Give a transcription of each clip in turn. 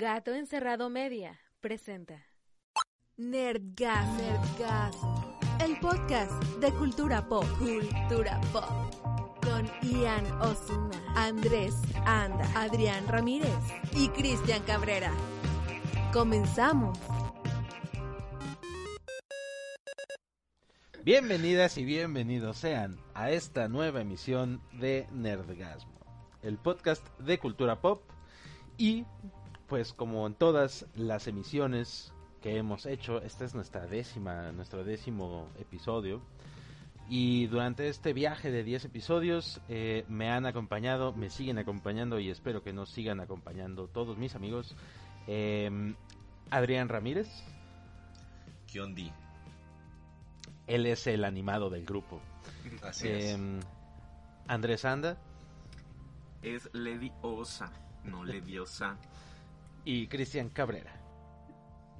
Gato Encerrado Media presenta Nerdgas, Nerdgas, el podcast de cultura pop, cultura pop, con Ian Osuna, Andrés Anda, Adrián Ramírez y Cristian Cabrera. Comenzamos. Bienvenidas y bienvenidos sean a esta nueva emisión de Nerdgasmo, el podcast de cultura pop y pues como en todas las emisiones que hemos hecho, esta es nuestra décima, nuestro décimo episodio y durante este viaje de 10 episodios eh, me han acompañado, me siguen acompañando y espero que nos sigan acompañando todos mis amigos. Eh, Adrián Ramírez. Kiondi. Él es el animado del grupo. Así Eh, Andrés Anda Es Leviosa, no Leviosa. y Cristian Cabrera.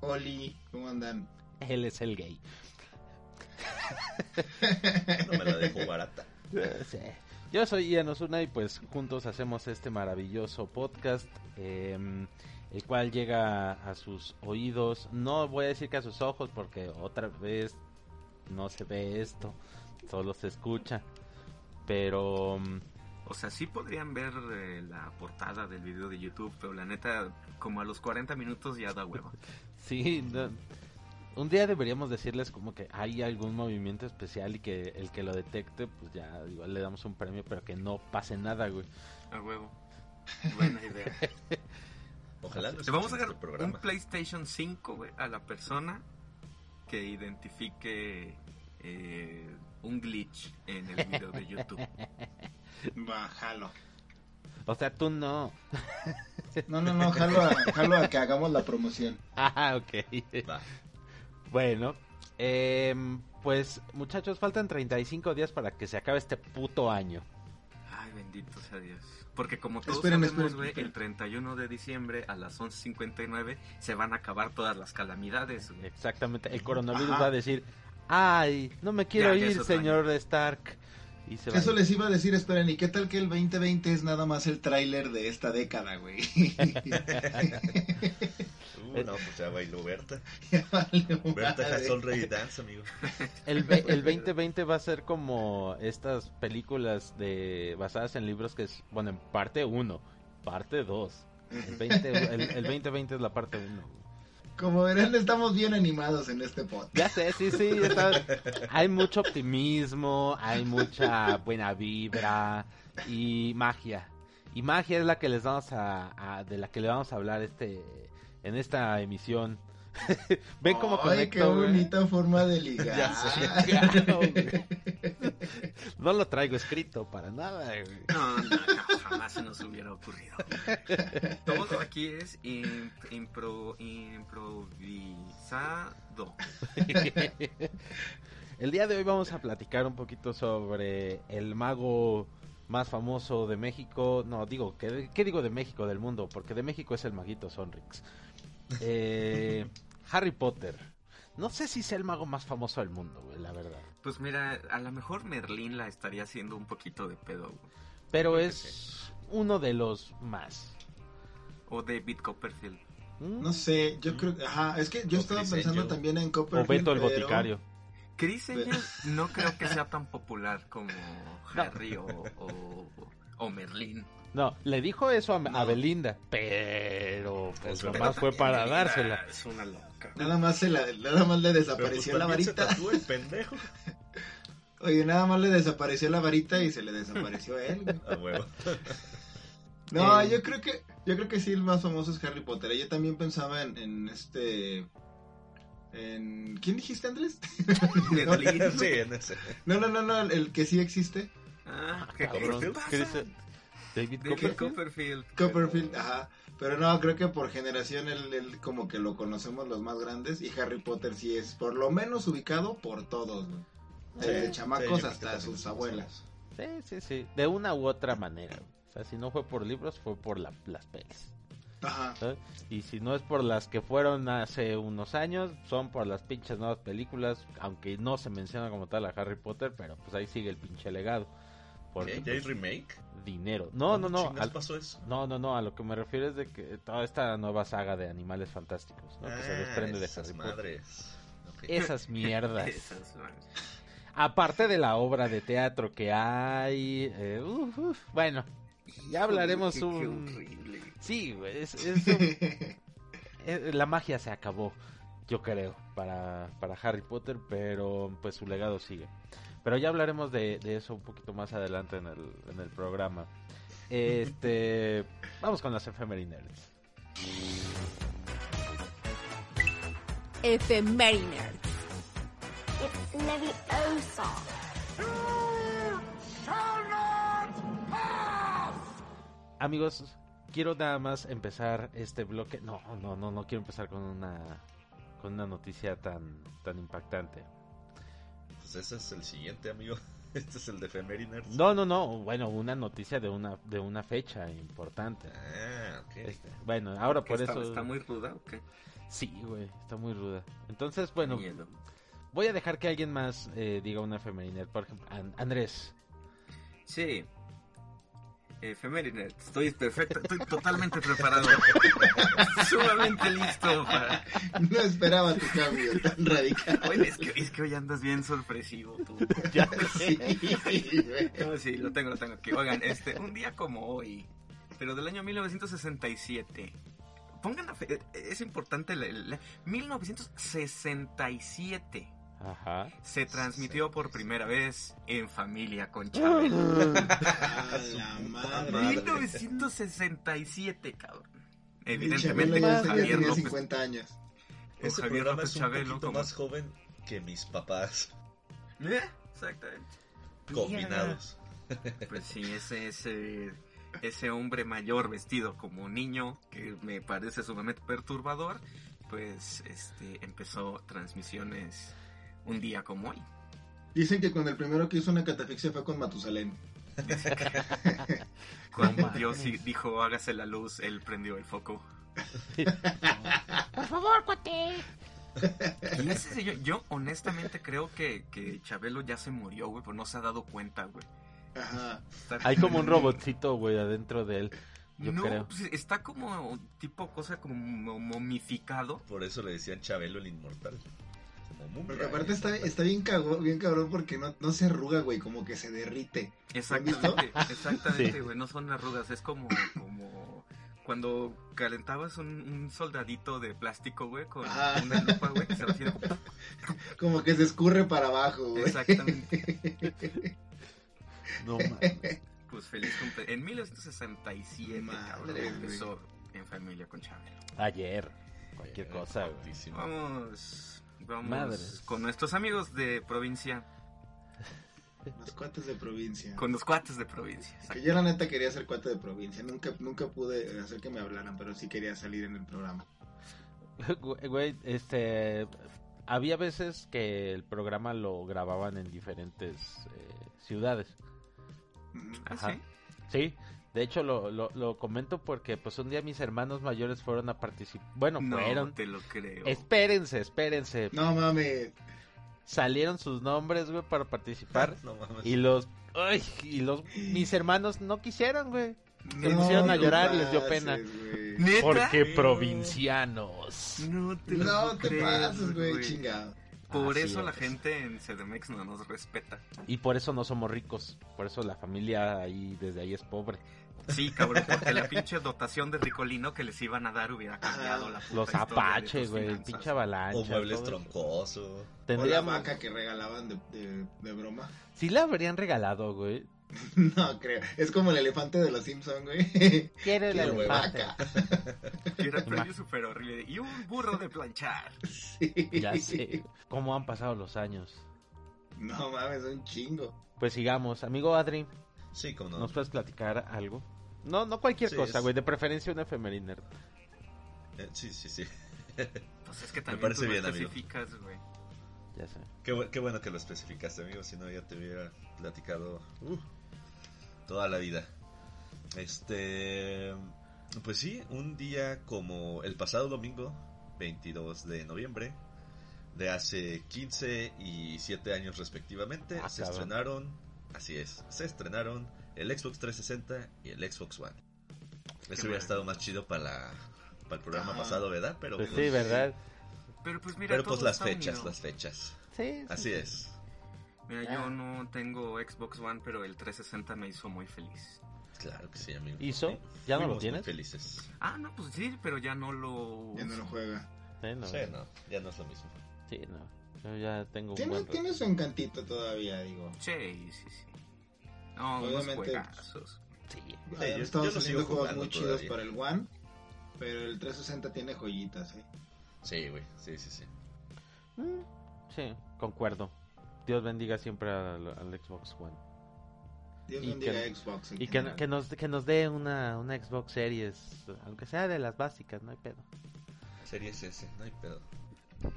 Oli, ¿cómo andan? Él es el gay. No me la dejo barata. Sí. Yo soy Ian Osuna y pues juntos hacemos este maravilloso podcast, eh, el cual llega a sus oídos. No voy a decir que a sus ojos porque otra vez no se ve esto, solo se escucha. Pero mm, O sea, sí podrían ver eh, la portada del video de YouTube, pero la neta, como a los 40 minutos ya da hueva. sí, no- un día deberíamos decirles como que hay algún movimiento especial y que el que lo detecte, pues ya igual le damos un premio, pero que no pase nada, güey. A huevo. Buena idea. Ojalá Le vamos a dar un. PlayStation 5 güey, a la persona que identifique eh, un glitch en el video de YouTube. Bájalo. O sea, tú no. No, no, no, jalo a, jalo a que hagamos la promoción. Ah, ok. Va. Bueno, em, pues muchachos, faltan 35 días para que se acabe este puto año. Ay, bendito sea Dios. Porque como todos Esperen, sabemos, esperen, güey, esperen. el 31 de diciembre a las 11.59 se van a acabar todas las calamidades, güey. Exactamente, el coronavirus Ajá. va a decir, ay, no me quiero Ya, ya es ir, señor Stark. Y se Eso les iba a decir, esperen, ¿y qué tal que el 2020 es nada más el tráiler de esta década, güey? Uh, no, pues ya bailó Berta. Ya vale Berta madre. has already dance, amigo. El, el 2020 va a ser como estas películas de basadas en libros que es, bueno, en parte 1, parte 2. El, 20 el, el 2020 es la parte 1. Como verán, estamos bien animados en este podcast. Ya sé, sí, sí, hay mucho optimismo, hay mucha buena vibra y magia. Y magia es la que les vamos a, a- de la que le vamos a hablar este en esta emisión. Ven cómo Ay, qué güey? bonita forma de ligar. Ya sé. Claro, güey. No lo traigo escrito para nada. güey. No, no, no, jamás se nos hubiera ocurrido. Todo aquí es im- impro, improvisado. El día de hoy vamos a platicar un poquito sobre el mago más famoso de México. No, digo, ¿qué, qué digo de México, del mundo? Porque de México es el maguito Sonrix. Eh, Harry Potter. No sé si sea el mago más famoso del mundo, güey, la verdad. Pues mira, a lo mejor Merlín la estaría haciendo un poquito de pedo. güey. Pero Creo es uno de los más. O David Copperfield. ¿Mm? No sé, yo creo que, ajá, es que yo O estaba Chris pensando Angel. también en O Copperfield. Beto el pero- boticario. Chris Angel no creo que sea tan popular como Harry o, o, o Merlín. No, le dijo eso a. Belinda, pero pues Pero nomás fue para Belinda dársela. Es una loca. Nada más, se la, nada más le pues desapareció la se varita. tatúa el pendejo. Oye, nada más le desapareció la varita y se le desapareció a él. güey. A huevo. No, Eh. yo creo que yo creo que sí el más famoso es Harry Potter. Yo también pensaba en, en este en ¿quién dijiste Andrés? Merlín. sí, en ese. No, no, no, no, el que sí existe, Ah, ¿qué, qué Copperfield. pasa? Chris- David David Copperfield. Copperfield. Copperfield, ajá. Pero no, creo que por generación él, él como que lo conocemos los más grandes y Harry Potter sí es por lo menos ubicado por todos, güey. Desde Sí, chamacos hasta sus abuelas. Sí, sí, sí. De una u otra manera. O sea, si no fue por libros, fue por la- las pelis. Ajá. ¿sabes? Y si no es por las que fueron hace unos años, son por las pinches nuevas películas, aunque no se menciona como tal a Harry Potter, pero pues ahí sigue el pinche legado. Porque ¿Qué? ¿Ya hay remake? dinero. No, no, ¿Cuándo no. al- pasó eso? No, no, no, a lo que me refiero es de que toda esta nueva saga de animales fantásticos, ¿no? que se Ah, desprende de esas Harry Potter. madres. Ok. Esas mierdas. Esas. Aparte de la obra de teatro que hay. eh, uf, uf, bueno, ya hablaremos Qué- qué un... horrible. Sí, es, es un- eh, la magia se acabó, yo creo, para, para Harry Potter, pero pues su legado sigue. Pero ya hablaremos de, de eso un poquito más adelante en el, en el programa. Este, vamos con las efemerinerds. Ephemeriner. It's Leviosa. Amigos, quiero nada más empezar este bloque. No, no, no, no quiero empezar con una con una noticia tan tan impactante. Pues ese es el siguiente, amigo. Este es el de Efemeriners. No, no, no, bueno, una noticia de una de una fecha importante. Ah, ok. Este, bueno, ahora ¿Qué por está, eso ¿Está muy ruda o qué? Sí, güey, está muy ruda. Entonces, bueno, Miedo. voy a dejar que alguien más eh, diga una femenina. Por ejemplo, An- Andrés. Sí. Efeméride. Estoy perfecto. Estoy totalmente preparado. Sumamente listo para... No esperaba tu cambio tan radical. Oye, es que, es que hoy andas bien sorpresivo tú. Ya Sí. No, sí, lo tengo, lo tengo aquí. Oigan, este, un día como hoy, pero del año 1967. Pongan la fe- es importante, la- la- 1967 Ajá. se transmitió por primera vez en familia con Chabelo. A la madre. Madre. 1967, cabrón. Evidentemente con tenía Javier López. 50 años. Ese Javier programa López es un Chabelo poquito como- más joven que mis papás Eh, Exactamente. combinados. Pues sí, ese, ese, ese hombre mayor vestido como niño, que me parece sumamente perturbador, pues este empezó transmisiones un día como hoy. Dicen que con el primero que hizo una catafixia fue con Matusalén. Cuando. Dios dijo hágase la luz, él prendió el foco. Por favor, cuate. Y ese sí, yo, yo honestamente creo que, que Chabelo ya se murió, güey, pero no se ha dado cuenta, güey. Ajá. Está- Hay como un robotcito, güey, adentro de él. Yo no, creo. pues, está como tipo cosa como momificado. Por eso le decían Chabelo el inmortal. Como Porque aparte está, está bien, cago- bien cabrón porque no, no se arruga, güey, como que se derrite. Exactamente, exactamente, Sí. güey, no son arrugas, es como, como cuando calentabas un, un soldadito de plástico, güey, con Ah. una lupa, güey, que se lo hacía como- Como que se escurre para abajo, güey. Exactamente, No mames. pues feliz cumple. En 1967, Madre, cabrón, güey. empezó en familia con Chabelo. Ayer. Cualquier Eh, cosa, güey. Vamos, vamos Madres. con nuestros amigos de provincia, Los cuates de provincia. con los cuates de provincia. Que yo la neta quería ser cuate de provincia. Nunca, nunca pude hacer que me hablaran, pero sí quería salir en el programa. Güey, este. Había veces que el programa lo grababan en diferentes eh, ciudades. Ujú. ¿Ah, Ajá. sí? Sí, de hecho lo, lo, lo comento porque pues un día mis hermanos mayores fueron a participar. Bueno, No fueron. te lo creo. Espérense, espérense. No mames. Salieron sus nombres, güey, para participar. No mames. y los. Ay, y los. Mis hermanos no quisieron, güey. Se No pusieron a llorar y les dio pena. Porque provincianos. No te lo No te pases, güey, chingado. Por Así eso la gente en CDMX no nos respeta. Y por eso no somos ricos. Por eso la familia ahí, desde ahí es pobre. Sí, cabrón, porque la pinche dotación de Ricolino que les iban a dar hubiera cambiado la puta Los apaches, güey. Pinche avalancha. O muebles troncosos. O la vaca que regalaban de, de, de broma. Sí la habrían regalado, güey. No creo. Es como el elefante de los Simpsons, güey. Quiero el Quiero elefante. era el premio súper horrible. Y un burro de planchar. Sí. Ya sé. ¿Cómo han pasado los años? No mames, un chingo. Pues sigamos. Amigo Adri, Sí, como no. ¿nos puedes platicar algo? No, no cualquier Sí, cosa, es- güey. De preferencia una efeméride. Eh, sí, sí, sí. Pues es que también parece tú lo bien, amigo. especificas, güey. Ya sé. Qué, bu- qué bueno que lo especificaste, amigo. Si no, ya te hubiera platicado uh, toda la vida. Este. Pues sí, un día como el pasado domingo, 22 de noviembre, de hace 15 y 7 años respectivamente, Ah, se cabrón. estrenaron Así es, se estrenaron el Xbox 360 y el Xbox One. Eso hubiera estado más chido para, la- para el programa Ajá. pasado, ¿verdad? Pero Pues pues, sí, ¿verdad? Pero pues mira, pero pues las fechas, unido. las fechas. Sí. Así es. Mira, Ah. yo no tengo Xbox One, pero el 360 me hizo muy feliz. Claro que sí, amigo. ¿Hizo? ¿Ya no lo tienes? felices. Ah, no, pues sí, pero ya no lo... Ya no lo juega. Sí, no. Sí, no, ya no es lo mismo. Sí, no. Yo ya tengo un Tiene, buen tiene su encantito todavía, digo. Sí, sí, sí. No, unos Obviamente, juegazos. Sí. Yo- lo saliendo sigo juegos muy chidos para el One, pero el 360 tiene joyitas, ¿eh? Sí, güey, sí, sí, sí. Mm, Sí, concuerdo. Dios bendiga siempre al, al Xbox One. Dios Y bendiga que- Xbox. en Y que, nos, que nos dé una, una Xbox Series, aunque sea de las básicas, no hay pedo. Series S, no hay pedo.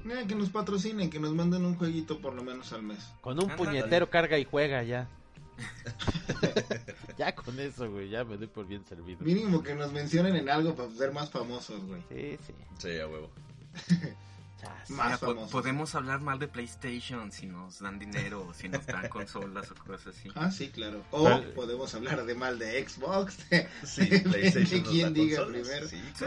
Mira, que nos patrocinen, que nos manden un jueguito por lo menos al mes. Con un puñetero carga y juega ya. ya con eso, güey, ya me doy por bien servido. Mínimo que nos mencionen en algo para ser más famosos, güey. Sí, sí. Sí, a huevo. Chas. Más Mira, po- famosos. podemos hablar mal de PlayStation si nos dan dinero, si nos dan consolas o cosas así. Ah, sí, claro. O Vale. podemos hablar de mal de Xbox. Sí, PlayStation ¿Quién da diga consolas, primero? sí. Sí,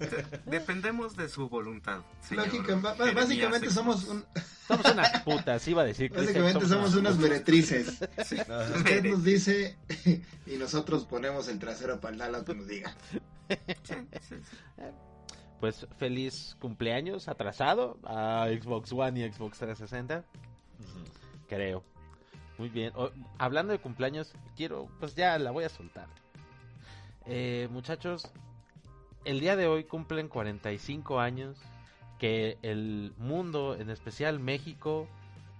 sí. Dependemos de su voluntad. Lógica, básicamente somos un- Somos unas putas, iba a decir. Básicamente somos unas meretrices. Usted nos dice y nosotros ponemos el trasero para el lado que nos diga. Pues feliz cumpleaños atrasado a Xbox One y Xbox 360, Ujú. creo. Muy bien. O- hablando de cumpleaños, quiero, pues ya la voy a soltar. Eh, muchachos, el día de hoy cumplen 45 años que el mundo, en especial México,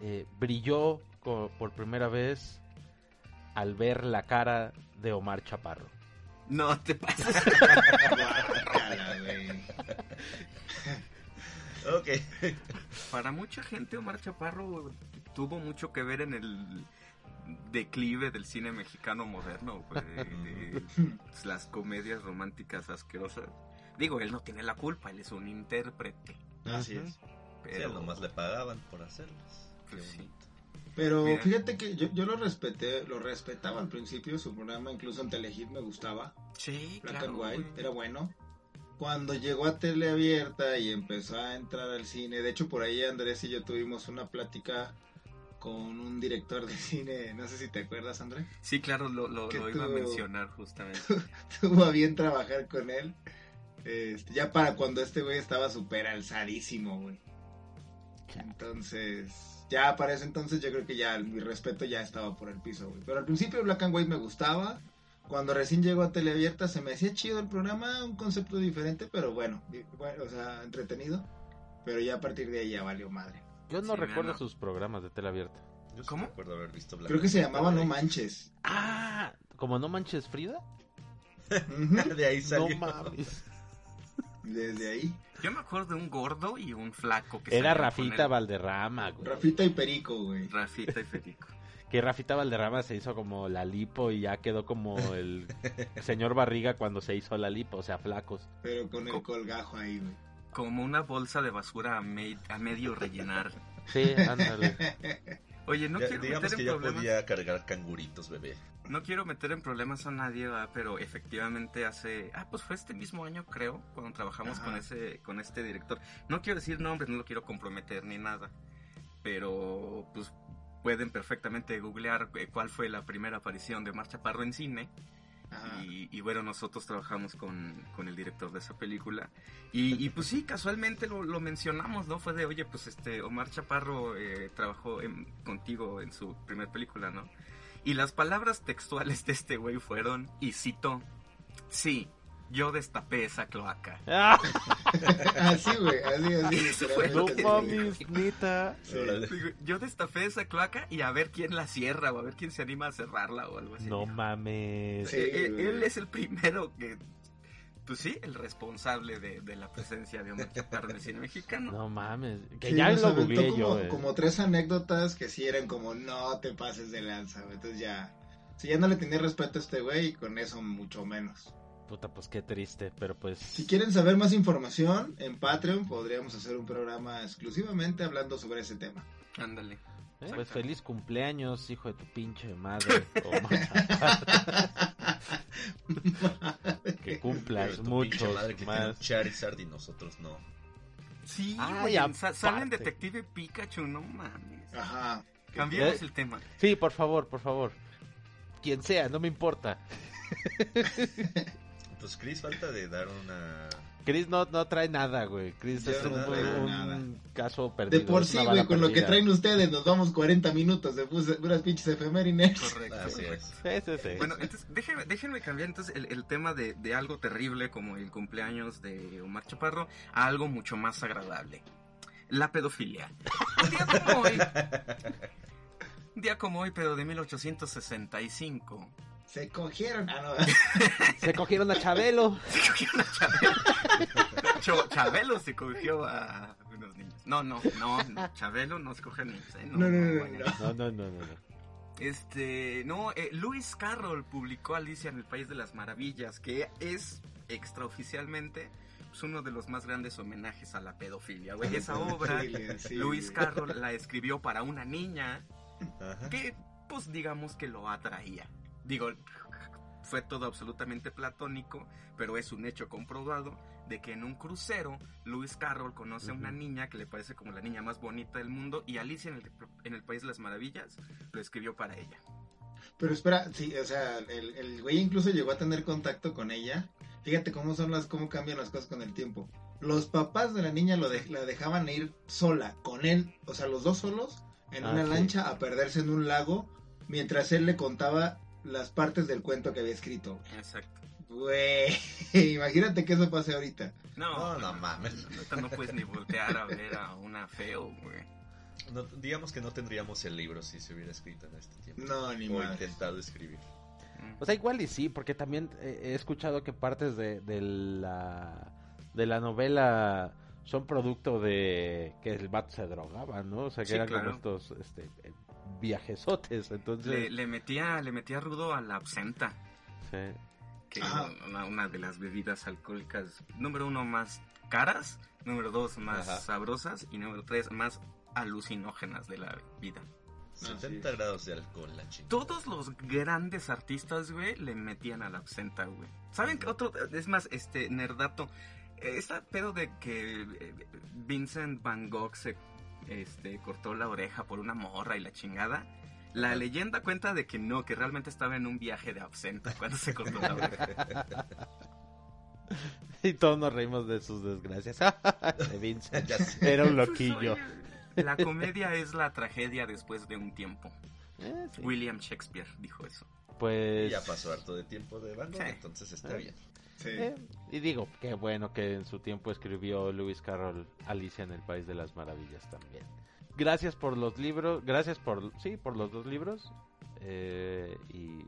eh, brilló por primera vez al ver la cara de Omar Chaparro. No te pases. Guácala, güey. Ok. Para mucha gente, Omar Chaparro tuvo mucho que ver en el declive del cine mexicano moderno, de las comedias románticas asquerosas. Digo, él no tiene la culpa, él es un intérprete. Así es. Sí, Pero nomás le pagaban por hacerlas. Pues sí. Pero Mira. fíjate que yo, yo lo respeté, lo respetaba al principio, su programa incluso en Telehit me gustaba, Sí, Black claro. and White, güey. era bueno. Cuando llegó a teleabierta y empezó a entrar al cine, de hecho por ahí Andrés y yo tuvimos una plática con un director de cine, no sé si te acuerdas Andrés, Sí, claro, lo, lo, Que lo iba a mencionar justamente. tuvo a bien trabajar con él, este, ya para cuando este güey estaba súper alzadísimo, güey. Entonces, ya para ese entonces yo creo que ya mi respeto ya estaba por el piso, güey. Pero al principio Black and White me gustaba. Cuando recién llegó a Teleabierta se me hacía chido el programa, un concepto diferente, pero bueno, bueno, o sea, entretenido. Pero ya a partir de ahí ya valió madre. Yo no Sí, recuerdo no. sus programas de tele abierta. Yo ¿Cómo? recuerdo haber visto Creo que se llamaba No Manches. Ah, como no manches Frida. De ahí No salió. mames. Desde ahí. Yo me acuerdo de un gordo y un flaco que Era Rafita. Valderrama, güey. Rafita y Perico, güey. Rafita y Federico. Que Rafita Valderrama se hizo como la lipo y ya quedó como el señor Barriga cuando se hizo la lipo, o sea, flacos. Pero con el colgajo ahí, güey. Como una bolsa de basura a, me- a medio rellenar. Sí, ándale. Oye, no Ya- quiero digamos meter que en ya problemas. podía cargar canguritos, bebé. No quiero meter en problemas a nadie, ¿verdad? pero efectivamente hace, ah, pues fue este mismo año creo, cuando trabajamos Ajá. con ese, con este director. No quiero decir nombres, no lo quiero comprometer ni nada, pero pues pueden perfectamente googlear eh, cuál fue la primera aparición de Marcha Parro en cine. Y, y bueno, nosotros trabajamos con, con el director de esa película. Y, y, pues sí, casualmente lo, lo mencionamos, ¿no? Fue de, oye, pues este, Omar Chaparro eh, trabajó en- contigo en su primer película, ¿no? Y las palabras textuales de este güey fueron, y cito, sí, yo destapé esa cloaca. Ah, Así, güey, así, así. Eso fue no mames, neta. Sí. Yo destapé esa cloaca y a ver quién la cierra o a ver quién se anima a cerrarla o algo así. No mames. Sí, Eh, eh, él es el primero que, pues sí, el responsable de, de la presencia de Omar Chaparro en el cine mexicano. No mames. Que Sí, ya lo aventó googleé como, yo, eh. como tres anécdotas que sí eran como no te pases de lanza, güey. Entonces ya, si ya no le tenía respeto a este güey, con eso mucho menos. Puta, pues qué triste, pero pues... Si quieren saber más información, en Patreon podríamos hacer un programa exclusivamente hablando sobre ese tema. Ándale. Pues feliz cumpleaños, hijo de tu pinche madre. Que cumplas un más. Charizard y nosotros no. Sí, Ay, güey, sa- salen aparte. Detective Pikachu, no mames. Ajá. Cambiamos ¿Eh? el tema. Sí, por favor, por favor. Quien sea, no me importa. Pues Chris falta de dar una... Chris no, no trae nada, güey. Chris Yo es no un, caso perdido. De por sí, güey, con lo que traen ustedes nos vamos 40 minutos de puras pinches efemérides. Correcto. Así es. Sí, sí, sí. Bueno, entonces déjenme, déjenme cambiar entonces el, el tema de, de algo terrible como el cumpleaños de Omar Chaparro a algo mucho más agradable. La pedofilia. Un día como hoy. Un día como hoy, pero de 1865. Se cogieron. Ah, no. Se cogieron a Chabelo. Se cogieron a Chabelo. Ch- Chabelo se cogió a unos niños. No, no, no, no, Chabelo no se coge a niños. ¿eh? No, no, no, no, no. No. Este, no, eh, Lewis Carroll publicó Alicia en el País de las Maravillas, que es extraoficialmente pues, uno de los más grandes homenajes a la pedofilia. Güey, esa obra, Sí, sí, Lewis güey. Carroll la escribió para una niña Ajá. que, pues digamos que lo atraía. Digo, fue todo absolutamente platónico, pero es un hecho comprobado de que en un crucero Lewis Carroll conoce a una niña que le parece como la niña más bonita del mundo y Alicia en el, en el País de las Maravillas lo escribió para ella. Pero espera, sí, o sea, el, el güey incluso llegó a tener contacto con ella. Fíjate cómo son las, cómo cambian las cosas con el tiempo. Los papás de la niña lo de- la dejaban ir sola, con él, o sea, los dos solos, en Ah, una sí. lancha a perderse en un lago, mientras él le contaba las partes del cuento que había escrito. Exacto. Güey, imagínate que eso pase ahorita. No, No, no mames. ahorita no puedes ni voltear a ver a una feo, güey. No- digamos que no tendríamos el libro si se hubiera escrito en este tiempo. No, ni o más. intentado escribir. O sea, igual y sí, porque también eh, he escuchado que partes de, de la de la novela son producto de que el vato se drogaba, ¿no? O sea, que Sí, eran claro. como estos este, eh, viajesotes, entonces... Le, le metía, le metía rudo a la absenta. sí. que una, una de las bebidas alcohólicas, número uno, más caras, número dos, más Ajá. sabrosas y número tres, más alucinógenas de la vida. 70 grados de alcohol, la chingada. Todos los grandes artistas, güey, le metían a la absenta, güey. ¿Saben qué otro? Es más, este, nerdato. eh, Esta pedo de que eh, Vincent Van Gogh se este, cortó la oreja por una morra y la chingada. La leyenda cuenta de que no, que realmente estaba en un viaje de absenta cuando se cortó la oreja. Y todos nos reímos de sus desgracias. de Vincent. Era un Pues, loquillo. la comedia es la tragedia después de un tiempo. Eh, sí. William Shakespeare dijo eso. Pues... Ya pasó harto de tiempo de Sí. entonces está Ah. bien. Sí. Eh, y digo, qué bueno que en su tiempo escribió Lewis Carroll Alicia en el País de las Maravillas también. Gracias por los libros, gracias por, sí, por los dos libros. eh, y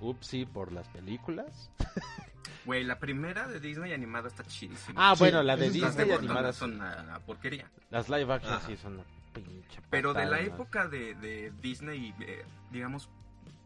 Upsi por las películas. Güey, la primera de Disney animada está chidísima. Ah, Sí, bueno, la de Disney animadas. son una, una porquería. Las live action Ajá. sí son una pinche Pero de la patada, ¿no? época de, de Disney, eh, digamos,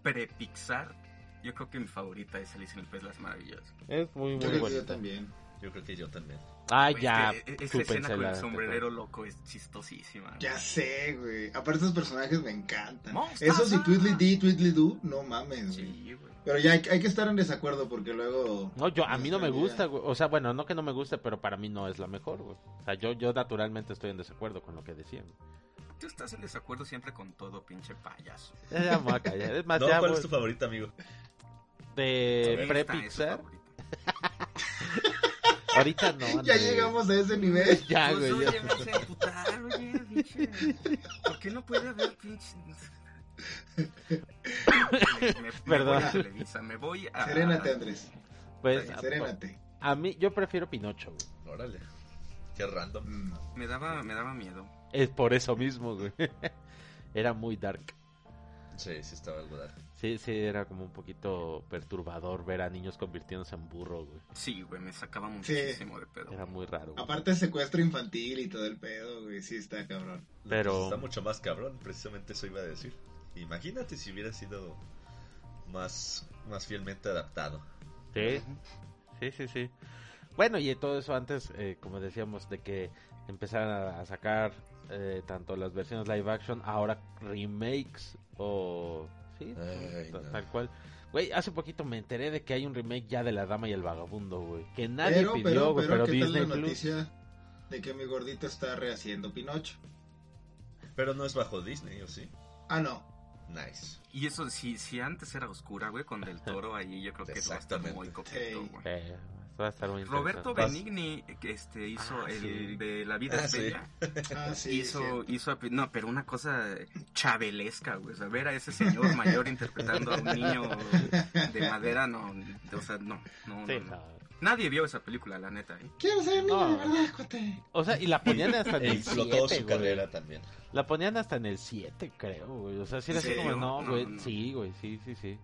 pre-Pixar, yo creo que mi favorita es Alicia en el País de las Maravillas. Es muy, muy Yo creo que yo también. Yo creo que yo también. Ah, Güey, ya, es que, e- esa escena con el sombrerero loco es chistosísima. Ya sé, güey. Aparte, esos personajes me encantan. Eso sí, Tweedly Dee, Tweedly Do, no mames, güey. Sí, güey. Pero ya hay, hay que estar en desacuerdo porque luego. No, yo, a mí no me gusta, güey. O sea, bueno, no que no me guste, pero para mí no es la mejor, güey. O sea, yo, yo naturalmente estoy en desacuerdo con lo que decían. Tú estás en desacuerdo siempre con todo, pinche payaso. Ya, ya me voy a callar. Es más, No, ya ¿cuál voy- es tu favorita, amigo? de pre-Pixar. Ahorita no. Ya llegamos a ese nivel. Ya, Pues, güey. oye, ya. a emputar, oye, pinche. ¿Por qué no puede haber pinche... Me, me- me Perdón. voy a Televisa, me voy a... Serénate, Andrés. Pues, Serénate. a mí, yo prefiero Pinocho, güey. Órale. Qué random. Mm. Me daba, me daba miedo. Es por eso mismo, güey. Era muy dark. Sí, sí estaba algo dar. Sí, sí, era como un poquito perturbador ver a niños convirtiéndose en burro, güey. Sí, güey, me sacaba muchísimo de pedo. Era muy raro. güey. Aparte, secuestro infantil y todo el pedo, güey. Sí, está cabrón. Pero- Pues está mucho más cabrón, precisamente eso iba a decir. Imagínate si hubiera sido más, más fielmente adaptado. Sí, sí, sí, sí. Bueno, y todo eso antes, eh, como decíamos, de que empezaran a, sacar eh, tanto las versiones live action, ahora remakes o... Sí, Ay, ta- no. tal cual. Güey, hace poquito me enteré de que hay un remake ya de La Dama y el Vagabundo, güey. Que nadie pero, pidió, pero, güey, pero, pero, ¿qué tal Disney la Plus... noticia de que mi gordito está rehaciendo Pinocho? Pero no es bajo Disney, ¿o sí? Ah, no. Nice. Y eso, si, si antes era oscura, güey, con Del Toro ahí, yo creo que va a estar Exactamente. muy coqueto, güey. Eh, va a estar muy Roberto. Benigni, que este, hizo Ah, el sí. de La vida Ah, es sí. bella. Ah, sí. hizo, sí. hizo, no, pero una cosa chabelesca, güey. O sea, ver a ese señor mayor interpretando a un niño de madera, no, o sea, no, no, Sí, no, no. Nadie vio esa película, la neta, ¿eh? Quiero ser niño, verdad, cuate. O sea, y la ponían hasta en el explotó 7, su güey. carrera también. La ponían hasta en el 7, creo, güey. O sea, sí era ¿En así como, No, güey. no. Sí, güey, sí, sí, sí.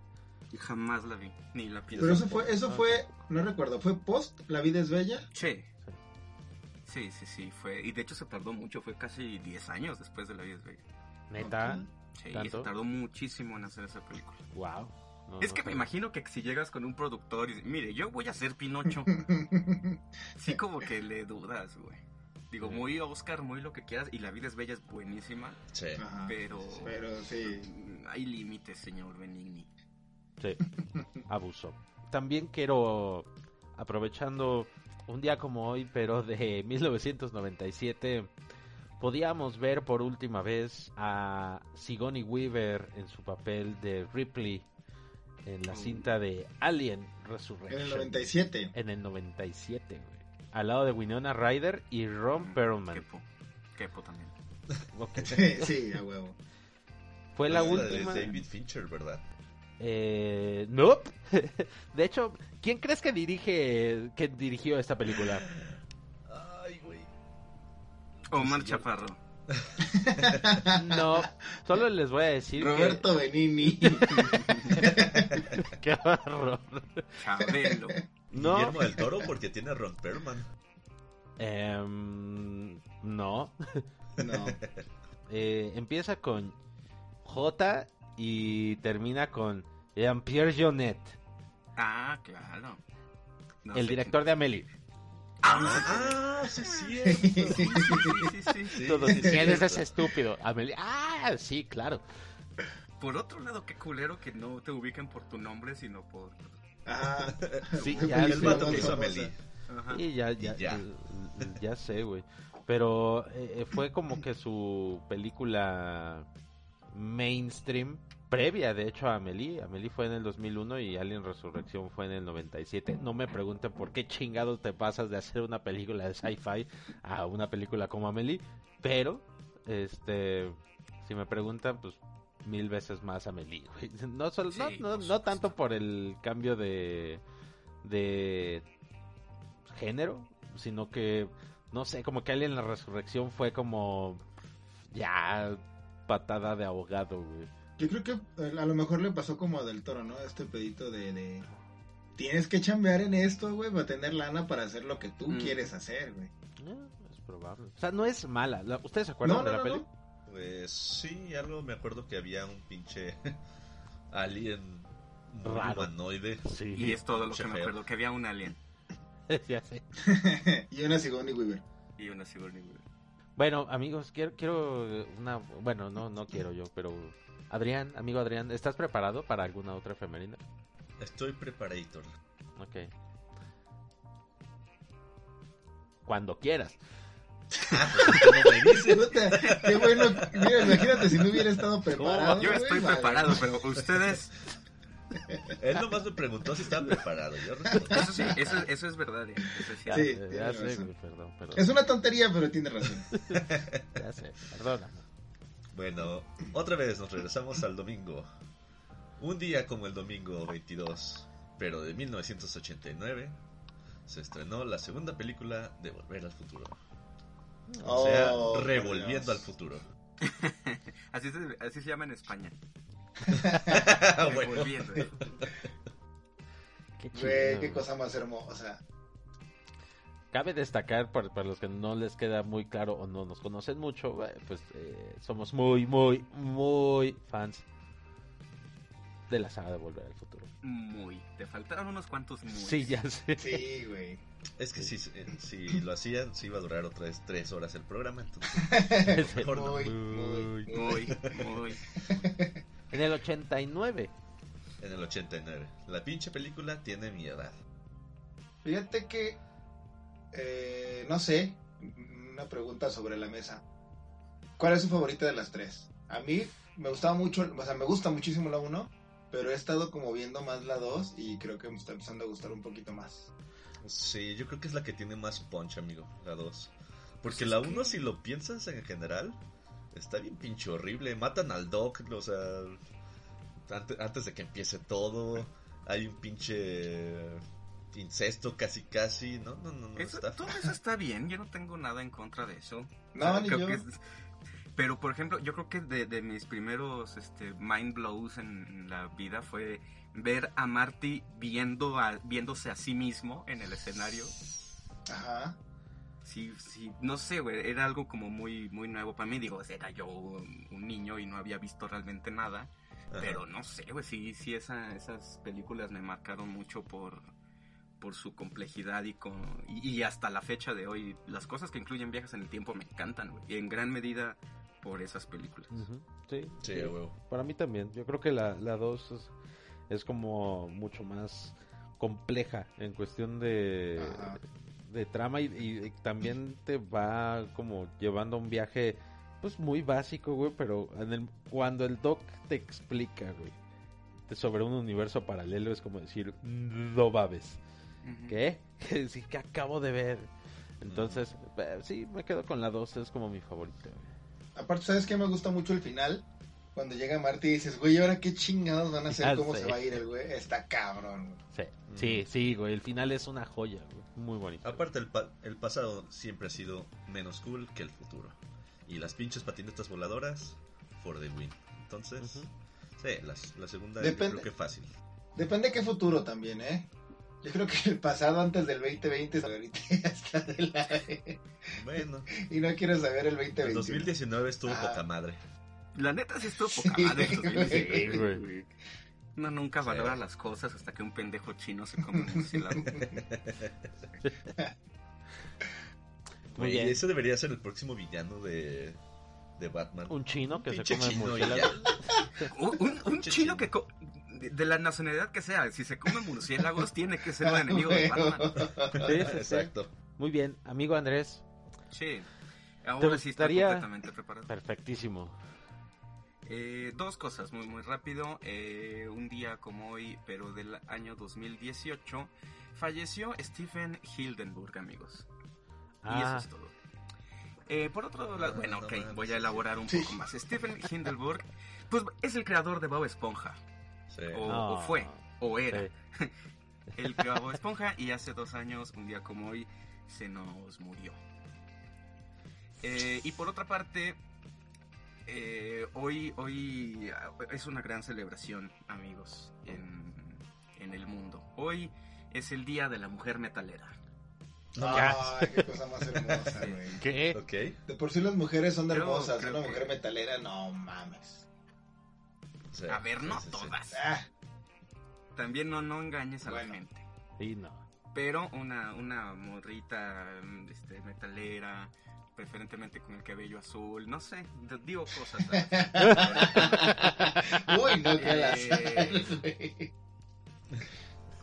Y jamás la vi, ni la pienso. Pero eso fue, eso fue, no recuerdo, ¿fue post La vida es bella? Sí. Sí, sí, sí, fue. Y de hecho se tardó mucho, fue casi 10 años después de La vida es bella. Neta, Sí, ¿Tanto? se tardó muchísimo en hacer esa película. wow. No, es no que me imagino que si llegas con un productor y dices, mire, yo voy a hacer Pinocho, sí como que le dudas, güey. Digo, muy Oscar, muy lo que quieras, y La vida es bella es buenísima, Sí. Ajá. pero... Pero sí. Hay límites, señor Benigni. Sí, abusó. También quiero, aprovechando un día como hoy, pero de 1997, podíamos ver por última vez a Sigourney Weaver en su papel de Ripley en la Oh. cinta de Alien En Resurrection. el 97. En el 97, güey. Al lado de Winona Ryder y Ron Perlman. Kepo. Kepo también. Sí, sí, a huevo. Fue la Es última. de David Fincher, ¿verdad? Eh, no. De hecho, ¿quién crees que dirige que dirigió esta película? Ay, güey. Omar Sí, Chaparro. No, solo les voy a decir Roberto Benini. que qué horror. Chabelo. No, Guillermo del Toro porque tiene a Ron Perlman. em, no. No. Eh, empieza con J y termina con Jean-Pierre Jeunet, Ah, claro. No el director de Amelie. quién- Ah, Ah, sí, sí. sí, sí, sí, sí. sí, Todos sí, ¿Quién es ese estúpido? Amelie. Ah, sí, claro. Por otro lado, qué culero que no te ubiquen por tu nombre, sino por... Ah, Sí, ya El vato que hizo. Amelie. Ajá. Y ya, ya, Y ya. ya sé, güey. Pero eh, eh, fue como que su película mainstream, previa de hecho a Amelie. Amelie fue en el 2001 y Alien Resurrección fue en el 97. No me pregunten por qué chingados te pasas de hacer una película de sci-fi a una película como Amelie. Pero, este, si me preguntan, pues mil veces más Amelie, güey. No, solo, no, Sí, no, no tanto por el cambio de, de género, sino que, no sé, como que Alien la Resurrección fue como ya patada de ahogado, güey. Yo creo que eh, a lo mejor le pasó como a Del Toro, ¿no? Este pedito de, de... Tienes que chambear en esto, güey, para tener lana para hacer lo que tú Mm. quieres hacer, güey. Eh, es probable. O sea, no es mala. La- ¿Ustedes se acuerdan No, de no, la no, peli? no. Pues sí, algo me acuerdo que había un pinche alien Raro. humanoide. Sí. Y es todo lo que me acuerdo, que había un alien ya sé. y una Sigourney Weaver. y una Sigourney Weaver. Bueno, amigos, quiero, quiero una... Bueno, no, no quiero yo, pero... Adrián, amigo Adrián, ¿estás preparado para alguna otra efeméride? Estoy preparator. Ok. Cuando quieras. Ah, pues ¿cómo me dice? Puta, qué bueno. Mira, imagínate si no hubiera estado preparado. Yo estoy preparado, pero ustedes... Él nomás me preguntó si estaba preparado. Yo. Eso sí, eso, eso es verdad. eh, Eso es Ya cierto. Sí, sé, ya tienes sé, razón. güey, perdón, perdón. Es una tontería, pero tiene razón. Ya sé, perdóname. Bueno, otra vez nos regresamos al domingo. Un día como el domingo 22, pero de 1989, se estrenó la segunda película de Volver al Futuro. O sea, Oh, Revolviendo al futuro. Así se, así se llama en España. Bueno. Qué chido. Güey, qué cosa más hermosa. Cabe destacar, para, para los que no les queda muy claro o no nos conocen mucho, pues eh, somos muy, muy, muy fans de la saga de Volver al Futuro. Muy. Te faltaron unos cuantos muy. Sí, ya sé. Sí, güey. Es que si, eh, si lo hacían, sí iba a durar otras tres horas el programa. Entonces, mejor no. Muy, muy, Muy, muy. En el 89. En el 89. La pinche película tiene mi edad. Fíjate que, eh, no sé, una pregunta sobre la mesa. ¿Cuál es su favorita de las tres? A mí me gustaba mucho, o sea, me gusta muchísimo la 1, pero he estado como viendo más la 2 y creo que me está empezando a gustar un poquito más. Sí, yo creo que es la que tiene más punch, amigo, la 2. Porque Pues la es 1, que- si lo piensas en general, está bien pinche horrible. Matan al Doc, o sea, antes, antes de que empiece todo, hay un pinche incesto casi casi. No, no, no, no Eso- está. todo eso está bien, yo no tengo nada en contra de eso. No, O sea, ni creo yo. que es- pero por ejemplo, yo creo que de, de mis primeros este, mind blows en, en la vida fue ver a Marty viendo a- viéndose a sí mismo en el escenario. Ajá. Sí, sí, no sé, güey, era algo como muy, muy nuevo para mí. Digo, era yo un niño y no había visto realmente nada. Ajá. Pero no sé, güey, sí, sí, esa, esas películas me marcaron mucho por, por su complejidad y, con, y, y hasta la fecha de hoy. Las cosas que incluyen viajes en el tiempo me encantan, güey. Y en gran medida por esas películas. Sí, Sí. Para mí también. Yo creo que la 2 es, es como mucho más compleja en cuestión de, Ajá. De trama y, y también te va como llevando a un viaje pues muy básico, güey, pero en el, cuando el doc te explica, güey, sobre un universo paralelo es como decir, no babes. Ujú. ¿Qué? Que sí que acabo de ver. Entonces, eh, sí, me quedo con la 2, es como mi favorita. güey. Aparte, ¿sabes qué me gusta mucho el final? Cuando llega Marty y dices, güey, ¿ahora qué chingados van a hacer? Ya ¿Cómo sé. se va a ir el güey? Está cabrón. güey. Sí, sí, sí, güey, el final es una joya, güey, muy bonito. Aparte, el, pa- el pasado siempre ha sido menos cool que el futuro. Y las pinches patinetas voladoras, for the win. Entonces, sí, las- la segunda yo Depende. creo que fácil. Depende de qué futuro también, ¿eh? Yo creo que el pasado antes del 2020 ahorita de la... Bueno, y no quiero saber el 2020. el 2019 estuvo Ah. poca madre. La neta sí estuvo poca madre. el 2019, sí, güey. güey. Uno nunca Sí. valora las cosas hasta que un pendejo chino se come un murciélago. Muy bien. ese debería ser el próximo villano de, de Batman. Un chino que se come murciélago. Un, un- un Pinche chino chino. que... de, de la nacionalidad que sea, si se come murciélagos, tiene que ser un enemigo de Batman. Sí. Exacto. Muy bien, amigo Andrés, Sí. Ahora sí gustaría- completamente preparado. perfectísimo. Eh, dos cosas muy muy rápido. Eh, un día como hoy, pero del año 2018, falleció Stephen Hildenburg, amigos. Y eso Ah, es todo. Eh, por otro lado, No, bueno, no ok, voy a elaborar un poco más. Stephen Hildenburg, pues es el creador de Bob Esponja, Sí. o, o fue, o era. sí. El creó Bob Esponja y hace dos años, un día como hoy, se nos murió. Eh, y por otra parte, eh, hoy, hoy ah, es una gran celebración, amigos, en, en el mundo. Hoy es el Día de la Mujer Metalera. Ay, qué cosa más hermosa, Sí. güey. ¿Qué? Ok. De por sí las mujeres son Creo- hermosas. creo Una que- mujer metalera, no mames. Sí, A ver, sí, no sí, sí. todas. Ah, También no, no engañes a Bueno. la gente. Sí, no. Pero una, una morrita este, metalera, preferentemente con el cabello azul, no sé, digo cosas. Uy, no, qué Eh.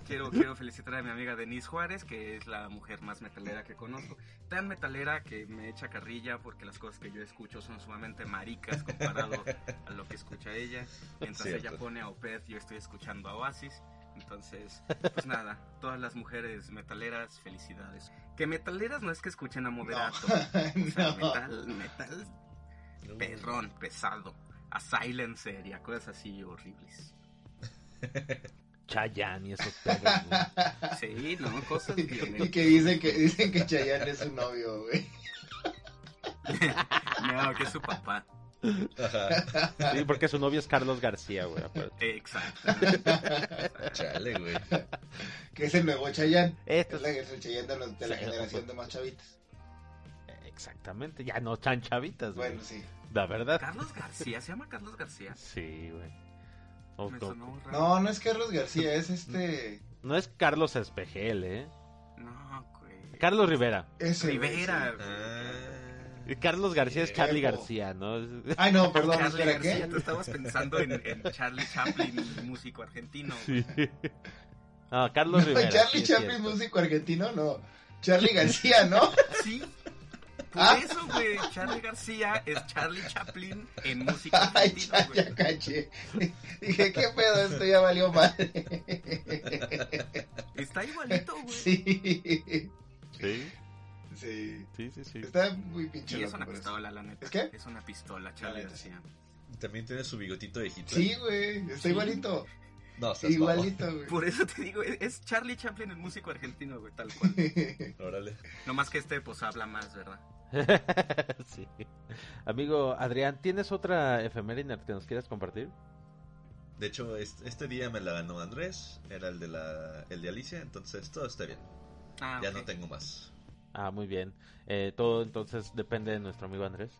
quiero, quiero felicitar a mi amiga Denise Juárez, que es la mujer más metalera que conozco. Tan metalera que me echa carrilla porque las cosas que yo escucho son sumamente maricas comparado a lo que escucha ella. Mientras Cierto. ella pone a Opeth, yo estoy escuchando a Oasis. Entonces, pues nada, todas las mujeres metaleras, felicidades. Que metaleras no es que escuchen a moderato. O sea, No. metal, metal No. perrón, pesado. A Silencer y a cosas así horribles. Chayanne y esos güey. Sí, no, cosas Y que dicen que dicen que Chayanne es su novio, güey. No, que es su papá. Ajá. Sí, porque su novio es Carlos García, güey. Exacto. Chale, güey. Que es el nuevo Chayanne. Esto Es, es el Chayanne de, los- de la Sí, generación de más chavitas. Exactamente, ya no tan chavitas, güey. Bueno, sí. La verdad. Carlos García, ¿se llama Carlos García? Sí, güey. No, no es Carlos García, es este. No es Carlos Espejel, ¿eh? No, güey. Carlos Rivera. Güey, Rivera. güey. Ah, Carlos García es Sí. Charlie Epo. García, ¿no? Ay, no, perdón, Charlie espera, García, ¿qué? tú estabas pensando en, en Charlie Chaplin, músico argentino. Sí. No, Carlos No, Rivera. Charlie Chaplin, cierto. músico argentino, no. Charlie García, ¿no? Sí. Por Ah. eso, güey, Charlie García es Charlie Chaplin en música Ay, argentina, ya, güey. ya caché. Dije, ¿qué pedo? Esto ya valió madre. Está igualito, güey. Sí. Sí, Sí. sí, sí, sí. Está muy pinche Y es una eso. pistola, la neta. ¿Es qué? Es una pistola, Charlie. García. También tiene su bigotito de Hitler. Sí, güey. Está Sí. igualito. No, Igualito, güey. Por eso te digo, es- Charlie Chaplin el músico argentino, güey, tal cual. Órale. No más que este, pues, habla más, ¿verdad? sí. Amigo Adrián, ¿tienes otra efeméride que nos quieras compartir? De hecho, es- este día me la ganó Andrés. Era el de la, el de Alicia, entonces todo está bien. Ah, Ya no tengo más. Ah, muy bien. Eh, todo entonces depende de nuestro amigo Andrés.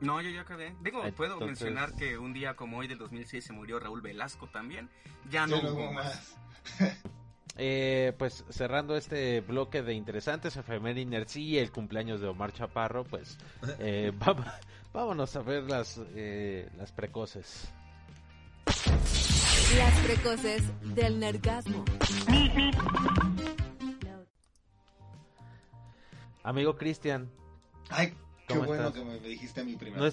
No, yo ya acabé. Digo, puedo Entonces- mencionar que un día como hoy del 2006 se murió Raúl Velasco también. Ya no hubo más. más. Eh, pues cerrando este bloque de interesantes efemérides y el cumpleaños de Omar Chaparro, pues eh, vámonos a ver las, eh, las precoces. Las precoces del nergasmo. Amigo Cristian, Ay, qué ¿Cómo bueno estás? que me dijiste a mí primero.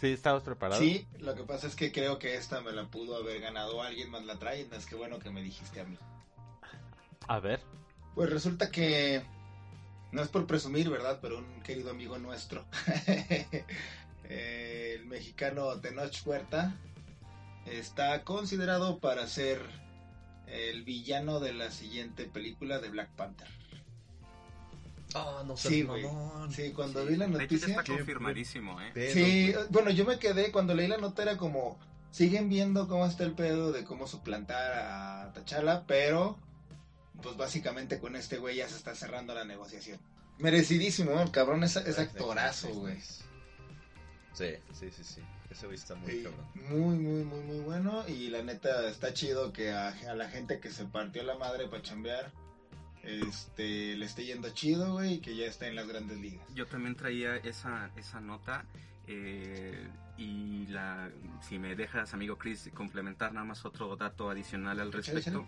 ¿Sí estabas preparado? Sí, lo que pasa es que creo que esta me la pudo haber ganado alguien más la trae, es que bueno que me dijiste a mí. A ver. Pues resulta que no es por presumir, ¿verdad? Pero un querido amigo nuestro, el mexicano Tenoch Huerta, está considerado para ser el villano de la siguiente película de Black Panther. Oh, no Sí, güey. Sí, cuando vi la noticia. está confirmadísimo, ¿eh? Pedo, Sí, bueno, yo me quedé cuando leí la nota era como siguen viendo cómo está el pedo de cómo suplantar a Tachala, pero pues básicamente con este güey ya se está cerrando la negociación. Merecidísimo, el cabrón es, actorazo, güey. Sí, sí, sí, sí. Ese güey está muy Sí, cabrón. muy, muy, muy, muy bueno. Y la neta está chido que a, a la gente que se partió la madre para chambear, este, le esté yendo chido, güey, y que ya está en las grandes ligas. Yo también traía esa, esa nota. eh, y la, si me dejas, amigo Chris, complementar nada más otro dato adicional al respecto.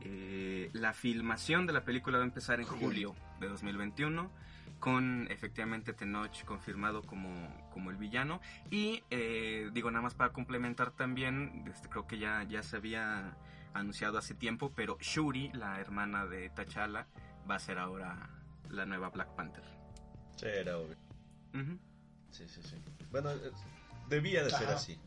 Eh, la filmación de la película va a empezar en julio de 2021 con efectivamente Tenoch confirmado como, como el villano y eh, digo nada más para complementar también este, creo que ya, ya se había anunciado hace tiempo pero Shuri la hermana de T'Challa va a ser ahora la nueva Black Panther Sí, era obvio. Sí, sí, sí. Bueno, eh, debía de ser así.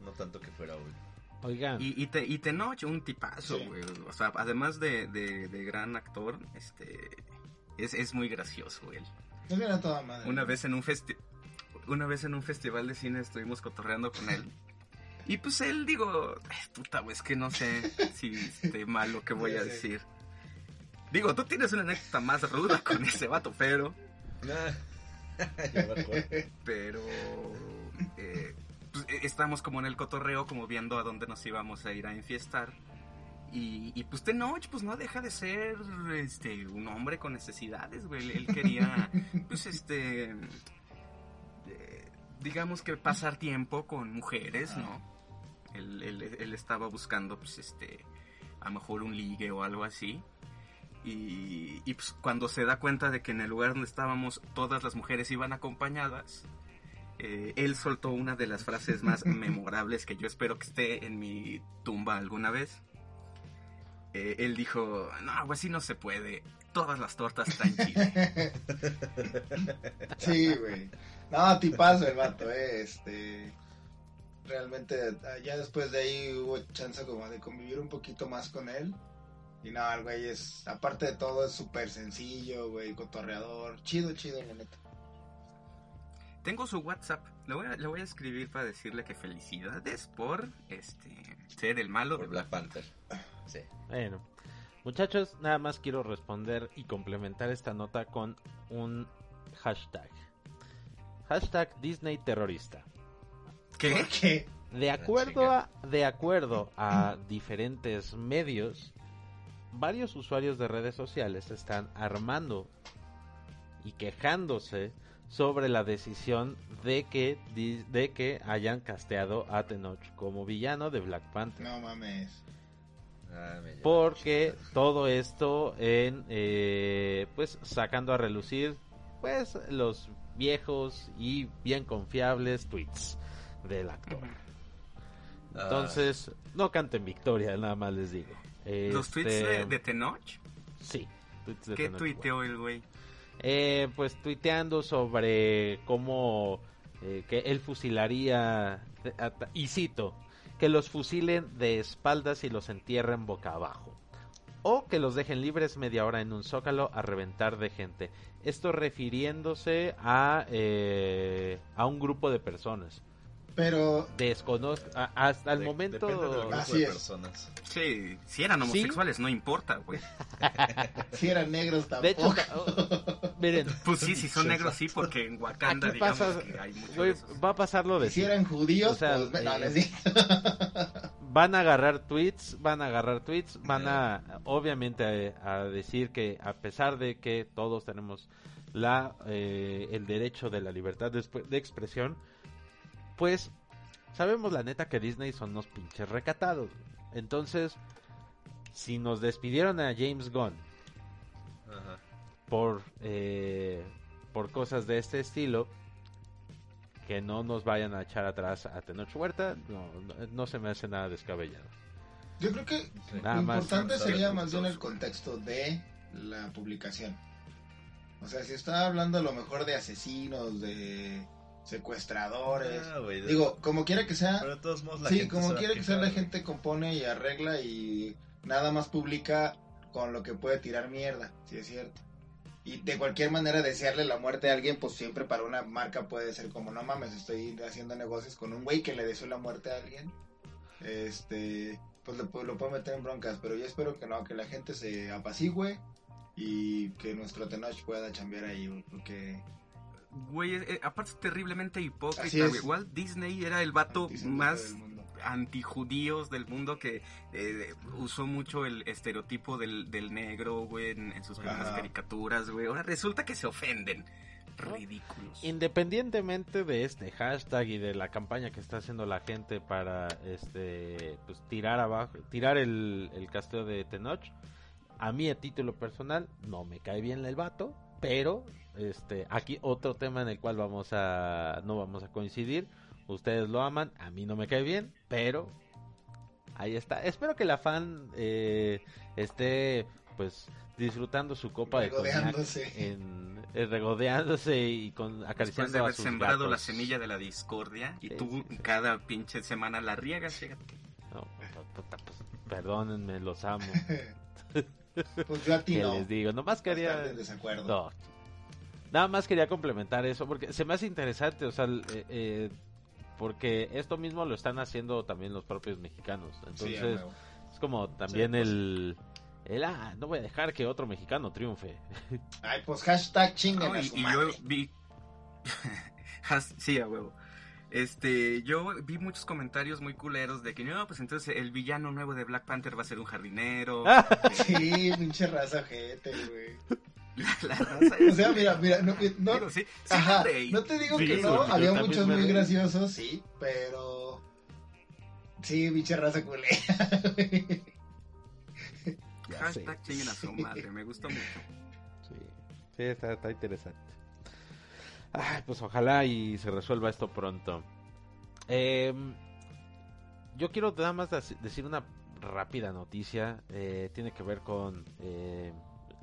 No tanto que fuera obvio. Oigan, Y, y, te, y Tenoch, un tipazo, Sí. güey. O sea, además de, de, de gran actor, este es, es muy gracioso él. No era toda madre. Una vez en un festi una vez en un festival de cine estuvimos cotorreando con él. Y pues él, digo, "Ay, puta, güey, es que no sé si esté mal lo que voy a sí. decir. Digo, tú tienes una anécdota más ruda con ese vato, pero, acuerdo. pero, eh, pues, eh, estamos como en el cotorreo, como viendo a dónde nos íbamos a ir a enfiestar. Y, y pues Tenoch, pues no deja de ser este un hombre con necesidades, güey. Él quería, pues este, eh, digamos que pasar tiempo con mujeres, ¿no? Él, él- él estaba buscando, pues este, a lo mejor un ligue o algo así. Y, y, pues cuando se da cuenta de que en el lugar donde estábamos todas las mujeres iban acompañadas, eh, él soltó una de las frases más memorables que yo espero que esté en mi tumba alguna vez. Eh, él dijo, no, güey, así no se puede. Todas las tortas están chile. Sí, güey. No, tipazo el vato, eh. Este. Realmente, ah, ya después de ahí hubo chance como de convivir un poquito más con él. Y no, el güey es, aparte de todo, es súper sencillo, güey, cotorreador. Chido, chido, la neta. Tengo su WhatsApp. Le voy, a, le voy a escribir para decirle que felicidades por este ser el malo de Por Black Panther. Sí. bueno. Muchachos, nada más quiero responder y complementar esta nota con un hashtag. Hashtag Disney terrorista. ¿Qué? ¿Por qué? De acuerdo a, de acuerdo a diferentes medios, varios usuarios de redes sociales están armando y quejándose sobre la decisión de que de que hayan casteado a Tenoch como villano de Black Panther. No mames. Ah, Porque todo esto en eh, pues sacando a relucir pues los viejos y bien confiables tweets del actor. Ah. Entonces, no canten victoria, nada más les digo. Los Este, tweets de, de Tenoch. Sí. tweets de ¿Qué Tenoch tuiteó el güey? eh, pues tuiteando sobre cómo eh, que él fusilaría, y cito, que los fusilen de espaldas y los entierren boca abajo. O que los dejen libres media hora en un zócalo a reventar de gente. Esto refiriéndose a, eh, a un grupo de personas. Pero Desconozco, hasta el De- momento... Del Así de es. personas. Sí, si eran ¿Sí? homosexuales, no importa, güey. si eran negros De hecho, tampoco. oh, miren, Pues sí, si son negros, sí, porque en Wakanda, aquí digamos pasa, que hay güey, va a pasar lo de si eran judíos, O sea, pues no, eh, les digo. van a agarrar tweets, van a agarrar tweets, van a obviamente a, a decir que a pesar de que todos tenemos la eh, el derecho de la libertad de, de expresión, pues sabemos la neta que Disney son unos pinches recatados. Entonces, si nos despidieron a James Gunn Ajá. por eh, por cosas de este estilo que no nos vayan a echar atrás a Tenoch Huerta no, no, no se me hace nada descabellado Yo creo que Sí. Nada lo más. importante sería más bien el contexto de la publicación. O sea, si está hablando a lo mejor de asesinos, de secuestradores. Ah, Digo, como quiera que sea, Pero de todos modos la sí, gente como quiera que sea, la gente compone y arregla y nada más publica con lo que puede tirar mierda, si es cierto. Y de cualquier manera desearle la muerte a alguien, pues siempre para una marca puede ser como, no mames, estoy haciendo negocios con un güey que le deseo la muerte a alguien. Este, pues lo, lo puedo meter en broncas, pero yo espero que no, que la gente se apacigüe y que nuestro Tenoch pueda chambear ahí, porque Güey, eh, aparte es terriblemente hipócrita, es. güey. Walt Disney era el vato más antijudíos del mundo que eh, usó mucho el estereotipo del, del negro, güey, en, en sus primeras caricaturas, güey. Ahora resulta que se ofenden. Ridículos. independientemente de este hashtag y de la campaña que está haciendo la gente para este pues tirar abajo tirar el, el casteo de Tenoch a mí a título personal no me cae bien el vato pero este aquí otro tema en el cual vamos a no vamos a coincidir ustedes lo aman a mí no me cae bien pero ahí está espero que la fan eh, esté pues disfrutando su copa de coñac Regodeándose. en eh, regodeándose y con Después acariciando de a haber sus sembrado la semilla de la discordia y Sí, tú sí, sí. cada pinche semana la riegas, fíjate. No, puta, pues, perdónenme, los amo. Pues yo a ti ¿Qué no. les digo? Nomás quería... Bastante en desacuerdo. No. Nada más quería complementar eso porque se me hace interesante, o sea, eh, eh, porque esto mismo lo están haciendo también los propios mexicanos. Entonces, es como también pues. el... El, ah, no voy a dejar que otro mexicano triunfe. Ay, pues hashtag chinguen No, y, yo vi. Sí, a huevo. Este, yo vi muchos comentarios muy culeros de que no, pues entonces el villano nuevo de Black Panther va a ser un jardinero. Sí, pinche raza gente, güey. La, la raza O sea, mira, mira, no, no, Digo, sí, sí ajá, me reí. no te digo Sí, que no, había muchos muy graciosos, sí, pero sí, pinche raza sé. Hashtag chinguen a su madre, me gustó mucho. Sí, sí está, está interesante. Ay, pues ojalá y se resuelva esto pronto. Em, yo quiero nada más dec- decir una rápida noticia. eh, tiene que ver con... eh,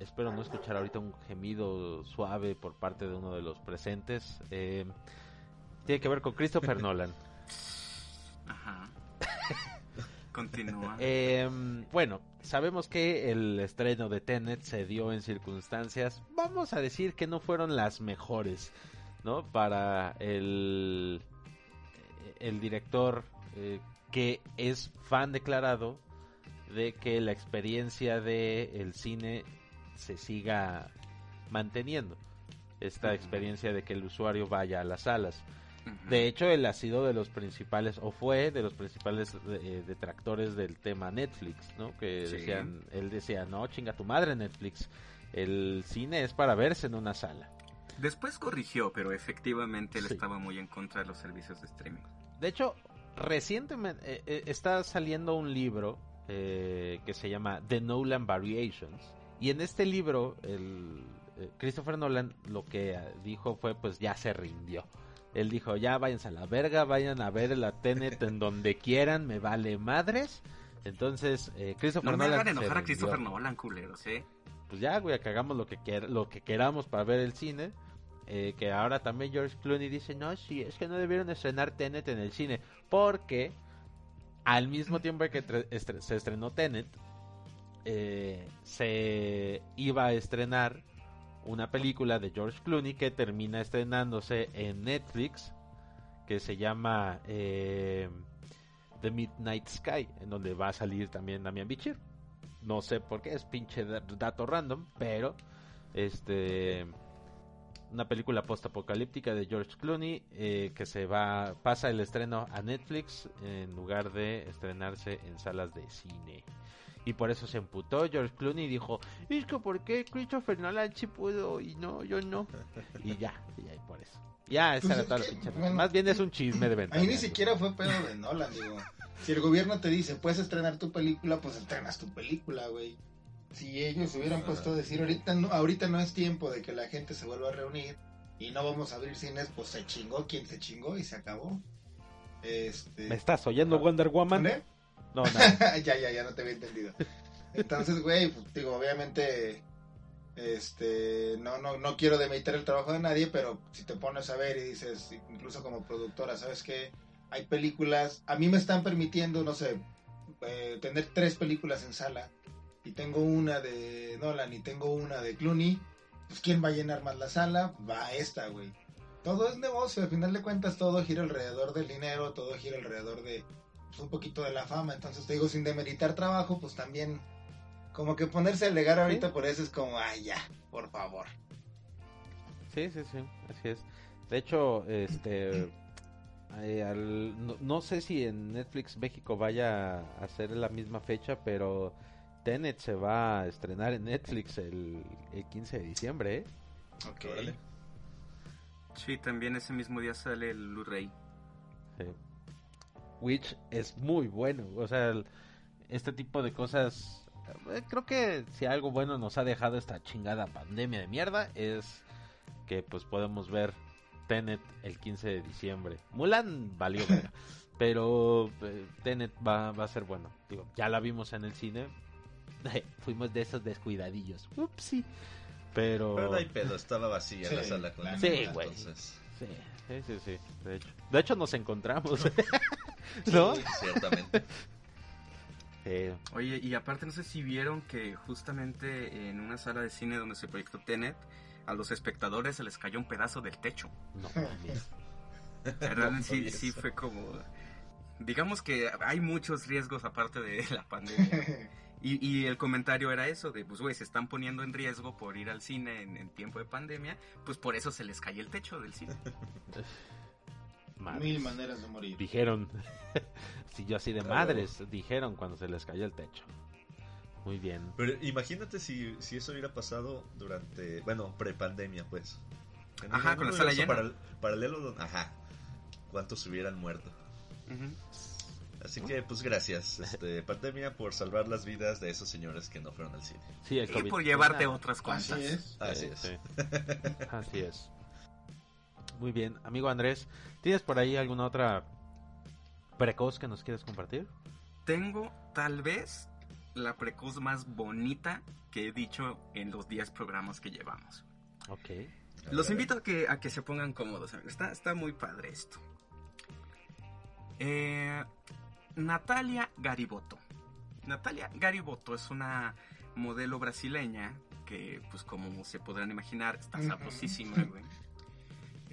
espero no escuchar ahorita un gemido suave por parte de uno de los presentes. Em, tiene que ver con Christopher Nolan. Ajá. Continúa. Em, bueno, sabemos que el estreno de Tenet se dio en circunstancias, vamos a decir que no fueron las mejores, ¿no? Para el, el director eh, que es fan declarado de que la experiencia de el cine se siga manteniendo. Esta experiencia de que el usuario vaya a las salas. De hecho, él ha sido de los principales, o fue de los principales eh, detractores del tema Netflix, ¿no? Que Sí. decían, él decía, no, chinga tu madre Netflix, el cine es para verse en una sala. Después corrigió, pero efectivamente él Sí. estaba muy en contra de los servicios de streaming. De hecho, recientemente eh, eh, está saliendo un libro eh, que se llama The Nolan Variations. Y en este libro, el, eh, Christopher Nolan lo que eh, dijo fue, pues ya se rindió. Él dijo, ya váyanse a la verga, vayan a ver la Tenet en donde quieran, me vale madres. Entonces, eh, Christopher No me Nolan hagan enojar a. Christopher Nolan, culeros, ¿eh? Pues ya, güey, que hagamos lo que, lo que queramos para ver el cine. Eh, que ahora también George Clooney dice, no, sí, es que no debieron estrenar Tenet en el cine. Porque al mismo tiempo que estre- se estrenó Tenet, eh, se iba a estrenar una película de George Clooney que termina estrenándose en Netflix, que se llama eh, The Midnight Sky, en donde va a salir también Damian Bichir. No sé por qué, es pinche da- dato random, pero este una película postapocalíptica de George Clooney eh, que se va pasa el estreno a Netflix en lugar de estrenarse en salas de cine. Y por eso se emputó George Clooney y dijo, es que por qué Christopher Nolan sí pudo y no, yo no. Y ya, y ya, y por eso. Ya, esa Pues era es toda la que, pinche bueno, Más bien es un chisme de venta. Ahí ni siquiera fue pedo de Nolan, digo. Si el gobierno te dice, puedes estrenar tu película, pues estrenas tu película, güey. Si ellos hubieran puesto a decir, ahorita no, ahorita no es tiempo de que la gente se vuelva a reunir y no vamos a abrir cines, pues se chingó quien se chingó y se acabó. Este... ¿Me estás oyendo Wonder Woman? No, nada. ya, ya, ya no te había entendido. Entonces, güey, pues, digo, obviamente, este, no, no, no quiero demeritar el trabajo de nadie, pero si te pones a ver y dices, incluso como productora, ¿sabes qué? Hay películas, a mí me están permitiendo, no sé, eh, tener tres películas en sala, y tengo una de Nolan y tengo una de Clooney, pues ¿quién va a llenar más la sala? Va esta, güey. Todo es negocio, al final de cuentas todo gira alrededor del dinero, todo gira alrededor de pues, un poquito de la fama. Entonces te digo, sin demeritar trabajo, pues también como que ponerse a alegar ahorita por eso es como, ay ya, por favor. Sí, sí, sí, así es. De hecho, este, eh, al- no, no sé si en Netflix México vaya a hacer la misma fecha, pero Tenet se va a estrenar en Netflix el, el 15 de diciembre, ¿eh? Ok. Órale. Sí, también ese mismo día sale el Blu-ray. Sí. Which es muy bueno, o sea, este tipo de cosas, eh, creo que si algo bueno nos ha dejado esta chingada pandemia de mierda es que pues podemos ver Tenet el 15 de diciembre. Mulan valió verga, pero eh, Tenet va, va a ser bueno. Digo, ya la vimos en el cine. Fuimos de esos descuidadillos. Upsi. Pero Pero no hay pedo, estaba vacía Sí, la sala con Sí, güey. entonces, sí, sí, sí, sí, de hecho. De hecho nos encontramos. ¿No? ciertamente. Eh, Oye, y aparte no sé si vieron que justamente en una sala de cine donde se proyectó Tenet, a los espectadores se les cayó un pedazo del techo. no. No sí, sí fue como... Digamos que hay muchos riesgos aparte de la pandemia. Y, y el comentario era eso, de pues güey, se están poniendo en riesgo por ir al cine en, en tiempo de pandemia, pues por eso se les cae el techo del cine. Madres. Mil maneras de morir. Dijeron, si yo así de Claro. madres, dijeron cuando se les cayó el techo. Muy bien. Pero imagínate si, si eso hubiera pasado durante, bueno, prepandemia, pues. En Ajá, con la sala llena. paral- paralelo, don- ajá. ¿Cuántos hubieran muerto? Así que, pues gracias, este, pandemia, por salvar las vidas de esos señores que no fueron al cine. Sí, el Y por llevarte otras cuantas. Así es. Así sí, es. sí. Así es. Muy bien, amigo Andrés, ¿tienes por ahí alguna otra precoz que nos quieres compartir? Tengo tal vez la precoz más bonita que he dicho en los 10 programas que llevamos. Ok. Los invito a que, a que se pongan cómodos. amigos. Está, está muy padre esto. Eh, Natalia Garibotto. Natalia Garibotto es una modelo brasileña que, pues como se podrán imaginar, está sabrosísima, güey.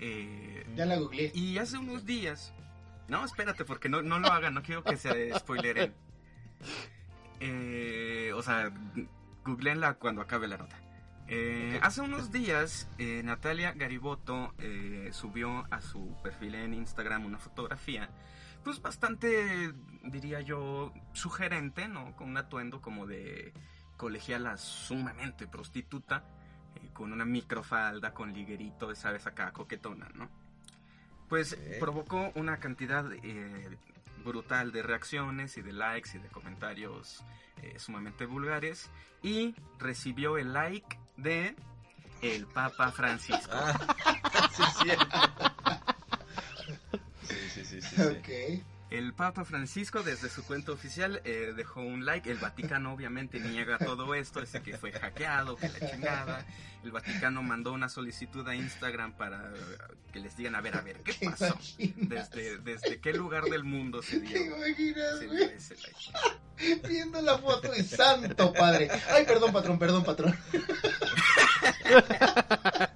Eh, Ya la googleé. y hace unos días... No, espérate, porque no, no lo hagan, no quiero que se spoileren. Eh, o sea, googleenla cuando acabe la nota. Eh, hace unos días, eh, Natalia Garibotto eh, subió a su perfil en Instagram una fotografía, pues bastante, diría yo, sugerente, ¿no? Con un atuendo como de colegiala sumamente prostituta, con una microfalda, con liguerito, sabes, acá coquetona, ¿no? Pues provocó una cantidad eh, brutal de reacciones y de likes y de comentarios eh, sumamente vulgares y recibió el like de el Papa Francisco. Ah, sí. Sí, sí, sí, sí, sí. Ok. El Papa Francisco desde su cuenta oficial eh, dejó un like. El Vaticano obviamente niega todo esto, dice que fue hackeado, que la chingada. El Vaticano mandó una solicitud a Instagram para que les digan, a ver, a ver, ¿qué ¿Te pasó? Desde, desde qué lugar del mundo se ¿Te dio, imaginas, se dio güey? ese like. Viendo la foto y santo padre. Ay, perdón, patrón, perdón, patrón.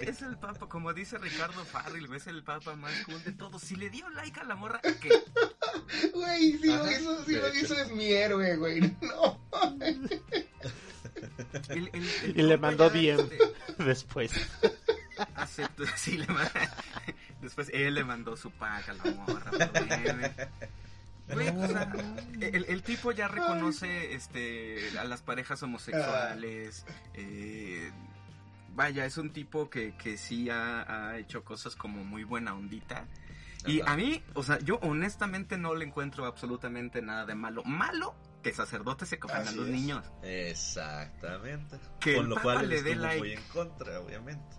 es el papa, como dice Ricardo Farrell, güey, es el papa más cool de todos. Si le dio like a la morra, ¿qué? Güey, si lo Ajá, hizo, si de lo hecho. hizo es mi héroe, güey. No. El- el- el Y le mandó DM. este, Después. aceptó, sí, le ma- Después él le mandó su pack a la morra. Güey, o sea, el, el tipo ya reconoce este a las parejas homosexuales. eh, vaya, es un tipo que, que sí ha, ha hecho cosas como muy buena ondita. Y a mí, o sea, yo honestamente no le encuentro absolutamente nada de malo. Malo que sacerdotes se cojan a los es. niños. Exactamente. Que Con el lo Papa cual él le dé like. muy en contra, obviamente.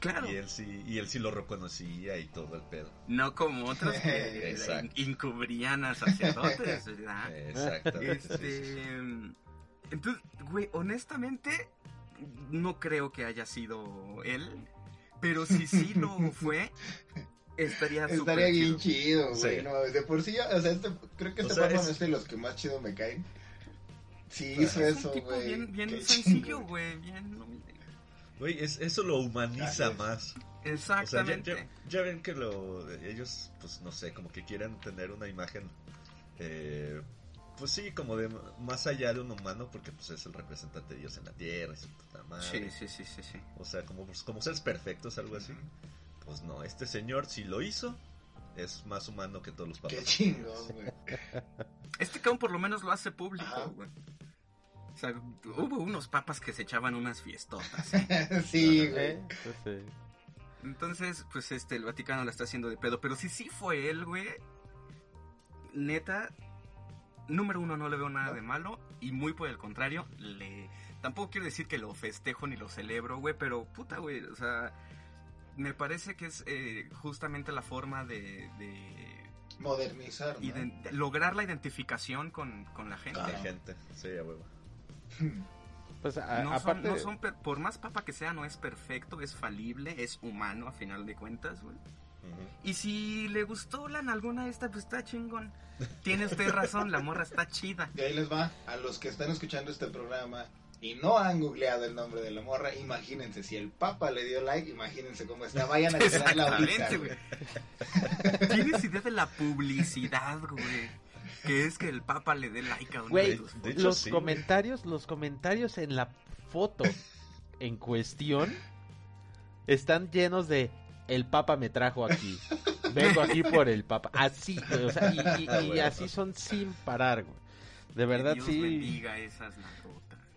Claro. Y él sí, y él sí lo reconocía y todo el pedo. No como otros que encubrían a sacerdotes, ¿verdad? Exactamente. sí, sí, sí. Este. Entonces, güey, honestamente, no creo que haya sido él. Pero si sí lo fue, estaría súper Estaría bien chido. chido, güey. Sí. No, de por sí, ya, o sea, este, creo que O este sea, papa es- es de los que más chido me caen. Sí, hizo Es un eso, tipo güey. bien, bien Qué sencillo, güey. Bien humilde. Güey, es- eso lo humaniza más. O sea, ya, Exactamente. ya- ya ven que lo, ellos, pues no sé, como que quieren tener una imagen, eh, pues sí, como de más allá de un humano, porque pues es el representante de Dios en la tierra, y su puta madre. Sí, sí, sí, sí, sí. O sea, como, pues, como seres perfectos, algo así. Pues no, este señor, si lo hizo, es más humano que todos los Qué papas. chingón, güey. Este cabrón por lo menos lo hace público, güey. O sea, hubo unos papas que se echaban unas fiestotas. ¿eh? sí, güey. Entonces, pues este, el Vaticano la está haciendo de pedo. Pero si sí fue él, güey. Neta, número uno, no le veo nada de malo. Y muy por el contrario, le. Tampoco quiero decir que lo festejo ni lo celebro, güey. Pero puta, güey. O sea, me parece que es eh, justamente la forma de. de Modernizar, ¿no? de lograr la identificación con, con la gente. La gente, sí, a huevo. pues, a- No son, aparte, no son per- por más papa que sea, no es perfecto, es falible, es humano a final de cuentas, güey. Y si le gustó la nalgona esta, pues está chingón. Tiene usted razón, la morra está chida. Y ahí les va, a los que están escuchando este programa y no han googleado el nombre de la morra, imagínense, si el Papa le dio like, imagínense cómo está. Vayan a checarla ahorita, Exactamente, güey. güey. ¿Tienes idea de la publicidad, güey? Que es que el papa le dé like a una Güey, de tus de fotos. hecho, los sí, comentarios, los comentarios en la foto en cuestión están llenos de el Papa me trajo aquí. Vengo aquí por el Papa. Así, güey, o sea, y, y- Ah, y bueno, así son sin parar, güey. De verdad Dios sí bendiga esas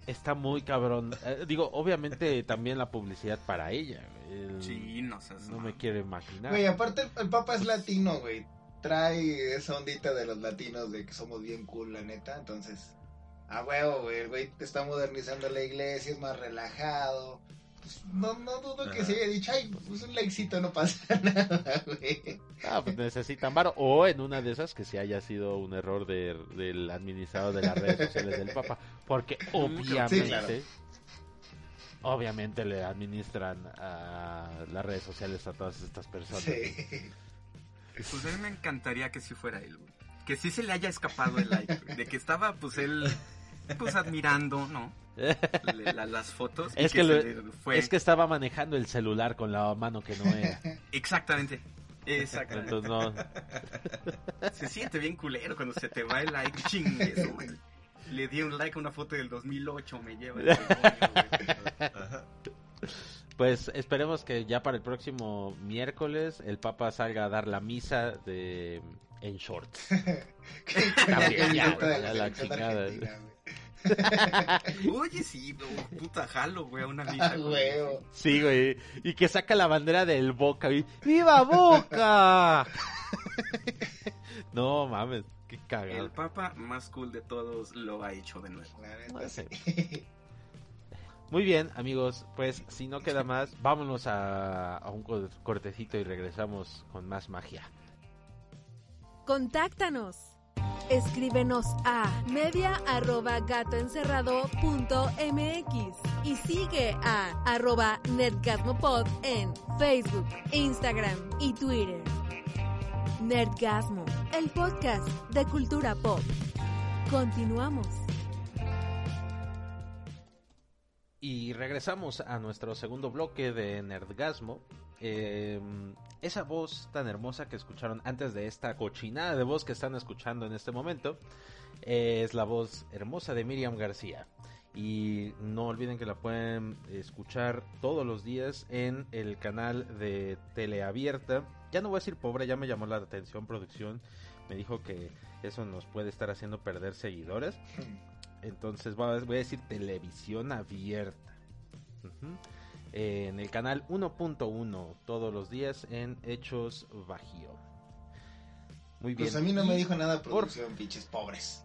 está muy cabrón. Eh, digo, obviamente también la publicidad para ella. El- Sí, no seas no me quiero imaginar. Güey, aparte el, el Papa es latino, güey. Trae esa ondita de los latinos de que somos bien cool, la neta. Entonces, a huevo, güey. El güey te está modernizando la iglesia, es más relajado. Pues, no, no dudo que se haya dicho, ay, pues un likecito no pasa nada, güey. Ah, pues necesitan varo. O en una de esas que sí haya sido un error de- del administrador de las redes sociales del Papa. Porque obviamente, Sí, claro. obviamente le administran a las redes sociales a todas estas personas. Sí. Pues a mí me encantaría que sí fuera él, güey. Que sí se le haya escapado el like, güey. De que estaba, pues, él, pues, admirando, ¿no? La- las fotos. y Es que lo- se le fue. Es que estaba manejando el celular con la mano que no era. Exactamente. Exactamente. Entonces no. Se siente bien culero cuando se te va el like. Chingues, güey. Le di un like a una foto del 2008, me lleva el demonio. Pues esperemos que ya para el próximo miércoles el Papa salga a dar la misa de en shorts. También, ya, la chingada. Oye, sí, no, puta jalo, güey, a una misa. Ah. Sí, güey. Y que saca la bandera del Boca. y, ¡Viva Boca! no mames, qué cagado. El papa más cool de todos lo ha hecho de nuevo. No sé. Muy bien, amigos, pues si no queda más, vámonos a, a un co- cortecito y regresamos con más magia. Contáctanos. Escríbenos a media arroba gatoencerrado.mx y sigue a arroba netgasmopod en Facebook, Instagram y Twitter. Nerdgasmo, el podcast de cultura pop. Continuamos. Y regresamos a nuestro segundo bloque de Nerdgasmo. Eh, esa voz tan hermosa que escucharon antes de esta cochinada de voz que están escuchando en este momento eh, es la voz hermosa de Miriam García. Y no olviden que la pueden escuchar todos los días en el canal de Teleabierta. Ya no voy a decir pobre, ya me llamó la atención producción. Me dijo que eso nos puede estar haciendo perder seguidores. Entonces voy a decir televisión abierta. Eh, en el canal 1.1 todos los días en Hechos Bajío. Muy bien. Pues a mí no me dijo nada producción, pinches pobres.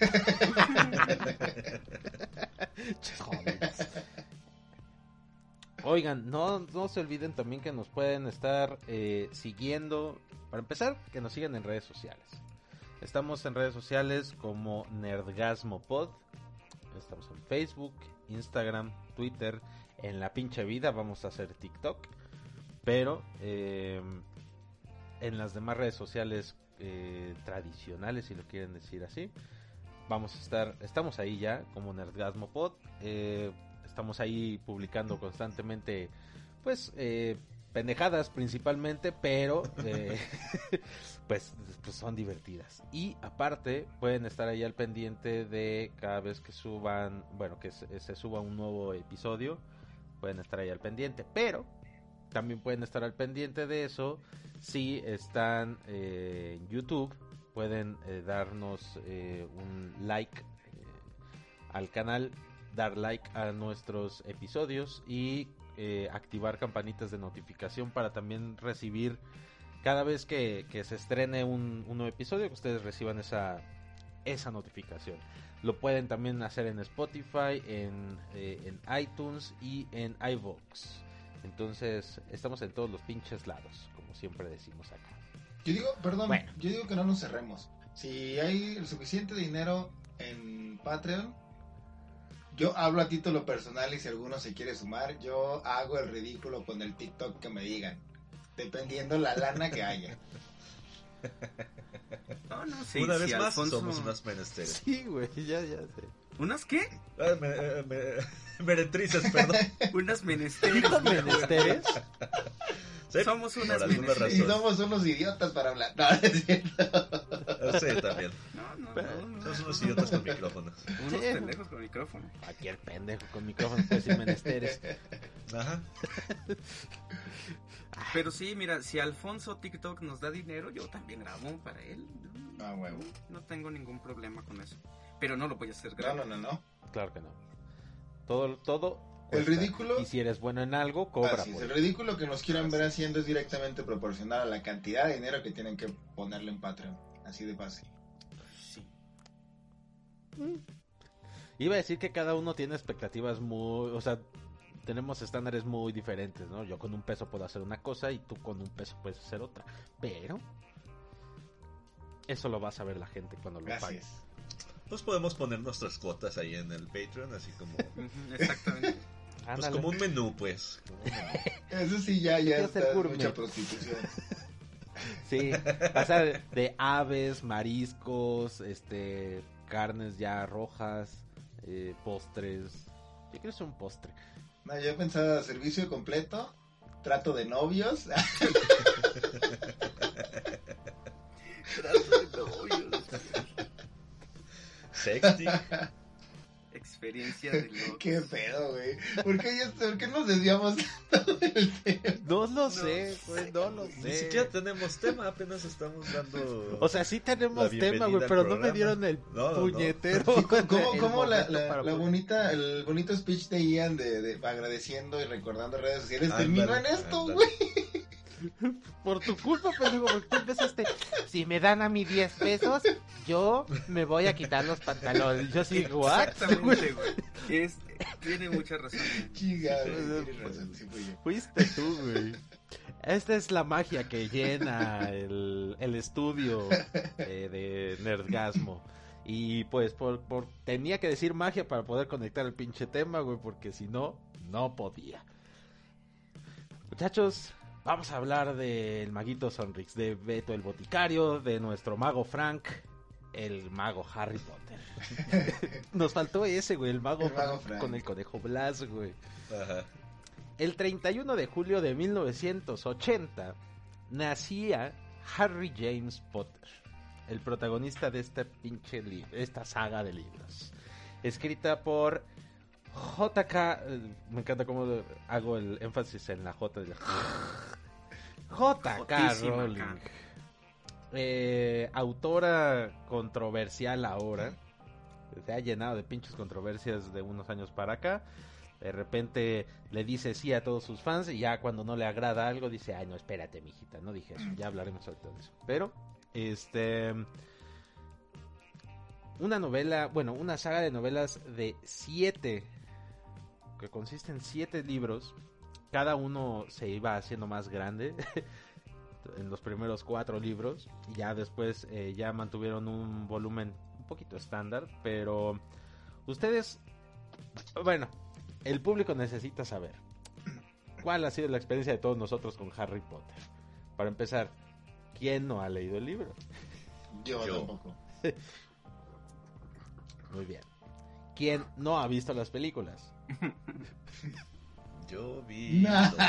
Oigan, no, no se olviden también que nos pueden estar eh, siguiendo. Para empezar, que nos sigan en redes sociales. Estamos en redes sociales como Nerdgasmo Pod. Estamos en Facebook, Instagram, Twitter. En la pinche vida vamos a hacer TikTok. Pero eh, en las demás redes sociales eh, tradicionales, si lo quieren decir así, vamos a estar, estamos ahí ya como Nerdgasmo Pod. eh, estamos ahí publicando constantemente, pues, eh, pendejadas principalmente, pero eh, pues, pues son divertidas. Y aparte pueden estar ahí al pendiente de cada vez que suban, bueno, que se suba un nuevo episodio, pueden estar ahí al pendiente, pero también pueden estar al pendiente de eso si están eh, en YouTube pueden eh, darnos eh, un like al canal, dar like a nuestros episodios y activar campanitas de notificación para también recibir cada vez que, que se estrene un, un nuevo episodio que ustedes reciban esa, esa notificación. Lo pueden también hacer en Spotify, en, eh, en iTunes y en iVoox. Entonces, estamos en todos los pinches lados, como siempre decimos acá. Yo digo, perdón, Bueno. yo digo que no nos cerremos. Si hay el suficiente dinero en Patreon, yo hablo a título personal y si alguno se quiere sumar, yo hago el ridículo con el TikTok que me digan, dependiendo la lana que haya. No, no, sí, Una vez más, Alfonso- somos unas menesteres. Sí, güey, ya, ya sé. ¿Unas qué? Ah, me- eh, me- meretrices, perdón. Unas menesteres. ¿Dijo viejo. menesteres? Sí, Somos unas menesteres. Y somos unos idiotas para hablar. No, no es cierto. Ah, Sí, también. No, no, Pero- no, no. Somos unos idiotas con micrófonos. Unos pendejos con micrófono. Cualquier pendejo con micrófono puede decir menesteres. Ajá. Pero sí, mira, si Alfonso TikTok nos da dinero, yo también grabo para él. No, Ah, huevo. no tengo ningún problema con eso. Pero no lo voy a hacer No, gratis. no, no, no. Claro que no. Todo, todo. El cuesta. ridículo- Y si eres bueno en algo, cobra. Así es, el ridículo que nos quieran ver haciendo es directamente proporcional a la cantidad de dinero que tienen que ponerle en Patreon. Así de fácil. Sí. Iba a decir que cada uno tiene expectativas muy. O sea, tenemos estándares muy diferentes, ¿no? Yo con un peso puedo hacer una cosa y tú con un peso puedes hacer otra. Pero. Eso lo va a saber la gente cuando lo pague. Gracias. Pues podemos poner nuestras cuotas ahí en el Patreon, así como. Exactamente. Pues Ándale. como un menú, pues. como un menú. Eso sí, ya, ya está mucha prostitución. Sí, pasar de aves, mariscos, este, carnes ya rojas, eh, postres. Yo quiero ser un postre. No, yo pensaba servicio completo, trato de novios. sexting. Experiencia de locos. Qué pedo, güey. ¿Por qué, ya- ¿Por qué nos desviamos tanto del tema? No lo sé, güey, no lo Ni sé. siquiera tenemos tema, apenas estamos dando. O sea, sí tenemos tema, güey, pero no me dieron el No, no, no. puñetero. Sí, ¿Cómo, cómo, el cómo la, la- para la bonita, el bonito speech de Ian de, de agradeciendo y recordando redes sociales Ándale, terminó en esto, güey? Por tu culpa, pendejo, porque tú empezaste. Si me dan a mí 10 pesos, yo me voy a quitar los pantalones. Yo sí, ¿what? Exactamente, güey. Es, tiene mucha razón. Chingado, razón, sí yo. Fuiste tú, güey. Esta es la magia que llena el, el estudio eh, de Nerdgasmo. Y pues por, por tenía que decir magia para poder conectar el pinche tema, güey, porque si no, no podía. Muchachos, vamos a hablar del maguito Sonrix, de Beto el Boticario, de nuestro mago Frank, el mago Harry Potter. Nos faltó ese, güey, el mago, El mago Frank Frank. con el conejo Blas, güey. Ajá. El 31 de julio de 1980 nacía Harry James Potter, el protagonista de este pinche esta saga de libros, escrita por JK, eh, me encanta cómo hago el énfasis en la J de JK Rowling. Eh, autora controversial ahora. Se ha llenado de pinches controversias de unos años para acá. De repente le dice sí a todos sus fans y ya cuando no le agrada algo dice, ay no, espérate, mijita, no dije eso, ya hablaremos ahorita de eso. Pero, este... Una novela, bueno, una saga de novelas de siete, que consiste en siete libros. Cada uno se iba haciendo más grande en los primeros cuatro libros. Y ya después eh, ya mantuvieron un volumen un poquito estándar. Pero ustedes, bueno, el público necesita saber cuál ha sido la experiencia de todos nosotros con Harry Potter. Para empezar, ¿quién no ha leído el libro? Yo, Yo. tampoco. Muy bien. ¿Quién no ha visto las películas? Yo vi. Nah.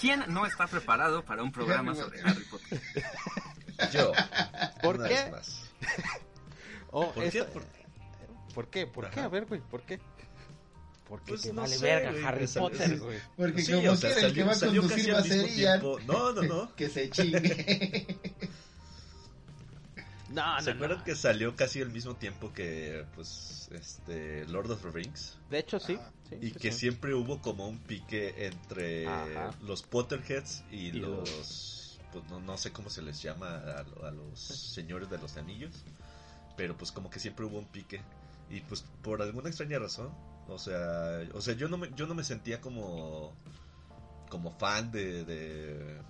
¿Quién no está preparado para un programa sobre Harry Potter? Yo. ¿Por una qué? vez más. Oh, ¿Por esta- qué? Por- ¿Por qué? ¿Por qué? A ver, güey, ¿por qué? Porque Pues te no vale sé, verga güey, Harry Potter, güey. Porque Sí, como o sea, quiera, el que va a conducir va a ser Ian. No, no, no. que se chingue. No, ¿Se no, acuerdan no. que salió casi al mismo tiempo que, pues, este, Lord of the Rings? De hecho, sí. Sí, Y sí, que sí. siempre hubo como un pique entre Ajá. los Potterheads y, Y los... los- Pues no, no sé cómo se les llama a, lo- a los señores de los anillos. Pero pues como que siempre hubo un pique. Y pues por alguna extraña razón. O sea, o sea yo, no me, yo no me sentía como... Como fan de... de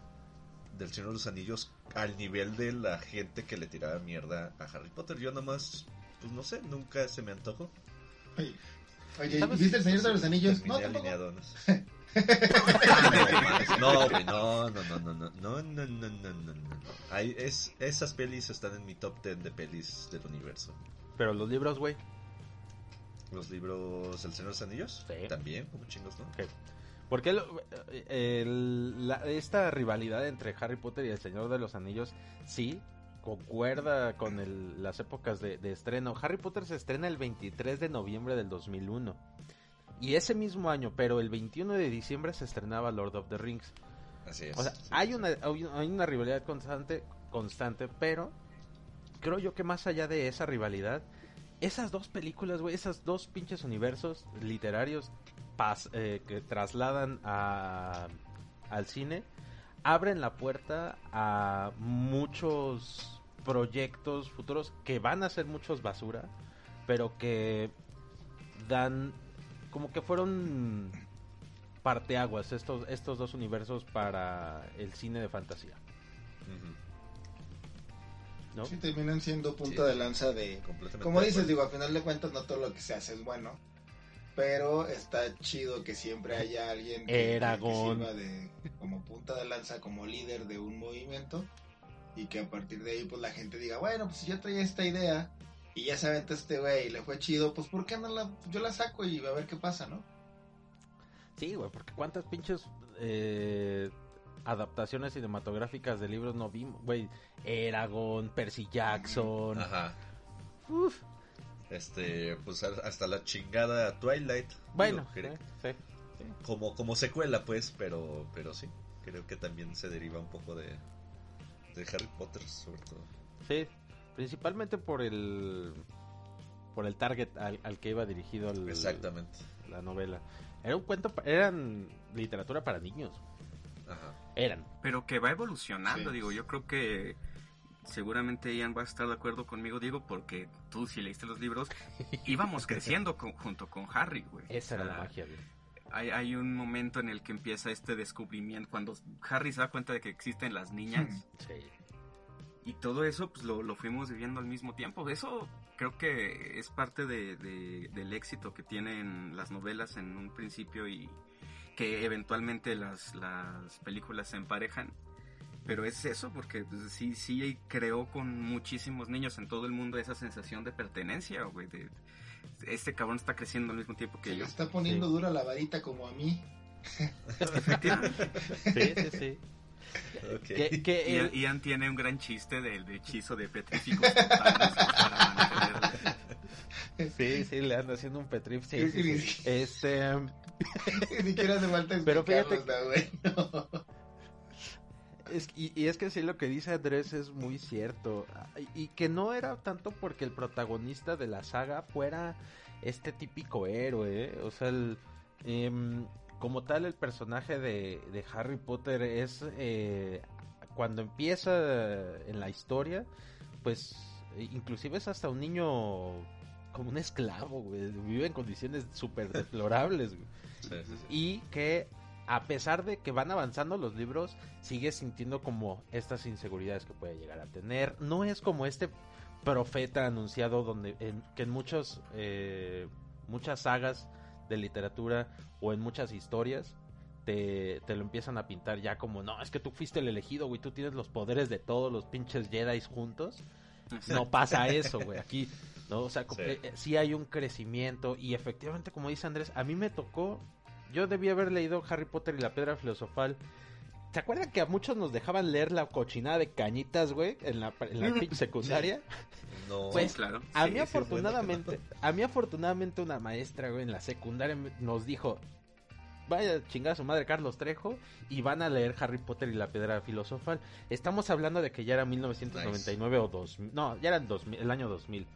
del Señor de los Anillos al nivel de la gente que le tiraba mierda a Harry Potter. Yo nomás, pues no sé, nunca se me antojó. Oye, Oye. ¿viste el Señor de los Anillos? No, alineado, no, No, güey, no, no, no, no, no, no, no, no, no, no, no, no. Ahí es, esas pelis están en mi top 10 de pelis del universo. Pero los libros, güey. Los libros El Señor de los Anillos, Sí. también, como chingos, ¿no? Ok. ¿Por qué lo- el- la- esta rivalidad entre Harry Potter y el Señor de los Anillos sí concuerda con el- las épocas de, de estreno? Harry Potter se estrena el 23 de noviembre del 2001. Y ese mismo año, pero el 21 de diciembre se estrenaba Lord of the Rings. Así es. O sea, sí, hay sí. una, hay una rivalidad constante, constante, pero creo yo que más allá de esa rivalidad, esas dos películas, güey, esos dos pinches universos literarios pas- eh, que trasladan a, al cine, abren la puerta a muchos proyectos futuros que van a ser muchos basura, pero que dan como que fueron parteaguas estos, estos dos universos para el cine de fantasía, ¿no? Sí, terminan siendo punta Sí. de lanza de... completamente Como dices, digo, a final de cuentas no todo lo que se hace es bueno. Pero está chido que siempre haya alguien que, sirva de, como punta de lanza, como líder de un movimiento. Y que a partir de ahí pues la gente diga, bueno, pues si yo traía esta idea y ya se aventó este güey y le fue chido, pues ¿por qué no la, yo la saco y a ver qué pasa, ¿no? Sí, güey, porque cuántas pinches eh, adaptaciones cinematográficas de libros no vimos, güey. Eragon, Percy Jackson. Ajá. Uf. Este, pues hasta la chingada Twilight. Bueno, Digo, eh, sí. como, como secuela, pues, pero, pero sí. Creo que también se deriva un poco de, de Harry Potter, sobre todo. Sí, principalmente por el por el target al, al que iba dirigido el- Exactamente. la novela. Era un cuento, eran literatura para niños. Ajá. Eran. Pero que va evolucionando, Sí. digo, yo creo que seguramente Ian va a estar de acuerdo conmigo, digo, porque tú si leíste los libros, íbamos creciendo con- junto con Harry, güey. Esa era la magia, güey. Hay, hay un momento en el que empieza este descubrimiento, cuando Harry se da cuenta de que existen las niñas, Sí. y todo eso pues lo, lo fuimos viviendo al mismo tiempo. Eso creo que es parte de, de- del éxito que tienen las novelas en un principio y que eventualmente las, las películas se emparejan. Pero es eso, porque pues, sí, sí creó con muchísimos niños en todo el mundo esa sensación de pertenencia, güey. De, este cabrón está creciendo al mismo tiempo que Se yo. está poniendo Sí. dura la varita como a mí. Efectivamente. Sí, sí, sí. Ok. Que, que Ian, el- Ian tiene un gran chiste del hechizo de petrificos sí, sí, le anda haciendo un petrif. Sí, Creo sí, que sí. Este, Ni siquiera hace falta Pero fíjate- bueno. Es- y, y es que sí, lo que dice Andrés es muy cierto. Y, y que no era tanto porque el protagonista de la saga fuera este típico héroe. ¿eh? O sea, el, em, como tal, el personaje de, de Harry Potter es. eh, cuando empieza en la historia, pues. Inclusive es hasta un niño. Como un esclavo, güey. Vive en condiciones súper deplorables, güey Sí, sí, sí. y que a pesar de que van avanzando los libros, sigue sintiendo como estas inseguridades que puede llegar a tener. No es como este profeta anunciado donde en, que en muchos eh, muchas sagas de literatura o en muchas historias te, te lo empiezan a pintar ya como no, es que tú fuiste el elegido, güey, tú tienes los poderes de todos los pinches Jedi juntos. No pasa eso, güey, aquí, ¿no? O sea, Sí. eh, sí hay un crecimiento y efectivamente, como dice Andrés, a mí me tocó, yo debí haber leído Harry Potter y la Piedra Filosofal. ¿Se acuerdan que a muchos nos dejaban leer la cochinada de cañitas, güey, en la, en la pinche secundaria? No. Pues, claro. A mí sí, afortunadamente, a mí afortunadamente una maestra, güey, en la secundaria me- nos dijo, vaya a chingar a su madre Carlos Trejo y van a leer Harry Potter y la Piedra Filosofal. Estamos hablando de que ya era 1999 o 2000, no, ya 2000, el año 2000.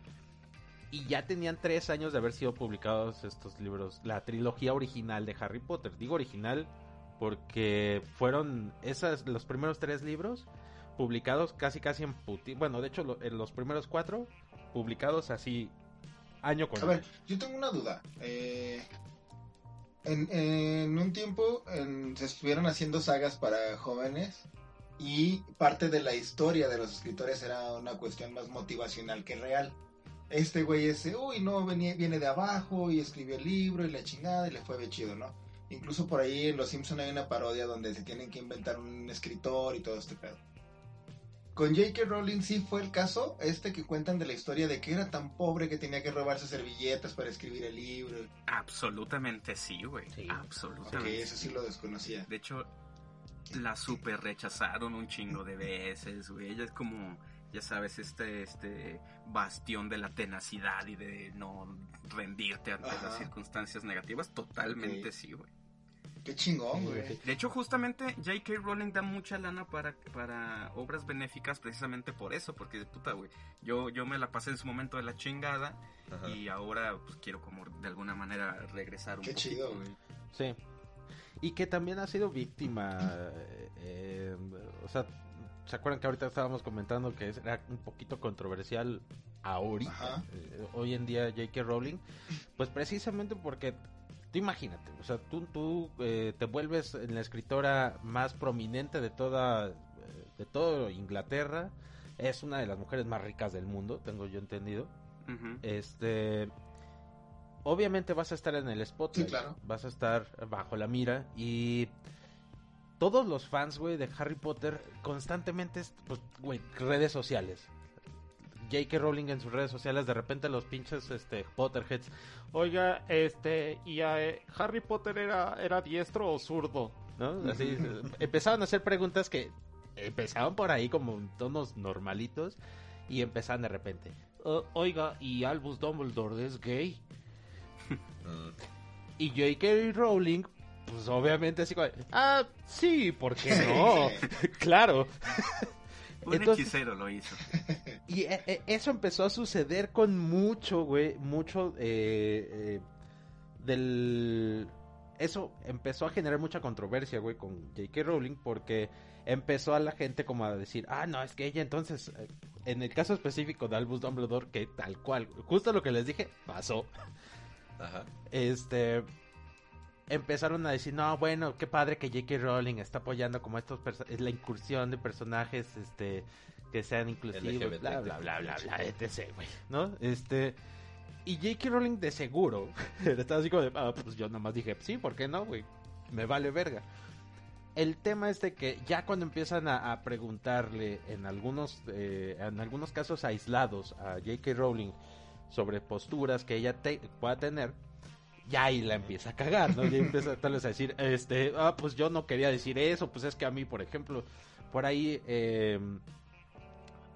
Y ya tenían tres años de haber sido publicados estos libros, la trilogía original de Harry Potter. Digo original porque fueron esas los primeros tres libros publicados casi casi en puti bueno de hecho lo- en los primeros cuatro publicados así año con A ver, año. yo tengo una duda. Eh, en, en un tiempo en- se estuvieron haciendo sagas para jóvenes y parte de la historia de los escritores era una cuestión más motivacional que real. Este güey ese, uy, no, venía, viene de abajo y escribió el libro y la chingada y le fue chido, ¿no? Incluso por ahí en Los Simpson hay una parodia donde se tienen que inventar un escritor y todo este pedo. Con J.K. Rowling sí fue el caso, este que cuentan de la historia de que era tan pobre que tenía que robarse servilletas para escribir el libro. Absolutamente sí, güey. Sí. Ok, Absolutamente. eso sí lo desconocía. De hecho, la super rechazaron un chingo de veces, güey. Ella es como, ya sabes, este, este bastión de la tenacidad y de no rendirte ante Ajá. las circunstancias negativas. Totalmente sí, güey. Qué chingón, güey. De hecho, justamente J.K. Rowling da mucha lana para, para obras benéficas precisamente por eso, porque puta, güey, yo, yo me la pasé en su momento de la chingada Ajá. y ahora pues quiero como de alguna manera regresar un Qué poquito, chido, güey. güey. Sí. Y que también ha sido víctima. eh, eh, o sea, ¿se acuerdan que ahorita estábamos comentando que era un poquito controversial ahorita? Ajá. eh, hoy en día J.K. Rowling. Pues precisamente porque, tú imagínate, o sea, tú, tú eh, te vuelves la escritora más prominente de toda, eh, de todo Inglaterra. Es una de las mujeres más ricas del mundo, tengo yo entendido. Este. Obviamente vas a estar en el spotlight. Sí, claro. Vas a estar bajo la mira. Y. Todos los fans, güey, de Harry Potter constantemente, es, pues, güey, redes sociales. J.K. Rowling en sus redes sociales, de repente los pinches, este, Potterheads. Oiga, este, ¿y eh, Harry Potter era, era diestro o zurdo? ¿no? Así, empezaban a hacer preguntas que empezaban por ahí como en tonos normalitos y empezaban de repente. "O- oiga, ¿y Albus Dumbledore es gay? Y J.K. Rowling, pues obviamente así como, ah, sí, ¿por qué no? claro. Un Entonces- hechicero lo hizo. Y eh, eh, eso empezó a suceder con mucho, güey, mucho eh, eh, del... Eso empezó a generar mucha controversia, güey, con J.K. Rowling porque empezó a la gente como a decir, ah, no, es que ella entonces, en el caso específico de Albus Dumbledore, que tal cual, justo lo que les dije, pasó, Ajá. este empezaron a decir no bueno qué padre que J.K. Rowling está apoyando como estos perso- la incursión de personajes este que sean inclusivos LGBT, bla bla bla bla bla etc güey no este y J.K. Rowling de seguro estaba así como de ah, pues yo nomás dije sí por qué no güey me vale verga el tema es de que ya cuando empiezan a, a preguntarle en algunos eh, en algunos casos aislados a J.K. Rowling sobre posturas que ella te- pueda tener, ya ahí la empieza a cagar, ¿no? Ya empieza tal vez a decir, este, ah, pues yo no quería decir eso, pues es que a mí, por ejemplo, por ahí eh,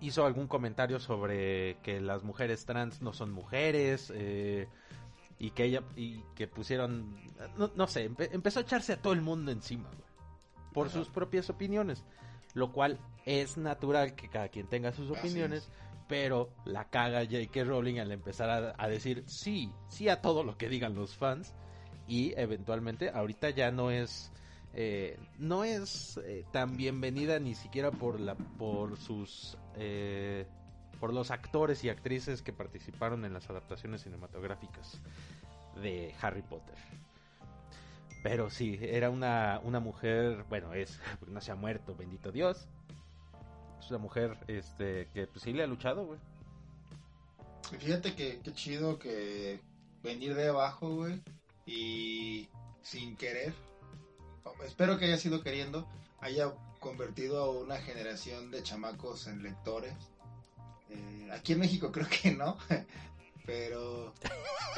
hizo algún comentario sobre que las mujeres trans no son mujeres, eh, y que ella, y que pusieron, no, no sé, empe- empezó a echarse a todo el mundo encima, güey, por Ajá. sus propias opiniones, lo cual es natural que cada quien tenga sus opiniones, es. Pero la caga J.K. Rowling al empezar a, decir sí, sí a todo lo que digan los fans y eventualmente ahorita ya no es eh, no es eh, tan bienvenida ni siquiera por la por sus eh, por los actores y actrices que participaron en las adaptaciones cinematográficas de Harry Potter. Pero sí, era una, una mujer, bueno, es, no se ha muerto, bendito Dios. Es una mujer este que pues sí le ha luchado, güey. Fíjate que qué chido que venir de abajo, güey, y sin querer, espero que haya sido queriendo, haya convertido a una generación de chamacos en lectores. Eh, aquí en México creo que no, pero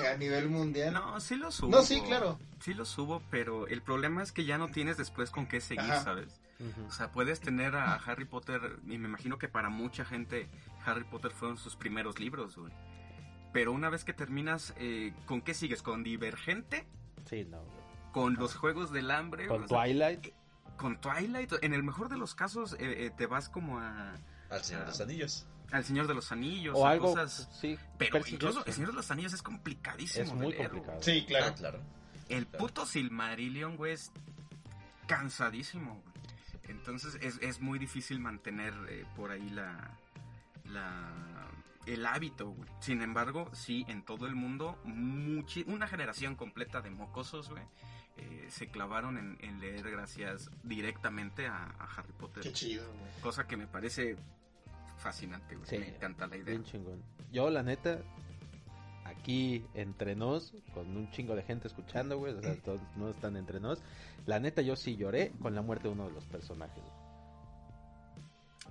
a nivel mundial. No, sí lo subo. No, sí, claro. Sí lo subo, pero el problema es que ya no tienes después con qué seguir, Ajá. ¿sabes? O sea, puedes tener a Harry Potter, y me imagino que para mucha gente Harry Potter fueron sus primeros libros, güey. Pero una vez que terminas, eh, ¿con qué sigues? ¿Con Divergente? Sí, no, güey. ¿Con los Juegos del Hambre? Con O sea, Twilight. ¿Con Twilight? En el mejor de los casos, eh, eh, te vas como a... Al Señor de los Anillos. Al Señor de los Anillos, O algo, cosas... sí. Pero incluso. El Señor de los Anillos es complicadísimo es de muy leer, complicado. Sí, claro. Ah, claro. El Claro. puto Silmarillion, güey, es cansadísimo, güey. Entonces es, es muy difícil mantener eh, por ahí la, la el hábito, güey. Sin embargo, sí, en todo el mundo, muchi- una generación completa de mocosos, güey, eh, se clavaron en, en leer gracias directamente a, a Harry Potter. Qué chido, güey. Cosa que me parece fascinante, güey. Sí, me encanta la idea. Bien chingón. Yo, la neta, aquí entre nos, con un chingo de gente escuchando, güey, o sea, todos no están entre nos. La neta, yo sí lloré con la muerte de uno de los personajes.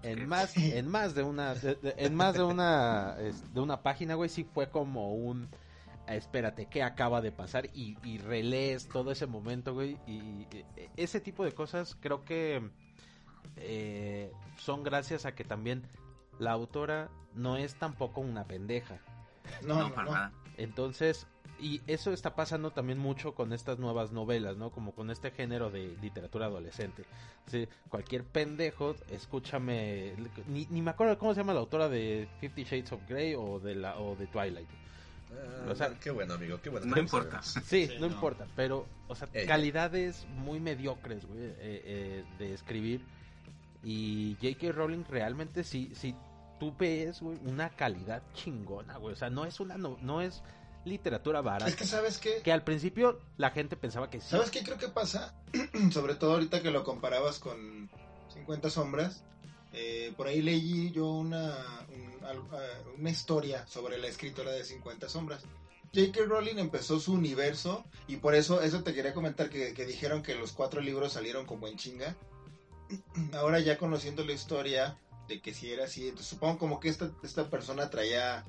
En más, en más de una, de- de- en más de una, de una página, güey, sí fue como un, "Ah, espérate, ¿qué acaba de pasar? Y, y relees todo ese momento, güey, y eh, ese tipo de cosas creo que eh, son gracias a que también la autora no es tampoco una pendeja. No, No, no, para no. nada. Entonces, y eso está pasando también mucho con estas nuevas novelas, ¿no? Como con este género de literatura adolescente. Sí, cualquier pendejo, escúchame, ni, ni me acuerdo cómo se llama la autora de Fifty Shades of Grey o de la o de Twilight. Ah, O sea, qué bueno, amigo, qué bueno. no importa. sabemos. Sí, Sí, no, no. importa, pero, o sea, Ella. calidades muy mediocres, güey, eh, eh, de escribir. Y J.K. Rowling realmente sí, sí, tú ves, güey, una calidad chingona, güey. O sea, no es una, no, no es literatura barata. Es que, ¿sabes qué? Que al principio la gente pensaba que sí. ¿Sabes qué creo que pasa? Sobre todo ahorita que lo comparabas con 50 sombras. eh, por ahí leí yo una, un- eh, una historia sobre la escritora de 50 sombras. J.K. Rowling empezó su universo y por eso, eso te quería comentar que, que dijeron que los cuatro libros salieron como en chinga. Ahora ya conociendo la historia de que si era así, supongo como que esta, esta persona traía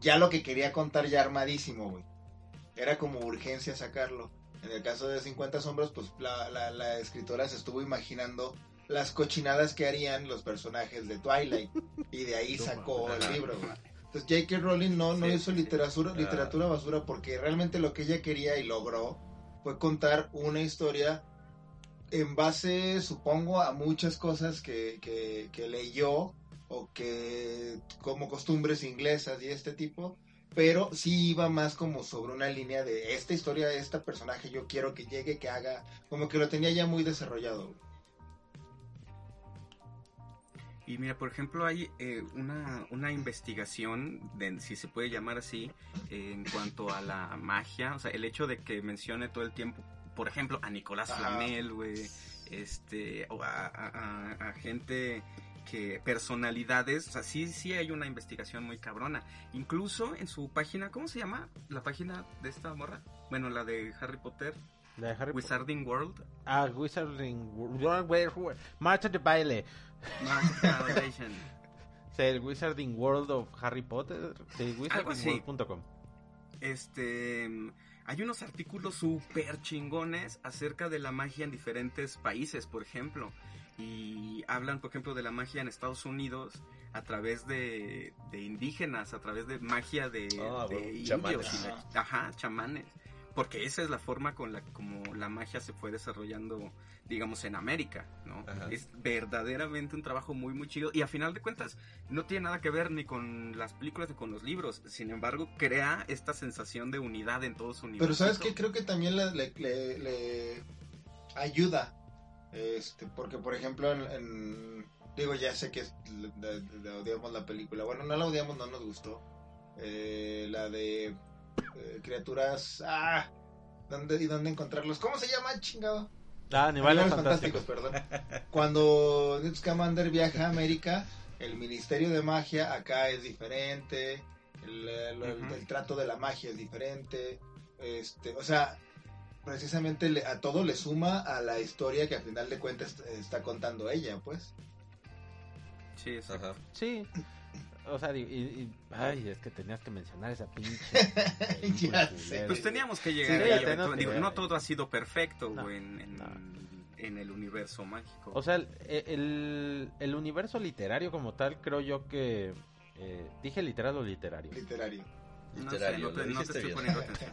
ya lo que quería contar ya armadísimo, güey. Era como urgencia sacarlo. En el caso de 50 sombras, pues la, la, la escritora se estuvo imaginando las cochinadas que harían los personajes de Twilight y de ahí sacó el libro. güey. Entonces J.K. Rowling no, no Sí. hizo literatura, Ah. literatura basura porque realmente lo que ella quería y logró fue contar una historia en base, supongo, a muchas cosas que, que, que leyó o que como costumbres inglesas y este tipo, pero sí iba más como sobre una línea de esta historia, este personaje yo quiero que llegue, que haga, como que lo tenía ya muy desarrollado. Y mira, por ejemplo, hay eh, una, una investigación, de, si se puede llamar así, eh, en cuanto a la magia. O sea, el hecho de que mencione todo el tiempo, por ejemplo, a Nicolás. Flamel, güey, este, o a, a- a- a gente que, personalidades, o sea, sí, sí hay una investigación muy cabrona. Incluso en su página, ¿cómo se llama? La página de esta morra. Bueno, la de Harry Potter, La de Harry. Wizarding World. Ah, Wizarding World. Marcha de baile. O sea, el Wizarding World of Harry Potter. Sí, wizardingworld.com. Este. Hay unos artículos súper chingones acerca de la magia en diferentes países, por ejemplo. Y hablan, por ejemplo, de la magia en Estados Unidos a través de, de indígenas, a través de magia de, Ah, de bueno, indios. chamanes. y la- ajá, chamanes. Porque esa es la forma con la como la magia se fue desarrollando, digamos, en América, ¿no? Ajá. Es verdaderamente un trabajo muy, muy chido. Y a final de cuentas, no tiene nada que ver ni con las películas ni con los libros. Sin embargo, crea esta sensación de unidad en todo su universo. Pero sabes que creo que también le, le- le- le ayuda, este, porque por ejemplo en, en- digo ya sé que le odiamos la película, bueno no la odiamos, no nos gustó, Eh, la de eh, criaturas, ah, ¿dónde y dónde encontrarlos? ¿Cómo se llama chingado? Ah, Animales, Animales Fantásticos. perdón. Cuando Newt Scamander viaja a América, el Ministerio de Magia acá es diferente, el, el- el- Ujú. el trato de la magia es diferente, este, o sea, precisamente le- a todo le suma a la historia que al final de cuentas está contando ella, pues. Sí, exacto. Ajá. Sí. O sea, y, y- y- ay, es que tenías que mencionar esa pinche. Ya sé. Pues teníamos que llegar Sí, que Digo, no todo ha sido perfecto, No, güey, en, en- no. en el universo mágico. O sea, el, el- el universo literario como tal, creo yo que... eh, dije literal o literario. Literario. No literario, sé, no te, lo no te dijiste estoy bien. poniendo atención.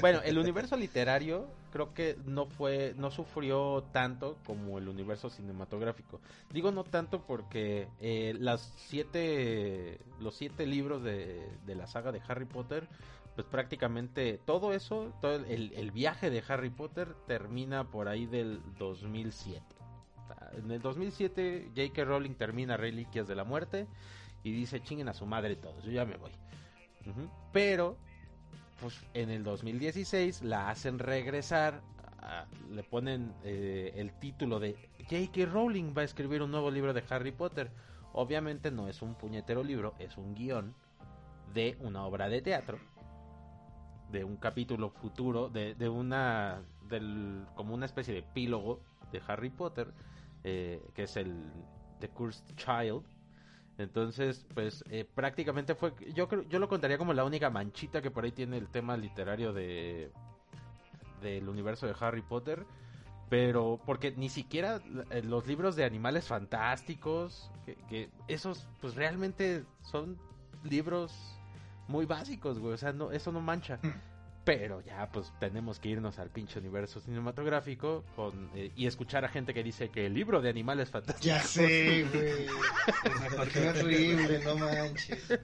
Bueno, el universo literario creo que no fue, no sufrió tanto como el universo cinematográfico. Digo no tanto porque eh, las siete, los siete libros de, de la saga de Harry Potter, pues prácticamente todo eso, todo el, el viaje de Harry Potter termina por ahí del 2007. En el 2007 J.K. Rowling termina Reliquias de la Muerte y dice chinguen a su madre todos, yo ya me voy. Pero pues en el 2016 la hacen regresar, le ponen eh, el título de J.K. Rowling va a escribir un nuevo libro de Harry Potter. Obviamente no es un puñetero libro, es un guion de una obra de teatro, de un capítulo futuro, de, de una, del, como una especie de epílogo de Harry Potter, eh, que es el The Cursed Child. Entonces, pues eh, prácticamente fue, yo creo, yo lo contaría como la única manchita que por ahí tiene el tema literario de del universo de Harry Potter, pero porque ni siquiera eh, los libros de animales fantásticos, que, que esos pues realmente son libros muy básicos, güey, o sea, no, eso no mancha. Pero ya, pues tenemos que irnos al pinche universo cinematográfico con, eh, y escuchar a gente que dice que el libro de animales fantásticos. Ya sé, güey. Qué horrible, no manches.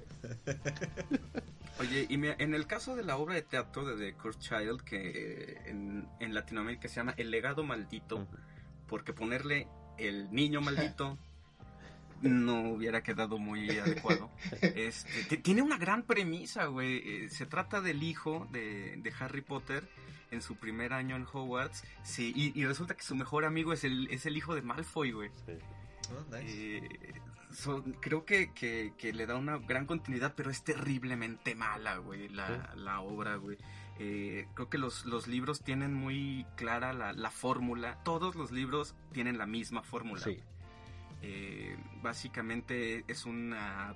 Oye, y mira, en el caso de la obra de teatro de The Cursed Child, que eh, en, en Latinoamérica se llama El legado maldito, porque ponerle el niño maldito no hubiera quedado muy adecuado. Este, ti- tiene una gran premisa, güey. Eh, Se trata del hijo de, de Harry Potter en su primer año en Hogwarts. Sí, y, y resulta que su mejor amigo es el, es el hijo de Malfoy, güey. Sí. Oh, nice. Eh, so- creo que, que, que le da una gran continuidad, pero es terriblemente mala, güey, la, la obra, güey. Eh, creo que los, los libros tienen muy clara la, la fórmula. Todos los libros tienen la misma fórmula. Sí. Eh, básicamente es una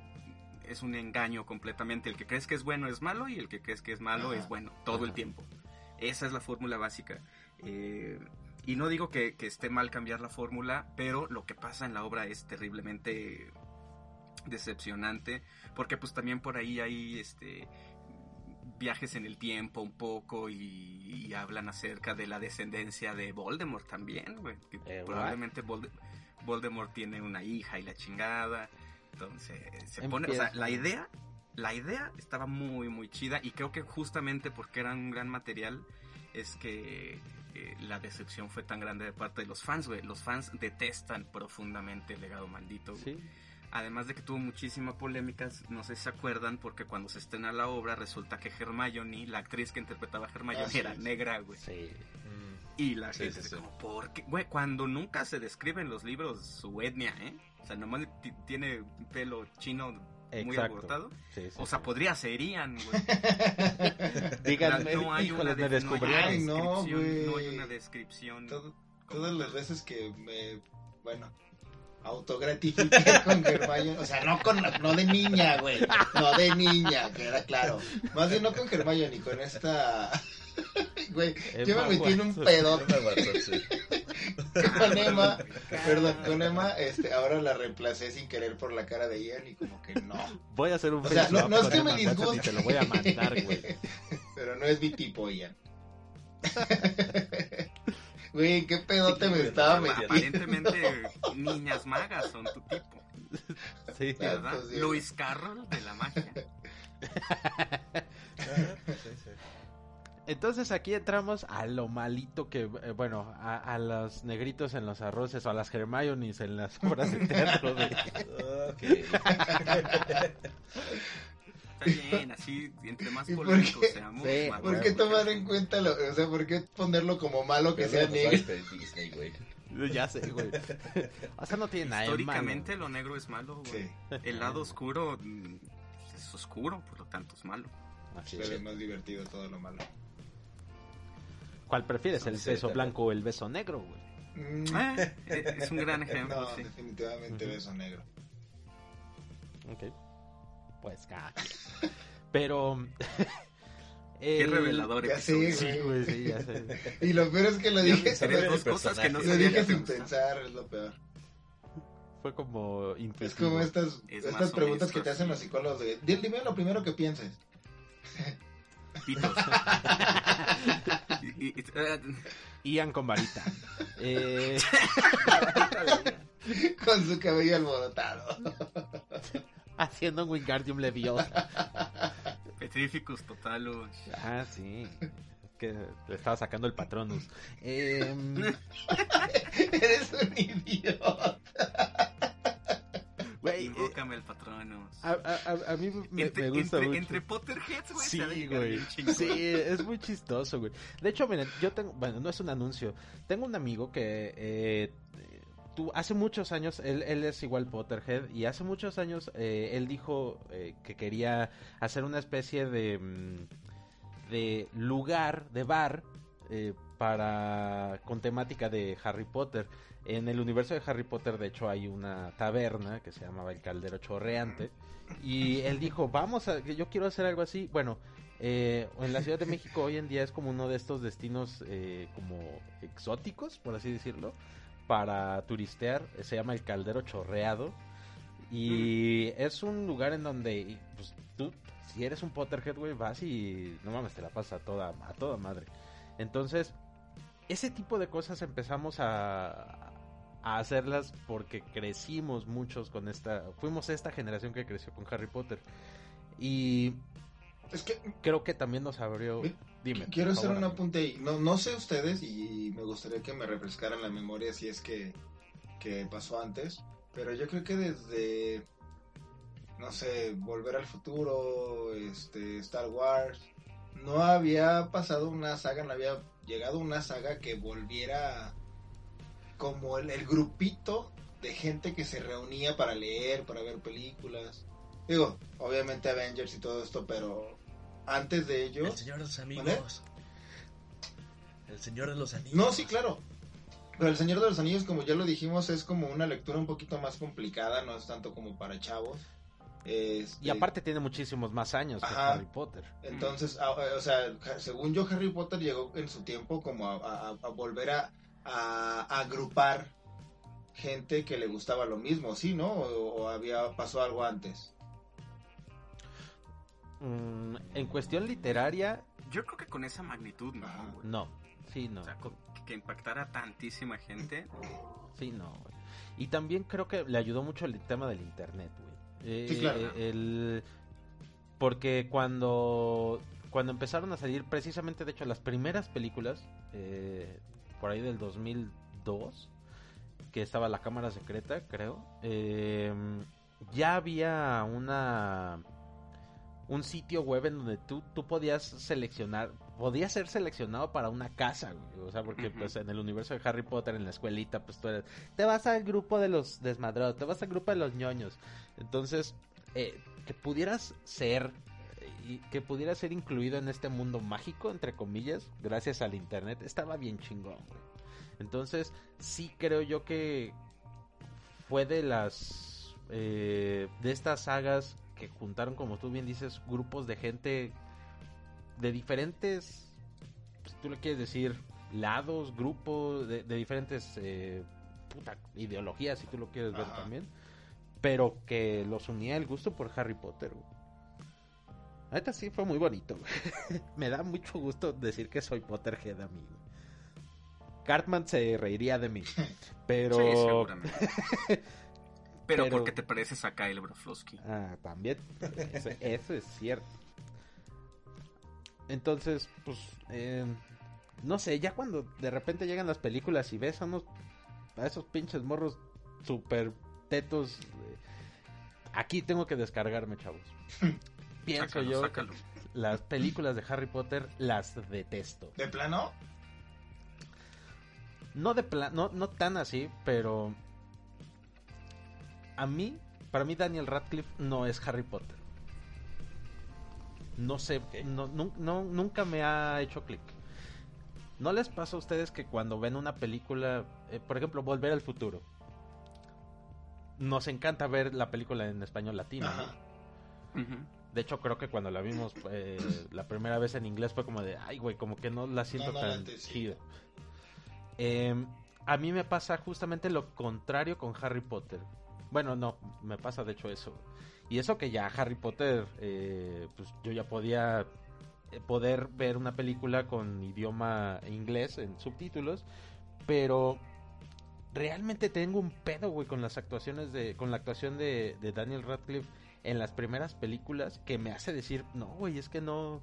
es un engaño completamente. El que crees que es bueno es malo y el que crees que es malo Ajá. es bueno todo el tiempo. Esa es la fórmula básica. Eh, y no digo que, que esté mal cambiar la fórmula, pero lo que pasa en la obra es terriblemente decepcionante, porque pues también por ahí hay este viajes en el tiempo un poco y, y hablan acerca de la descendencia de Voldemort también, güey. que Eh, probablemente Volde- Voldemort tiene una hija y la chingada. Entonces, se pone, o sea, la idea, la idea estaba muy, muy chida y creo que justamente porque era un gran material es que eh, la decepción fue tan grande de parte de los fans, güey. Los fans detestan profundamente el legado maldito, güey. Sí. Además de que tuvo muchísima polémica, no sé si se acuerdan, porque cuando se estrena la obra resulta que Hermione, la actriz que interpretaba a Hermione, Ah, sí, era sí. negra, güey. Sí. Mm, Y la Sí, gente sí, se sí. como, ¿por qué? Güey, cuando nunca se describe en los libros su etnia, ¿eh? O sea, nomás ti- tiene un pelo chino muy Exacto. abortado. Sí, sí, O sea, sí. podría ser Ian, güey. Díganme, no hay una, me de- no hay una descubrieron. Ay, no, descripción, no, hay una descripción. Todo- todas las veces que me, bueno, autogratifiqué con Hermione, o sea, no con no de niña, güey, no de niña, que era claro. Más bien no con Hermione, con esta güey, yo me metí en un pedo me sí. con Emma, perdón, con Emma, este, ahora la reemplacé sin querer por la cara de Ian y como que no. Voy a hacer un O sea, no, es que me Emma y disguste. te lo voy a mandar, güey. Pero no es mi tipo, Ian. Güey, qué pedote me estaba metiendo. Aparentemente, niñas magas son tu tipo, Sí. Luis Carroll de la magia. Entonces aquí entramos a lo malito que, eh, bueno, a, a los negritos en los arroces o a las Hermiones en las obras de teatro. Ok. Está bien, así, entre más ¿Y por qué? seamos, Sí, más ¿Por qué tomar en cuenta lo, o sea, por qué ponerlo como malo que sea negro? de Disney, güey. ya sé, güey. O sea, no tiene nada de Históricamente malo. lo negro es malo, güey. Sí, El lado oscuro mm, es oscuro, por lo tanto es malo. Así pero es más divertido todo lo malo. ¿Cuál prefieres, el Sí, beso también. blanco o el beso negro, güey? Mm, Eh, eh, es un gran ejemplo, no, sí. definitivamente beso negro. Ok. Pues cada quien. Pero... Qué el- revelador ya Sí, güey, sí, ya sé. Y lo peor es que lo dije, el dos cosas que no lo dije sin pensar, es lo peor. Fue como Es intuitivo. como estas, Es estas preguntas que te hacen los psicólogos de, "Di- dime lo primero que pienses. Pitos. Eh, Ian con varita. Eh, Con su cabello alborotado. haciendo un Wingardium Leviosa. Petrificus totalus. Ah, sí. Que le estaba sacando el Patronus. Em, Eres un idiota. Güey, eh, Invócame el patronus. a, a- a- a mí me, entre, me gusta entre, mucho. entre Potterheads, güey. Sí, güey. Sí, es muy chistoso, güey. De hecho, miren, yo tengo, bueno, no es un anuncio. Tengo un amigo que eh, tú, hace muchos años, él, él es igual Potterhead, y hace muchos años eh, él dijo eh, que quería hacer una especie de, mm, de lugar, de bar, eh, para con temática de Harry Potter. En el universo de Harry Potter, de hecho, hay una taberna que se llamaba el Caldero Chorreante. Y él dijo, vamos a, yo quiero hacer algo así. Bueno, eh, en la Ciudad de México hoy en día es como uno de estos destinos eh, como exóticos, por así decirlo, para turistear. Se llama el Caldero Chorreado. Y es un lugar en donde, pues, tú, si eres un Potterhead, güey, vas y no mames, te la pasas a toda, a toda madre. Entonces, ese tipo de cosas empezamos a, a hacerlas porque crecimos muchos con esta, fuimos esta generación que creció con Harry Potter. Y Es que creo que también nos abrió, Mi- dime. quiero hacer un apunte ahí. No, no sé ustedes y me gustaría que me refrescaran la memoria si es que, que pasó antes. Pero yo creo que desde, no sé, Volver al Futuro, este, Star Wars, no había pasado una saga, no había llegado una saga que volviera como el, el grupito de gente que se reunía para leer, para ver películas. Digo, obviamente Avengers y todo esto, pero antes de ello... El Señor de los Amigos. El Señor de los Anillos. No, sí, claro. Pero El Señor de los Anillos, como ya lo dijimos, es como una lectura un poquito más complicada, no es tanto como para chavos. Este, Y aparte tiene muchísimos más años que. Harry Potter. Entonces, a- o sea, según yo, Harry Potter llegó en su tiempo como a, a- a volver a, a- a agrupar gente que le gustaba lo mismo, ¿sí, no? O, o había pasó algo antes. Mm, en cuestión literaria, Yo creo que con esa magnitud, no, Ajá. güey. no. Sí, no. O sea, con- que impactara tantísima gente. Sí, no, güey. Y también creo que le ayudó mucho el tema del internet, güey. Eh, Sí, claro. el- Porque cuando, cuando empezaron a salir, precisamente, de hecho, las primeras películas, eh, por ahí del 2002, que estaba la cámara secreta, creo, eh, ya había una un sitio web en donde tú, tú podías seleccionar, podías ser seleccionado para una casa, güey. O sea, porque pues en el universo de Harry Potter, en la escuelita, pues tú eres, te vas al grupo de los desmadrados, te vas al grupo de los ñoños. Entonces, eh, que pudieras ser, y que pudiera ser incluido en este mundo mágico, entre comillas, gracias al internet, estaba bien chingón, güey. Entonces, sí creo yo que fue de las, eh, de estas sagas que juntaron, como tú bien dices, grupos de gente de diferentes, si tú le quieres decir, lados, grupos, de, de diferentes eh, puta, ideologías, si tú lo quieres ver también, pero que los unía el gusto por Harry Potter. güey. Neta sí fue muy bonito. güey. Me da mucho gusto decir que soy Potterhead a mí. Cartman se reiría de mí, pero... Sí, seguramente. Pero, Pero- porque te pareces a Kyle Broflovsky. Ah, también. Eso, eso es cierto. Entonces, pues, eh, no sé, ya cuando de repente llegan las películas y ves a, unos, a esos pinches morros super tetos, eh, aquí tengo que descargarme, chavos. Pienso Sácalo, yo, sácalo. las películas de Harry Potter las detesto. ¿De plano? No de plan, no, no tan así, pero a mí, para mí Daniel Radcliffe no es Harry Potter. No sé, no, nun- no- nunca me ha hecho clic. ¿No les pasa a ustedes que cuando ven una película, eh, por ejemplo, Volver al Futuro, nos encanta ver la película en español latino? ¿no? De hecho, creo que cuando la vimos eh, la primera vez en inglés fue como de, ay, güey, como que no la siento No, no la tan chido. Eh, a mí me pasa justamente lo contrario con Harry Potter. Bueno, no, me pasa de hecho eso. Y eso que ya Harry Potter, eh, pues yo ya podía eh, poder ver una película con idioma inglés en subtítulos, pero realmente tengo un pedo, güey, con las actuaciones de, con la actuación de, de Daniel Radcliffe en las primeras películas que me hace decir, no, güey, es que no. o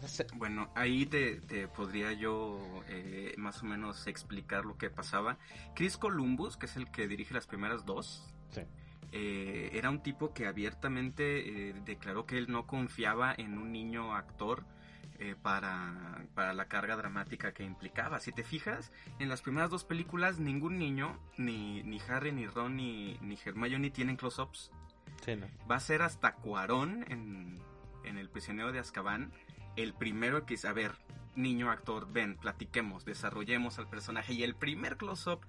sea, se- Bueno, ahí te, te podría yo eh, más o menos explicar lo que pasaba. Chris Columbus, que es el que dirige las primeras dos, sí. eh, era un tipo que abiertamente eh, declaró que él no confiaba en un niño actor eh, para, para la carga dramática que implicaba. Si te fijas, en las primeras dos películas ningún niño, ni, ni Harry, ni Ron, ni, ni Hermione tienen close-ups. Sí, no. Va a ser hasta Cuarón en, en El prisionero de Azkaban el primero que dice, a ver, niño actor, ven, platiquemos, desarrollemos al personaje. Y el primer close-up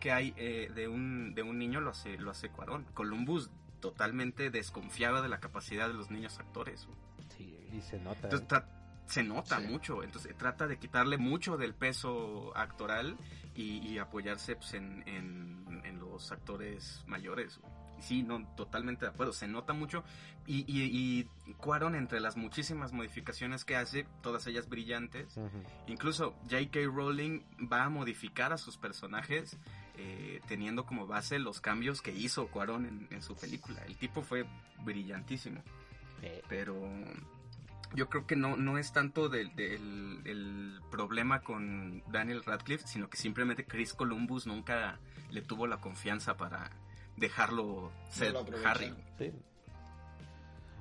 que hay eh, de, un, de un niño lo hace, lo hace Cuarón. Columbus totalmente desconfiaba de la capacidad de los niños actores. Sí, y se nota. Entonces se nota Sí. mucho, entonces trata de quitarle mucho del peso actoral y, y apoyarse pues, en, en- en los actores mayores. Sí, no, totalmente de acuerdo, se nota mucho y, y, y Cuarón entre las muchísimas modificaciones que hace, todas ellas brillantes. Incluso J.K. Rowling va a modificar a sus personajes eh, teniendo como base los cambios que hizo Cuarón en, en su película. El tipo fue brillantísimo, Eh, pero yo creo que no, no es tanto del, del- el problema con Daniel Radcliffe, sino que simplemente Chris Columbus nunca le tuvo la confianza para dejarlo ser. Harry. Sí.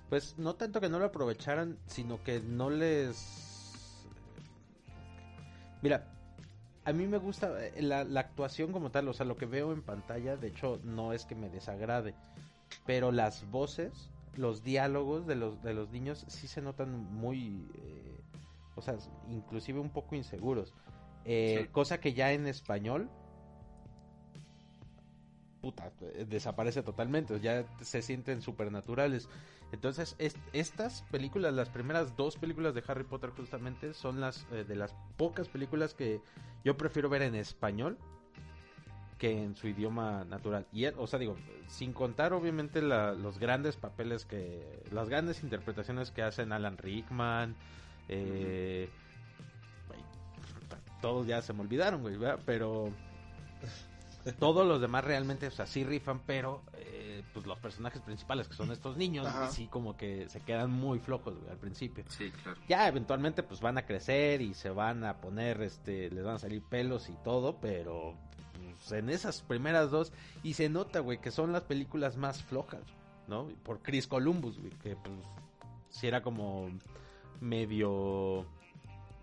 Pues no tanto que no lo aprovecharan, sino que no les... Mira, a mí me gusta eh, la, la actuación como tal, o sea, lo que veo en pantalla, de hecho, no es que me desagrade, pero las voces, los diálogos de los, de los niños sí se notan muy... eh, o sea, inclusive un poco inseguros. Eh, Sí. Cosa que ya en español... puta, eh, desaparece totalmente, ya se sienten supernaturales. Entonces, es- estas películas, las primeras dos películas de Harry Potter justamente, son las eh, de las pocas películas que yo prefiero ver en español que en su idioma natural. Y, eh, o sea, digo, sin contar obviamente la- los grandes papeles que, las grandes interpretaciones que hacen Alan Rickman, eh, todos ya se me olvidaron, güey, ¿verdad? pero todos los demás realmente, o sea, sí rifan, pero eh, pues los personajes principales que son estos niños, Ajá. sí como que se quedan muy flojos, güey, al principio. Sí, claro. Ya eventualmente pues van a crecer y se van a poner, este, les van a salir pelos y todo, pero pues, en esas primeras dos y se nota, güey, que son las películas más flojas, ¿no? Por Chris Columbus, güey, que pues sí era como medio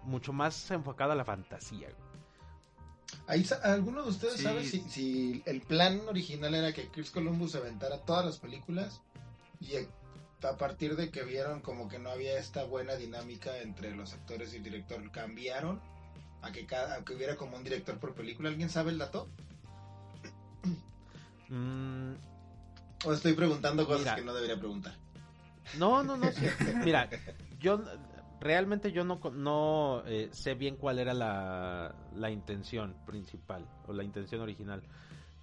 mucho más enfocada a la fantasía. güey. Ahí, ¿Alguno de ustedes Sí. sabe si, si el plan original era que Chris Columbus aventara todas las películas y a- a partir de que vieron como que no había esta buena dinámica entre los actores y el director, cambiaron a que, cada, a que hubiera como un director por película? ¿Alguien sabe el dato? Mm, ¿O estoy preguntando cosas Mira. que no debería preguntar? No, no, no. sí. Mira, yo realmente yo no, no eh, sé bien cuál era la, la intención principal o la intención original.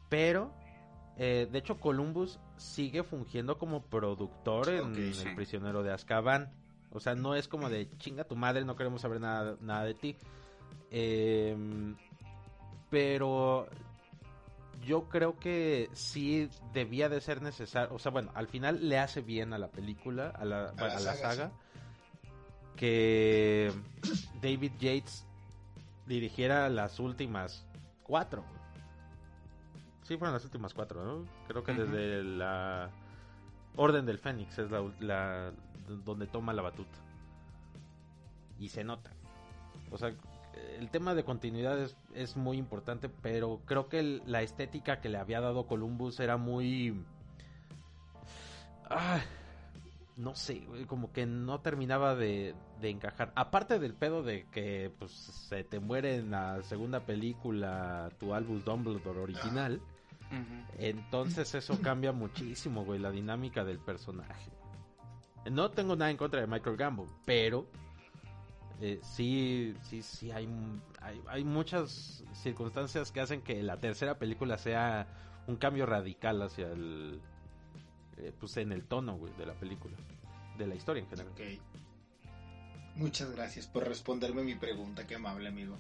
Pero, eh, de hecho, Columbus sigue fungiendo como productor en El prisionero de Azkaban. O sea, no es como de chinga tu madre, no queremos saber nada, nada de ti. Em, pero yo creo que sí debía de ser necesario. O sea, bueno, al final le hace bien a la película, a la, a la la saga, saga, que David Yates dirigiera las últimas cuatro. Sí, fueron las últimas cuatro, ¿no? Creo que desde la Orden del Fénix es la, donde toma la batuta. Y se nota. O sea, el tema de continuidad es, es muy importante, pero creo que el- la estética que le había dado Columbus era muy... Ah, no sé, como que no terminaba de, de encajar. Aparte del pedo de que pues, se te muere en la segunda película tu Albus Dumbledore original, entonces eso cambia muchísimo, güey, la dinámica del personaje. No tengo nada en contra de Michael Gambon, pero eh, sí, sí, sí, hay, hay, hay muchas circunstancias que hacen que la tercera película sea un cambio radical hacia el, eh, pues en el tono, güey, de la película, de la historia en general. Ok. Muchas gracias por responderme mi pregunta, qué amable amigo.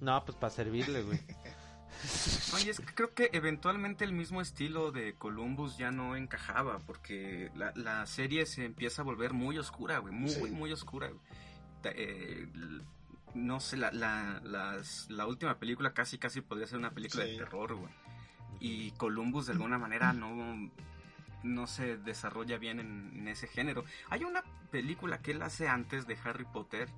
No, pues para servirle, güey. Oye, es que creo que eventualmente el mismo estilo de Columbus ya no encajaba, porque la, la serie se empieza a volver muy oscura, güey, muy, Sí. muy oscura. güey. Eh, no sé, la, la, las- la última película casi, casi podría ser una película Sí. de terror, güey. Y Columbus de alguna manera no, no se desarrolla bien en, ese género. Hay una película que él hace antes de Harry Potter,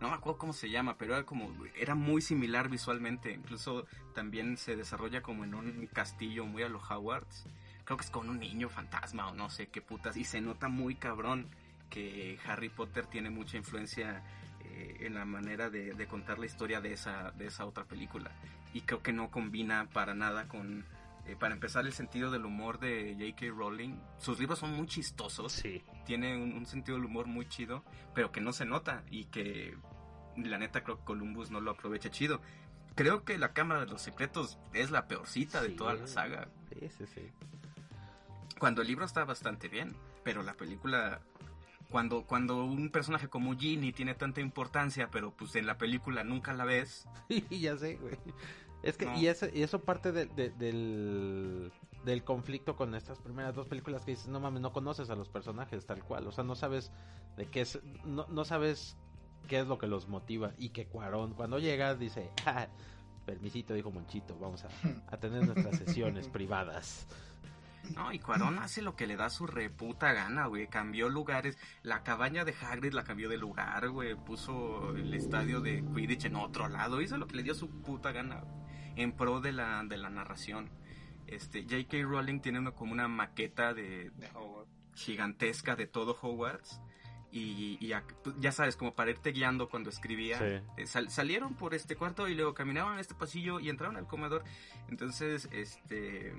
no me acuerdo cómo se llama, pero era como, era muy similar visualmente, incluso también se desarrolla como en un castillo muy a los Howards. Creo que es con un niño fantasma o no sé qué putas. Y se nota muy cabrón que Harry Potter tiene mucha influencia eh, en la manera de, de contar la historia de esa, de esa otra película. Y creo que no combina para nada con... eh, para empezar, el sentido del humor de J.K. Rowling. Sus libros son muy chistosos Sí. tiene un, un sentido del humor muy chido, pero que no se nota y que la neta creo que Columbus no lo aprovecha chido. Creo que la Cámara de los Secretos es la peorcita de toda la saga. Sí, sí, sí. Cuando el libro está bastante bien, pero la película cuando cuando un personaje como Ginny tiene tanta importancia, pero pues en la película nunca la ves. Ya sé, güey. Es que, No. y, ese- y eso parte de- de- del, del conflicto con estas primeras dos películas que dices, no mames, no conoces a los personajes tal cual. O sea, no sabes de qué es, no, no sabes qué es lo que los motiva. Y que Cuarón, cuando llega, dice, "Ja, permisito, dijo Monchito, vamos a, a tener nuestras sesiones privadas. No, y Cuarón hace lo que le da su reputa gana, güey. Cambió lugares. La cabaña de Hagrid la cambió de lugar, güey. Puso el estadio de Quidditch en otro lado. Hizo lo que le dio su puta gana. güey, En pro de la, de la narración. Este, J.K. Rowling tiene una, como una maqueta de, De gigantesca de todo Hogwarts. y, y ya, pues, ya sabes, como para irte guiando cuando escribía. Sí. Eh, sal- salieron por este cuarto y luego caminaban en este pasillo y entraron al comedor. Entonces, este,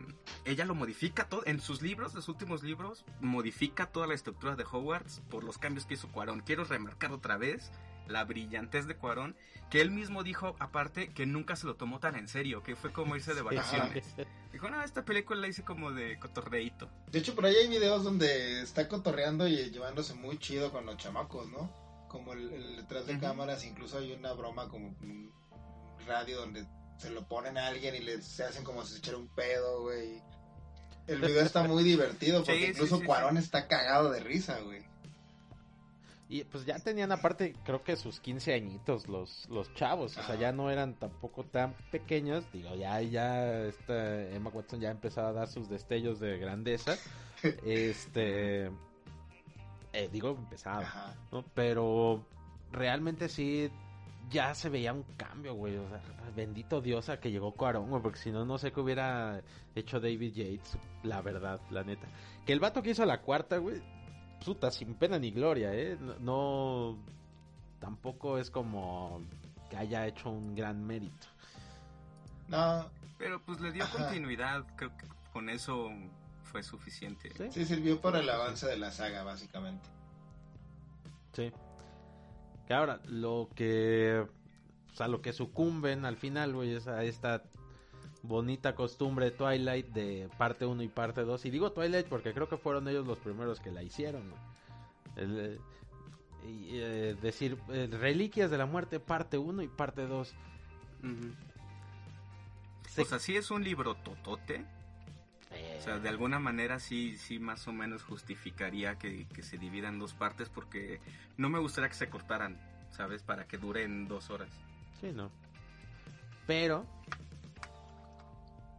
ella lo modifica todo. En sus libros, los últimos libros, modifica toda la estructura de Hogwarts por los cambios que hizo Cuarón. Quiero remarcar otra vez la brillantez de Cuarón, que él mismo dijo aparte que nunca se lo tomó tan en serio, que fue como irse de vacaciones. Dijo, no, esta película la hice como de cotorreíto. De hecho, por ahí hay videos donde está cotorreando y llevándose muy chido con los chamacos, ¿no? Como el, el detrás de cámaras, incluso hay una broma como un radio donde se lo ponen a alguien y le se hacen como si se echara un pedo, güey. El video está muy divertido porque Sí, sí, incluso sí, Cuarón está cagado de risa, güey. Y pues ya tenían aparte, creo que sus 15 añitos los, los chavos, o sea, ya no eran tampoco tan pequeños, digo, ya, ya esta Emma Watson ya empezaba a dar sus destellos de grandeza, este, eh, digo, empezaba. ¿no? Pero realmente sí, ya se veía un cambio, güey, o sea, bendito Dios a que llegó Cuarón, güey, porque si no, no sé qué hubiera hecho David Yates, la verdad, la neta. Que el vato que hizo la cuarta, güey, puta, sin pena ni gloria, ¿eh? No, no- tampoco es como que haya hecho un gran mérito. No, Pero pues le dio Ajá. continuidad, creo que con eso fue suficiente. ¿Sí? sí sirvió para el avance de la saga, básicamente. Sí. Que ahora, lo que. O sea, lo que sucumben al final, güey, es a esta bonita costumbre de Twilight de parte 1 y parte 2. Y digo Twilight porque creo que fueron ellos los primeros que la hicieron. El, eh, y, eh, decir eh, Reliquias de la Muerte, parte 1 y parte 2. Ujú. Se- O sea, sí es un libro totote. Eh, O sea, de alguna manera sí, sí más o menos justificaría que, que se divida en dos partes porque no me gustaría que se cortaran, ¿sabes? Para que duren dos horas. Sí, no. Pero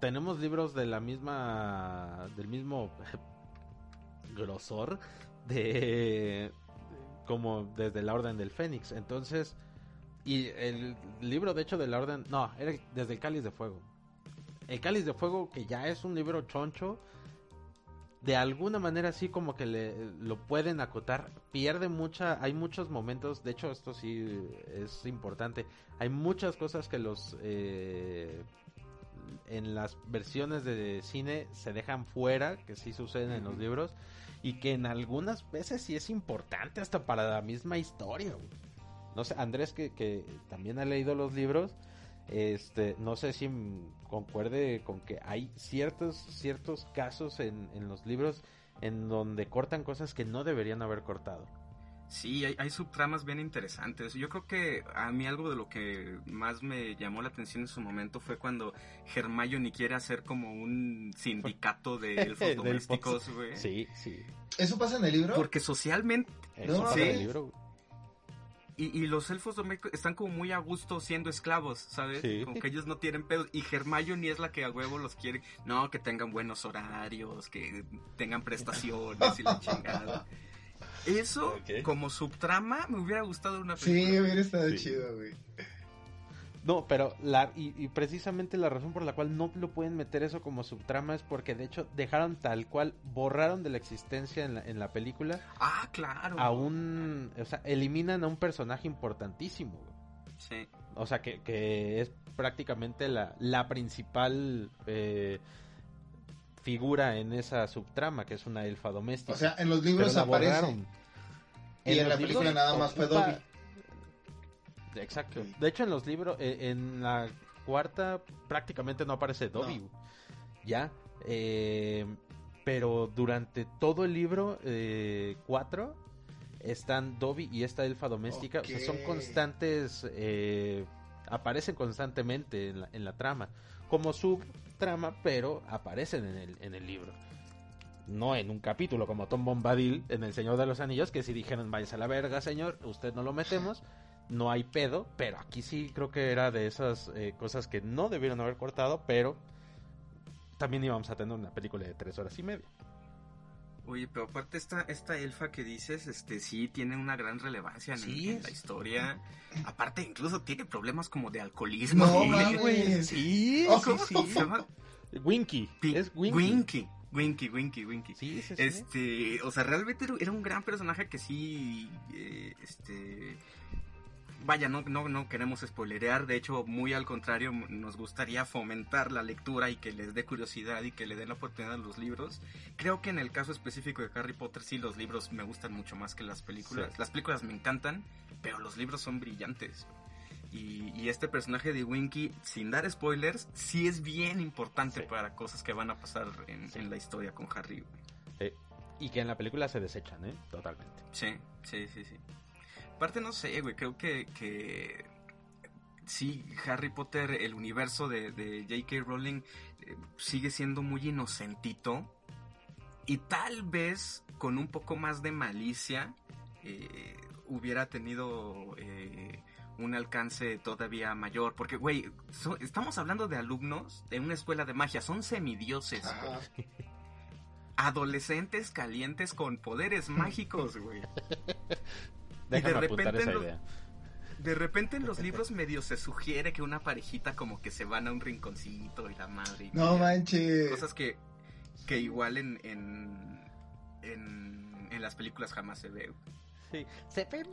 tenemos libros de la misma del mismo grosor de como desde la Orden del Fénix. Entonces, y el libro de hecho de la Orden, no, era desde el Cáliz de Fuego. El Cáliz de Fuego que ya es un libro choncho de alguna manera sí como que le, lo pueden acotar, pierde mucha, hay muchos momentos, de hecho esto sí es importante, hay muchas cosas que los eh, en las versiones de cine se dejan fuera, que sí suceden en los libros, y que en algunas veces sí es importante hasta para la misma historia. güey. No sé, Andrés que, que también ha leído los libros, este, no sé si concuerde con que hay ciertos, ciertos casos en, en los libros en donde cortan cosas que no deberían haber cortado. Sí, hay, hay subtramas bien interesantes. Yo creo que a mí algo de lo que más me llamó la atención en su momento fue cuando Hermione quiere hacer como un sindicato de elfos domésticos, güey. Sí, sí. ¿Eso pasa en el libro? Porque socialmente, Eso No, pasa sí. en el libro. güey. y, y los elfos domésticos están como muy a gusto siendo esclavos, ¿sabes? Sí. Como que ellos no tienen pedo. Y Hermione es la que a huevo los quiere. No, que tengan buenos horarios, que tengan prestaciones y la chingada. Eso, como subtrama, me hubiera gustado una Sí, película. hubiera estado Sí. chido, güey. No, pero la y, y precisamente la razón por la cual no lo pueden meter eso como subtrama es porque de hecho dejaron tal cual, borraron de la existencia en la, en la película Ah, claro. a un, o sea, eliminan a un personaje importantísimo. güey. Sí. O sea, que, que es prácticamente la, la principal eh, figura en esa subtrama, que es una elfa doméstica. O sea, en los libros aparece. Y en la película nada más fue Dobby. Exacto. De hecho, en los libros, eh, en la cuarta prácticamente no aparece Dobby. No. Ya. Eh, pero durante todo el libro 4 están Dobby y esta elfa doméstica. O sea, son constantes. eh, aparecen constantemente en la, en la trama. Como subtrama, pero aparecen en el, en el libro. No en un capítulo como Tom Bombadil en El Señor de los Anillos, que si dijeron, vayas a la verga, señor, usted no lo metemos no hay pedo, pero aquí sí creo que era de esas eh, cosas que no debieron haber cortado, pero también íbamos a tener una película de tres horas y media. Oye, pero aparte esta, esta elfa que dices, este sí tiene una gran relevancia en, Sí, en es- la historia. Aparte, incluso tiene problemas como de alcoholismo. No, mames. güey. Sí, Oh, sí, ¿Cómo sí. se llama? Winky, es Winky. Winky. Winky, Winky, Winky. Sí, sí, sí. Este, o sea, realmente era- era un gran personaje que sí, eh, este, vaya, no, no, no queremos spoilerear, de hecho, muy al contrario, nos gustaría fomentar la lectura y que les dé curiosidad y que le den la oportunidad a los libros. Creo que en el caso específico de Harry Potter, sí, los libros me gustan mucho más que las películas. Sí. Las películas me encantan, pero los libros son brillantes. Y, y este personaje de Winky, sin dar spoilers, sí es bien importante Sí. para cosas que van a pasar en, en la historia con Harry. Eh, y que en la película se desechan, ¿eh? Totalmente. Sí, sí, sí, sí. Aparte, no sé, güey, creo que, que sí, Harry Potter, el universo de, de J.K. Rowling eh, sigue siendo muy inocentito y tal vez con un poco más de malicia eh, hubiera tenido eh, un alcance todavía mayor. Porque, güey, so- estamos hablando de alumnos de una escuela de magia, son semidioses. Adolescentes calientes con poderes mágicos, güey. Déjame de repente esa lo- idea. De repente en los libros medio se sugiere que una parejita como que se van a un rinconcito y la madre. y No manches. Cosas que, que igual en, en, en, en las películas jamás se ve. Sí, se ve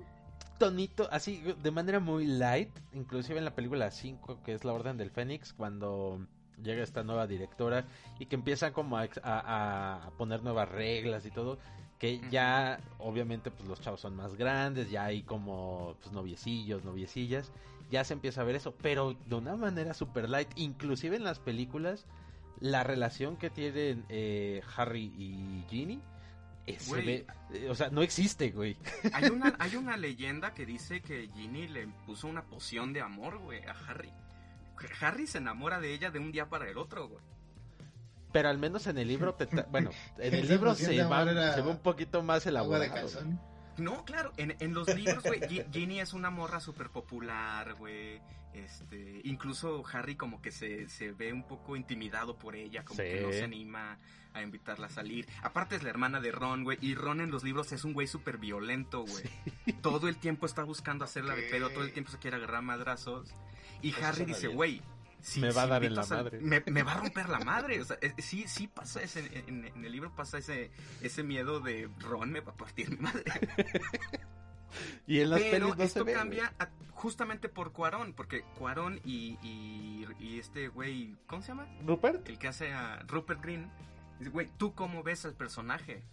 tonito, así, de manera muy light, inclusive en la película 5, que es La Orden del Fénix, cuando llega esta nueva directora y que empieza como a, ex- a- a poner nuevas reglas y todo, que ya, obviamente, pues los chavos son más grandes, ya hay como, pues, noviecillos, noviecillas, ya se empieza a ver eso, pero de una manera super light, inclusive en las películas, la relación que tienen eh, Harry y Ginny, eh, Güey. ve, eh, o sea, no existe, güey. Hay una, hay una leyenda que dice que Ginny le puso una poción de amor, güey, a Harry. Harry se enamora de ella de un día para el otro, güey. Pero al menos en el libro, te bueno, en el libro se va, era se ve un poquito más Agua de elaborado. calzón. No, claro, en, en los libros, güey, Gi- Ginny es una morra súper popular, güey. Este, incluso Harry como que se, se ve un poco intimidado por ella, como Sí. que no se anima a invitarla a salir. Aparte es la hermana de Ron, güey, y Ron en los libros es un güey súper violento, güey. Todo el tiempo está buscando hacerla de pedo, todo el tiempo se quiere agarrar a madrazos. Y Eso Harry dice, güey, si, Me va a dar en la madre". Me, me va a romper la madre. O sea, es- sí, sí pasa ese, en, en el libro pasa ese, ese miedo de Ron me va a partir mi madre. Y en las Pero no esto se ve, cambia a- justamente por Cuarón, porque Cuarón y, y, y este güey, ¿cómo se llama? ¿Rupert? El que hace a Rupert Green. Dice, güey, ¿tú cómo ves al personaje?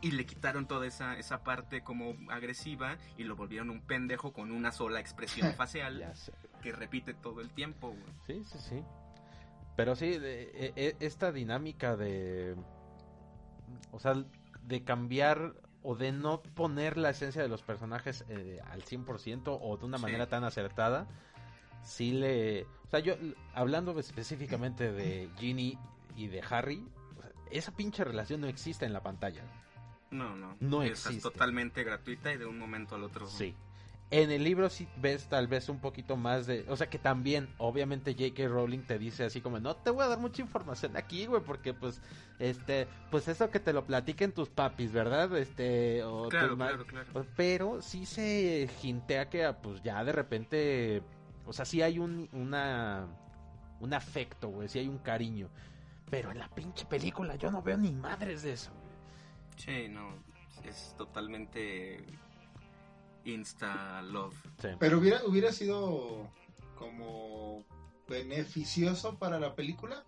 Y le quitaron toda esa, esa parte como agresiva y lo volvieron un pendejo con una sola expresión facial Ya sé. Que repite todo el tiempo, güey. Sí, sí, sí. Pero sí, de- e- e- esta dinámica de... O sea, de cambiar o de no poner la esencia de los personajes eh, al 100% o de una Sí. manera tan acertada, sí le... O sea, yo, hablando específicamente de Ginny y de Harry, esa pinche relación no existe en la pantalla. No, no. No es existe. totalmente gratuita y de un momento al otro. Sí. En el libro sí ves tal vez un poquito más de... O sea que también, obviamente J.K. Rowling te dice así como, no te voy a dar mucha información aquí, güey, porque pues, este, pues eso que te lo platiquen tus papis, ¿verdad? Este, o Claro, claro, claro. Pero sí se hintea que ah, pues ya de repente, o sea, sí hay un, una, un afecto, güey, sí hay un cariño. Pero en la pinche película yo no veo ni madres de eso, güey. Sí, no. Es totalmente insta love. Sí. Pero hubiera, hubiera sido como beneficioso para la película.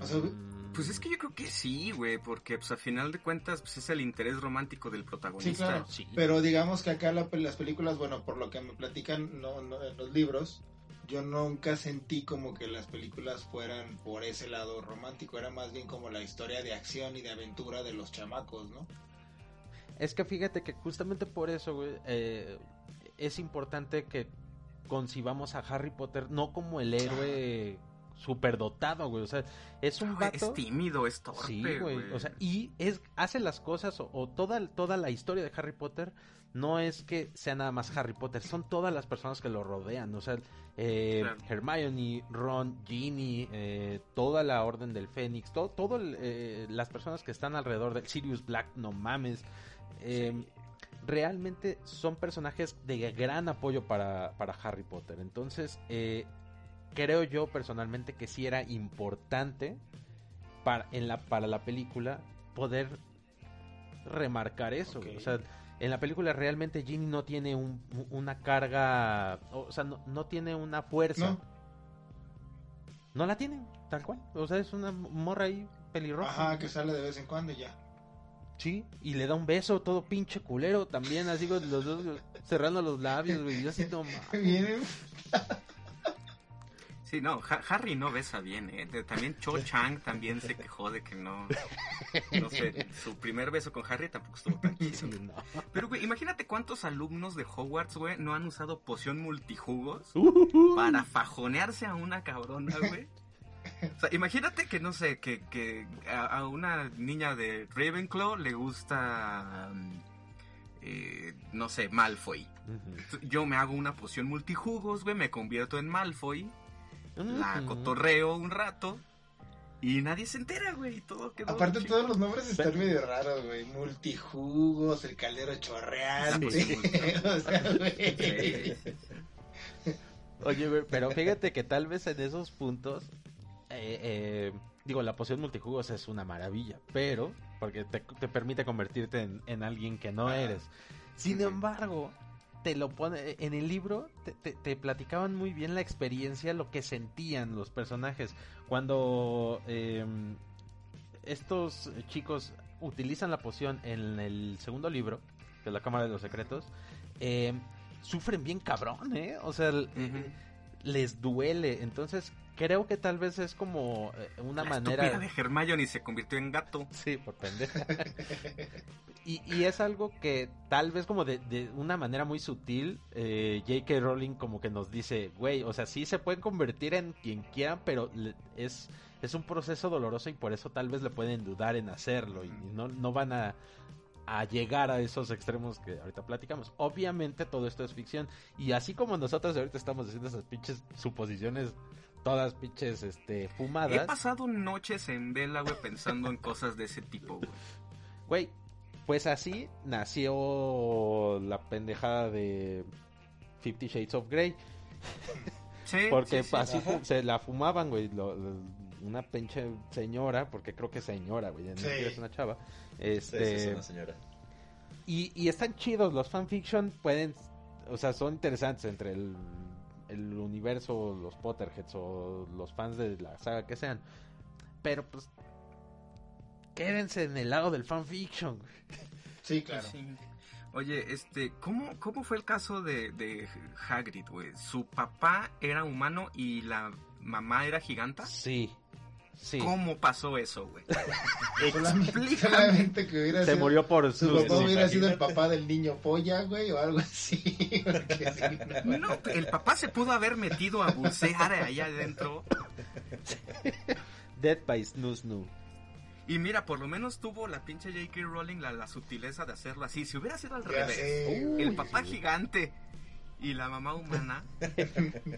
O sea, Mm, Pues es que yo creo que sí, güey, porque pues a final de cuentas pues es el interés romántico del Sí, protagonista. claro. Sí. Pero digamos que acá la- las películas, bueno, por lo que me platican no, no, en los libros, yo nunca sentí como que las películas fueran por ese lado romántico. Era más bien como la historia de acción y de aventura de los chamacos, ¿no? Es que fíjate que justamente por eso, güey, eh, es importante que concibamos a Harry Potter no como el héroe superdotado, güey. O sea, es un vato. Es tímido, es torpe, Sí, güey. güey. O sea, y es, hace las cosas, o, o toda, toda la historia de Harry Potter, no es que sea nada más Harry Potter, son todas las personas que lo rodean. O sea, eh, Claro. Hermione, Ron, Ginny, eh, toda la Orden del Fénix, todo, todo el, eh, las personas que están alrededor de Sirius Black, no mames. Realmente son personajes de gran apoyo para, para Harry Potter. Entonces, creo yo personalmente que sí era importante para, en la, para la película poder remarcar eso. O sea, en la película realmente Ginny no tiene un- una carga, o sea, no, no tiene una fuerza. ¿No? No la tienen, tal cual. O sea, es una morra ahí pelirroja. Ajá, que sale de vez en cuando y ya. Sí, y le da un beso todo pinche culero también, así con los dos cerrando los labios, güey. Yo así no mames. Sí, no, Ha- Harry no besa bien, ¿eh? De- También Cho Chang también se quejó de que no... No sé, su primer beso con Harry tampoco estuvo tan chido. No. Pero, güey, imagínate cuántos alumnos de Hogwarts, güey, no han usado poción multijugos Uh. para fajonearse a una cabrona, güey. O sea, imagínate que, no sé, que, que a, a una niña de Ravenclaw le gusta, mm, eh, no sé, Malfoy. Ujú. Yo me hago una poción multijugos, güey, me convierto en Malfoy, la cotorreo un rato y nadie se entera, güey, todo quedó Aparte todos los nombres están medio raros, güey. Multijugos, el caldero chorreante. Sí. o sea, güey. Sí. Oye, güey, pero fíjate que tal vez en esos puntos, eh, eh, digo, la poción multijugos es una maravilla, pero, porque te, te permite convertirte en, en alguien que no eres. Sin embargo, te lo pone, en el libro te, te- te platicaban muy bien la experiencia, lo que sentían los personajes. Cuando eh, estos chicos utilizan la poción en el segundo libro de la Cámara de los Secretos, eh, sufren bien cabrón, ¿eh? O sea, les duele. Entonces, creo que tal vez es como eh, una La manera. de Hermione se convirtió en gato. Sí, por pendeja. y, y es algo que tal vez como de, de una manera muy sutil, eh, J.K. Rowling como que nos dice, güey, o sea, sí se pueden convertir en quien quieran, pero es, es un proceso doloroso y por eso tal vez le pueden dudar en hacerlo y no, no van a, a llegar a esos extremos que ahorita platicamos. Obviamente todo esto es ficción y así como nosotros ahorita estamos haciendo esas pinches suposiciones, todas pinches este, He fumadas. pasado noches en vela, güey, pensando en cosas de ese tipo, güey. Güey, pues así nació la pendejada de Fifty Shades of Grey. Sí, Porque sí, sí. así se la fumaban, güey. lo- lo- una pinche señora, porque creo que es señora, güey. siquiera es una chava. Sí, sí, Este, es una señora. y, y están chidos, los fanfiction pueden, o sea, son interesantes entre el, el universo, los Potterheads o los fans de la saga que sean. Pero pues, quédense en el lado del fanfiction. Sí, claro. Sí. Oye, este, ¿cómo, ¿cómo fue el caso de, de Hagrid, güey? Su papá era humano y la mamá era giganta. Sí, sí. ¿Cómo pasó eso, güey? Solamente, que hubiera Se sido. murió por Su su... papá hubiera sido el papá del niño polla, güey, o algo así. porque sí, no. No, el papá se pudo haber metido a bucear allá adentro. Dead by Snoo Snoo. Y mira, por lo menos tuvo la pinche J.K. Rowling la, la sutileza de hacerlo así. Si hubiera sido al Ya revés, sé. el papá gigante y la mamá humana,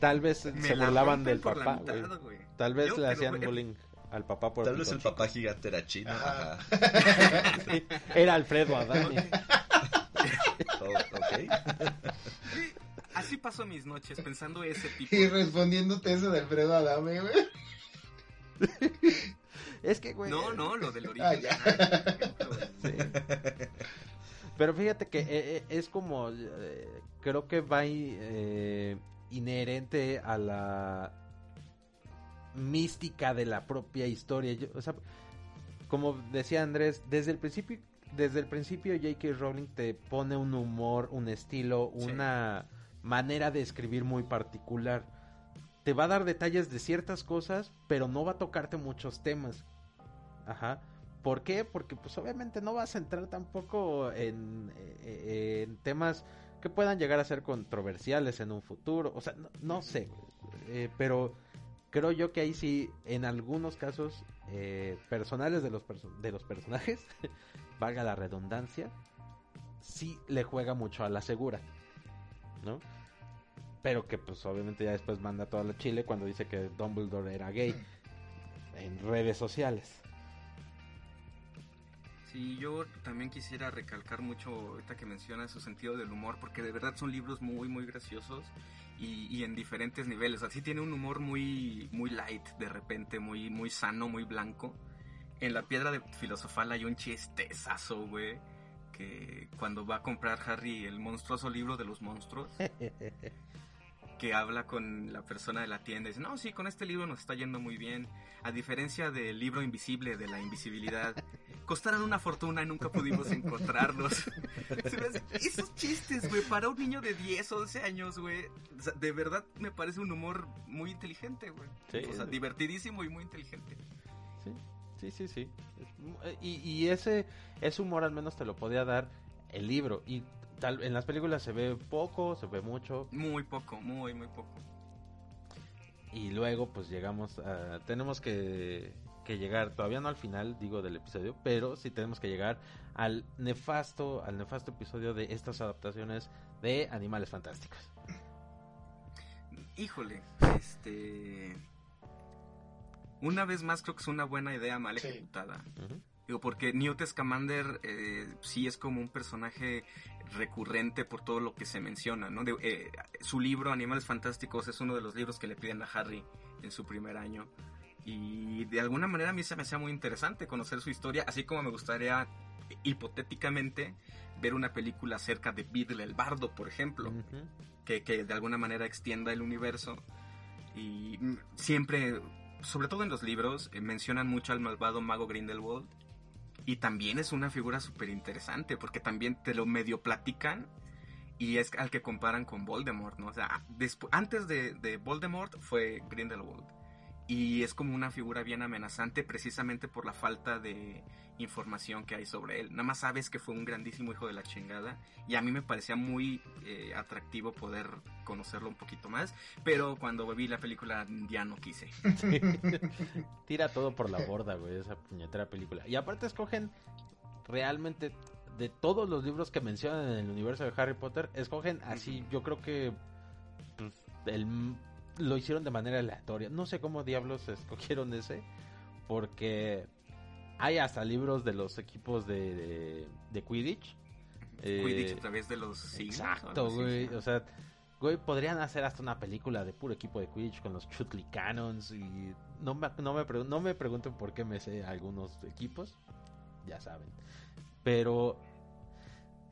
Tal vez se la burlaban del papá, mitad, güey. Tal vez Yo, le pero, hacían güey, bullying al papá por Tal vez el papá gigante era chino. Ajá. Era Alfredo Adame. Oh, ok. Así paso mis noches pensando ese tipo. Y respondiéndote eso de Alfredo Adame, güey. es que, güey. No, no, lo del origen. Ah, ya. Sí. Pero fíjate que eh, eh, es como, eh, creo que va eh, inherente a la mística de la propia historia. Yo- o sea, como decía Andrés, desde el principio, desde el principio J.K. Rowling te pone un humor, un estilo, Sí. una manera de escribir muy particular. Te va a dar detalles de ciertas cosas, pero no va a tocarte muchos temas. Ajá. ¿Por qué? Porque pues obviamente no vas a entrar tampoco en, eh, en temas que puedan llegar a ser controversiales en un futuro. O sea, no, no sé. Eh, pero creo yo que ahí sí, en algunos casos eh, personales de los, de los personajes, valga la redundancia, sí le juega mucho a la segura, ¿no? Pero que pues obviamente ya después manda toda la chile cuando dice que Dumbledore era gay en redes sociales. Sí, yo también quisiera recalcar mucho ahorita que menciona su sentido del humor, porque de verdad son libros muy, muy graciosos y, y en diferentes niveles. Así tiene un humor muy, muy light, de repente, muy, muy sano, muy blanco. En la piedra de filosofal hay un chistezazo, güey, que cuando va a comprar Harry el monstruoso libro de los monstruos, que habla con la persona de la tienda y dice, no, sí, con este libro nos está yendo muy bien. A diferencia del libro invisible de la invisibilidad, costaron una fortuna y nunca pudimos encontrarlos. Esos chistes, güey, para un niño de 10, 11 años, güey, o sea, de verdad me parece un humor muy inteligente, güey. Sí, o sea, divertidísimo y muy inteligente. Sí, sí, sí, sí. Y, y ese, ese humor al menos te lo podía dar el libro. Y tal, en las películas se ve poco, se ve mucho. Muy poco, muy, muy poco. Y luego pues llegamos a... Tenemos que, que llegar, todavía no al final, digo, del episodio, pero sí tenemos que llegar al nefasto, al nefasto episodio de estas adaptaciones de Animales Fantásticos. Híjole, este... Una vez más creo que es una buena idea mal Sí. ejecutada. Digo, porque Newt Scamander eh, sí es como un personaje recurrente por todo lo que se menciona, ¿no? De- eh, su libro Animales Fantásticos es uno de los libros que le piden a Harry en su primer año. Y de alguna manera a mí se me hacía muy interesante conocer su historia, así como me gustaría hipotéticamente ver una película acerca de Beedle el Bardo, por ejemplo que, que de alguna manera extienda el universo. Y siempre, sobre todo en los libros, eh, mencionan mucho al malvado mago Grindelwald. Y también es una figura súper interesante, porque también te lo medio platican y es al que comparan con Voldemort, ¿no? O sea, antes de, de Voldemort fue Grindelwald. Y es como una figura bien amenazante precisamente por la falta de información que hay sobre él. Nada más sabes que fue un grandísimo hijo de la chingada y a mí me parecía muy eh, atractivo poder conocerlo un poquito más, pero cuando vi la película ya no quise. Tira todo por la borda, güey, esa puñetera película. Y aparte escogen realmente de todos los libros que mencionan en el universo de Harry Potter, escogen así, yo creo que pues, el- lo hicieron de manera aleatoria. No sé cómo diablos escogieron ese, porque hay hasta libros de los equipos de, de, de Quidditch. Eh, Quidditch a través de los siglos. Exacto, güey. O sea, güey, podrían hacer hasta una película de puro equipo de Quidditch con los Chutley Cannons y no me, no me, no me pregunten por qué me sé algunos equipos, ya saben. Pero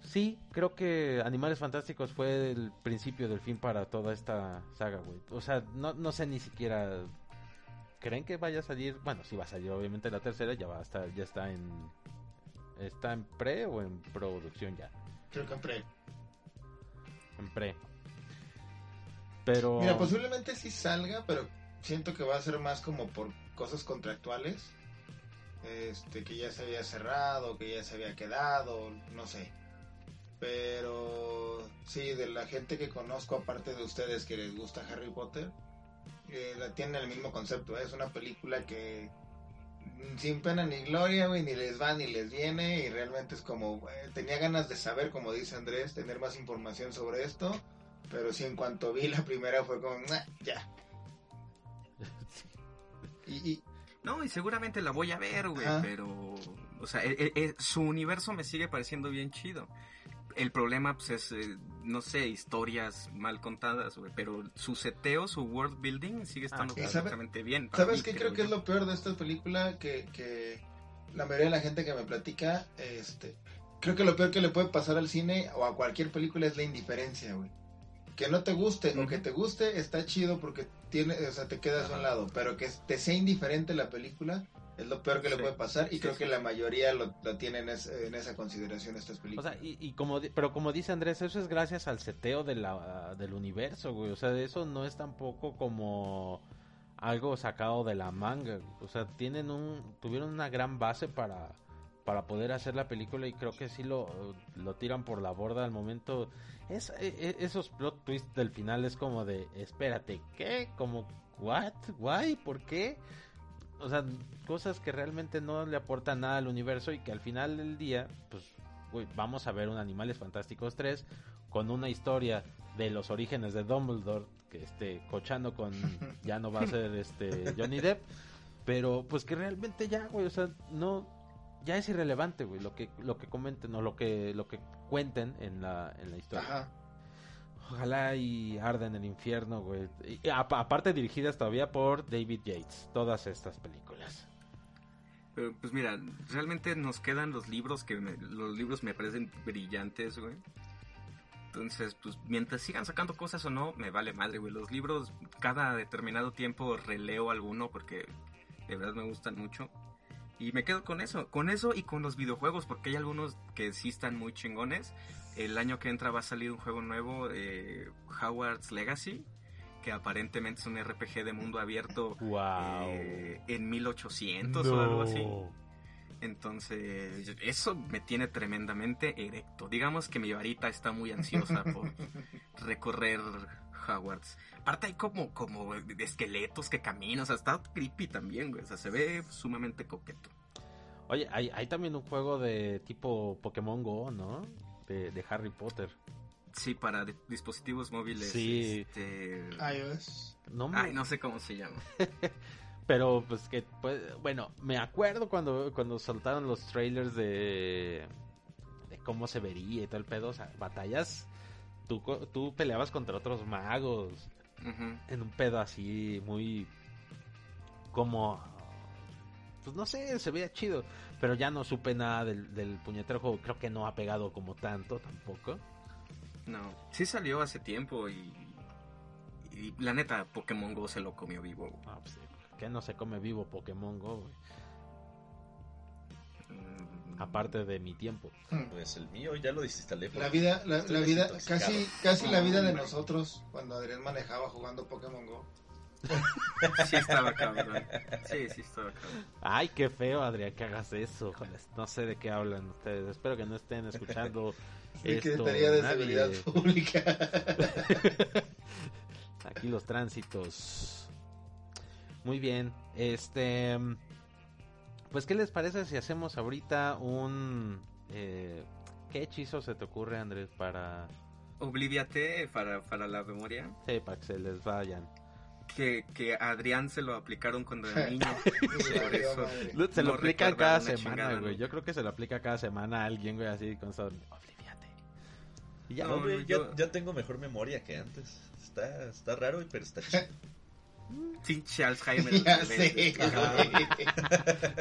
sí, creo que Animales Fantásticos fue el principio del fin para toda esta saga, güey. O sea, no, no sé ni siquiera... ¿Creen que vaya a salir? Bueno, sí va a salir, obviamente la tercera ya va a estar, ya está en... ¿Está en pre o en producción ya? Creo que pre. En pre. Pero. Mira, posiblemente sí salga, pero siento que va a ser más como por cosas contractuales. Este, que ya se había cerrado, que ya se había quedado, no sé. Pero sí, de la gente que conozco, aparte de ustedes que les gusta Harry Potter, eh, la tienen el mismo concepto. ¿eh? Es una película que mm, sin pena ni gloria, güey, ni les va ni les viene. Y realmente es como, eh, tenía ganas de saber, como dice Andrés, tener más información sobre esto. Pero sí, en cuanto vi la primera fue como, "Nah, ya. Y, y- No, y seguramente la voy a ver, güey, pero... O sea, e- e- e- su universo me sigue pareciendo bien chido. El problema, pues, es, eh, no sé, historias mal contadas, güey, pero su seteo, su world building sigue estando. ¿Y sabe- perfectamente bien. ¿Sabes qué creo que es lo peor de esta película? Que, que la mayoría de la gente que me platica, este, creo que lo peor que le puede pasar al cine o a cualquier película es la indiferencia, güey. Que no te guste o Ujú. que te guste está chido porque tiene, o sea, te quedas a un lado, pero que te sea indiferente la película es lo peor que le puede pasar y Sí, creo sí, que la mayoría lo, lo tienen es- en esa consideración estas O películas. sea, y, y como, pero como dice Andrés, eso es gracias al seteo de la, del universo, güey. O sea, eso no es tampoco como algo sacado de la manga. O sea, tienen un, tuvieron una gran base para, para poder hacer la película y creo que sí lo, lo tiran por la borda al momento. Es, e- e- esos plot twists del final es como de, espérate, ¿qué? Como, ¿what? ¿Why? ¿Por qué? O sea, cosas que realmente no le aportan nada al universo y que al final del día, pues, güey, vamos a ver un Animales Fantásticos 3 con una historia de los orígenes de Dumbledore, que esté cochando con, ya no va a ser este Johnny Depp, pero pues que realmente ya, güey, o sea, no, ya es irrelevante, güey, lo que lo que comenten o lo que lo que cuenten en la en la historia. Ajá. Ojalá y arda en el infierno, güey. Aparte dirigidas todavía por David Yates, todas estas películas. Pero, pues mira, realmente nos quedan los libros que me- los libros me parecen brillantes, güey. Entonces, pues mientras sigan sacando cosas o no, me vale madre, güey. Los libros, cada determinado tiempo releo alguno porque de verdad me gustan mucho. Y me quedo con eso, con eso y con los videojuegos, porque hay algunos que sí están muy chingones. El año que entra va a salir un juego nuevo, eh, Howard's Legacy, que aparentemente es un RPG de mundo abierto Wow. eh, en 1800 o algo así. Entonces, eso me tiene tremendamente erecto. Digamos que mi varita está muy ansiosa por recorrer Hogwarts. Aparte hay como, como esqueletos que caminan, o sea, está creepy también, güey. O sea, se ve sumamente coqueto. Oye, hay, hay también un juego de tipo Pokémon Go, ¿no? De, de Harry Potter. Sí, para di- dispositivos móviles. Sí. este, iOS. No me- Ay, no sé cómo se llama. Pero pues que, pues, bueno, me acuerdo cuando, cuando soltaron los trailers de, de cómo se vería y todo el pedo, o sea, batallas, tú, tú peleabas contra otros magos en un pedo así muy como, pues no sé, se veía chido, pero ya no supe nada del, del puñetero juego, creo que no ha pegado como tanto tampoco. No, sí salió hace tiempo y, y la neta, Pokémon Go se lo comió vivo. güey. Ah, pues, que no se come vivo Pokémon Go, Mm, aparte de mi tiempo. Pues el mío ya lo desinstalé. La vida, la, la vida, casi, casi la vida de Hombre. nosotros cuando Adrián manejaba jugando Pokémon Go. Sí estaba cabrón. Sí, sí estaba cabrón. Ay, qué feo, Adrián, que hagas eso. joder. No sé de qué hablan ustedes. Espero que no estén escuchando esto. Secretaría de. Seguridad Pública. Aquí los tránsitos. Muy bien. Este. Pues, ¿qué les parece si hacemos ahorita un. eh, ¿Qué hechizo se te ocurre, Andrés, para. Obliviate para, para la memoria. Sí, para que se les vayan? Que, que a Adrián se lo aplicaron cuando era niño. Por eso. Se lo No aplican cada semana, chingada, güey. Yo creo que se lo aplica cada semana a alguien, güey, así con. Obliviate. Y ya, No, yo- ya, ya tengo mejor memoria que antes. Está, está raro, pero está chido. Pinche Alzheimer. Ya de- sé,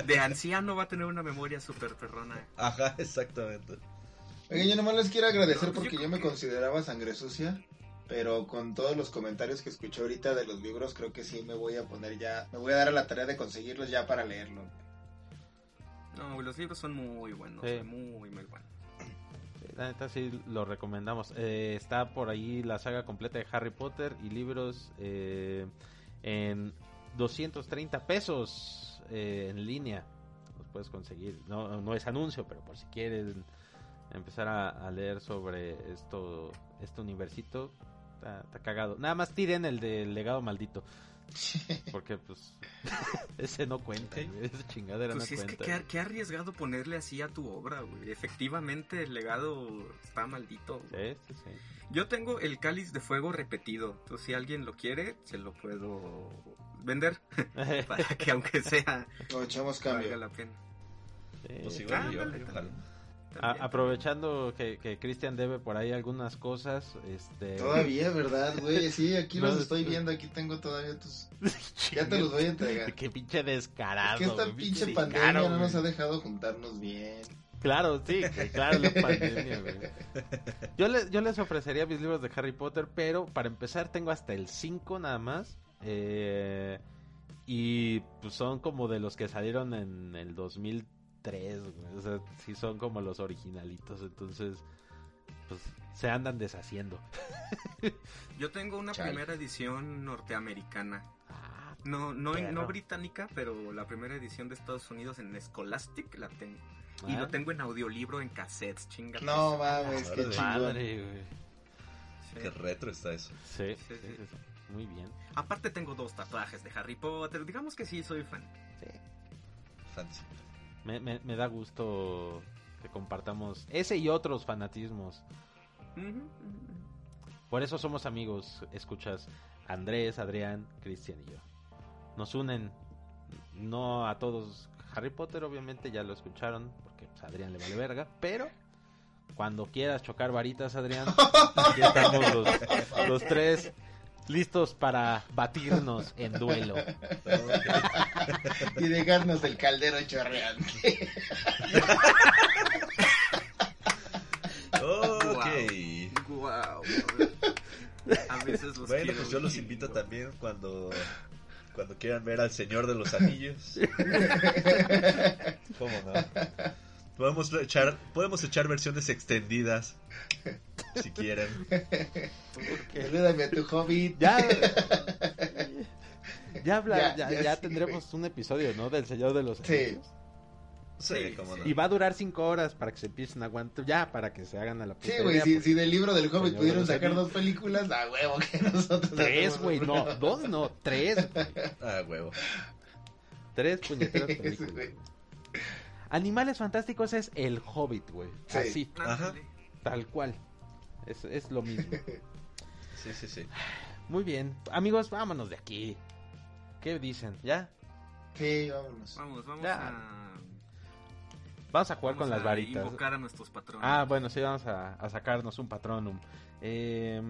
de- anciano va a tener una memoria súper perrona. Ajá, exactamente. Oigan, yo nomás les quiero agradecer No, porque yo yo me que- consideraba sangre sucia, pero con todos los comentarios que escuché ahorita de los libros, creo que sí me voy a poner ya, me voy a dar a la tarea de conseguirlos ya para leerlo. No, los libros son muy buenos. Sí. Muy, muy buenos. La neta sí lo recomendamos. Eh, está por ahí la saga completa de Harry Potter y libros eh, en 230 pesos eh, en línea. Los puedes conseguir. No, no es anuncio, pero por si quieren empezar a, a leer sobre esto, este universito, está, está cagado. Nada más tiren el del legado maldito. Porque pues ese no cuenta, güey, esa chingadera Pues no sí, es que cuenta. qué, qué arriesgado ponerle así a tu obra, güey. Efectivamente, el legado está maldito. güey. Sí, sí, sí. Yo tengo el cáliz de fuego repetido. Entonces, si alguien lo quiere, se lo puedo vender. para que aunque sea, Lo echamos valga cambio. la pena. Sí. Pues igual Ah, yo, dale, yo dale. A- aprovechando que, que Cristian debe por ahí algunas cosas, este... Todavía, ¿verdad, güey? Sí, aquí los estoy viendo, aquí tengo todavía tus... Ya te los voy a entregar. Qué pinche descarado. Es que esta pinche sí, pandemia claro, no nos ha dejado juntarnos bien. Claro, sí, que claro, la pandemia, güey. Yo, le- yo les ofrecería mis libros de Harry Potter, pero para empezar tengo hasta el 5 nada más. eh, y pues son como de los que salieron en el 2003, güey. O sea, sí son como los originalitos, entonces pues se andan deshaciendo. Yo tengo una Chale. primera edición norteamericana. Ah, No, no, no británica, pero la primera edición de Estados Unidos en Scholastic la tengo. Y ah, lo tengo en audiolibro en cassettes, chinga. No mames, qué güey. Sí. Qué retro está eso. Sí, Sí, sí, sí. sí, sí. Muy bien. Aparte tengo dos tatuajes de Harry Potter. Digamos que sí, soy fan. Fancy. Me, me, me da gusto que compartamos ese y otros fanatismos. Por eso somos amigos, escuchas Andrés, Adrián, Cristian y yo. Nos unen, no a todos Harry Potter obviamente ya lo escucharon, porque pues, a Adrián le vale verga, pero cuando quieras chocar varitas, Adrián, aquí estamos los, los tres listos para batirnos en duelo. Y dejarnos el caldero chorreante. Ok. Wow. A veces los Bueno, quiero pues yo los invito también cuando cuando quieran ver al Señor de los Anillos. ¿Cómo no? Podemos echar podemos echar versiones extendidas si quieren. Ayúdame a tu hobbit. Ya, ya, habla- Ya, ya, ya ya sí, tendremos un episodio, ¿no? Del Señor de los Sí. Anillos. Sí, Sí, cómo no. Y va a durar cinco horas para que se empiecen a aguantar, ya, para que se hagan a la Sí, putería, güey, si, pues. si del libro del hobbit pudieron sacar dos películas, a huevo que nosotros Tres, güey, no, dos no, tres, güey. Ah, huevo. tres puñeteras Sí, películas. Animales Fantásticos es el Hobbit, güey. Sí. Así, Ajá. Ándale. tal cual. Es, es lo mismo. Sí, sí, sí. Muy bien. Amigos, vámonos de aquí. ¿Qué dicen? ¿Ya? Sí, vámonos. Vamos, vamos Ya. a. Vamos a jugar vamos con las varitas. Invocar a nuestros patrones. Ah, bueno, sí, vamos a, a sacarnos un patronum. Eh,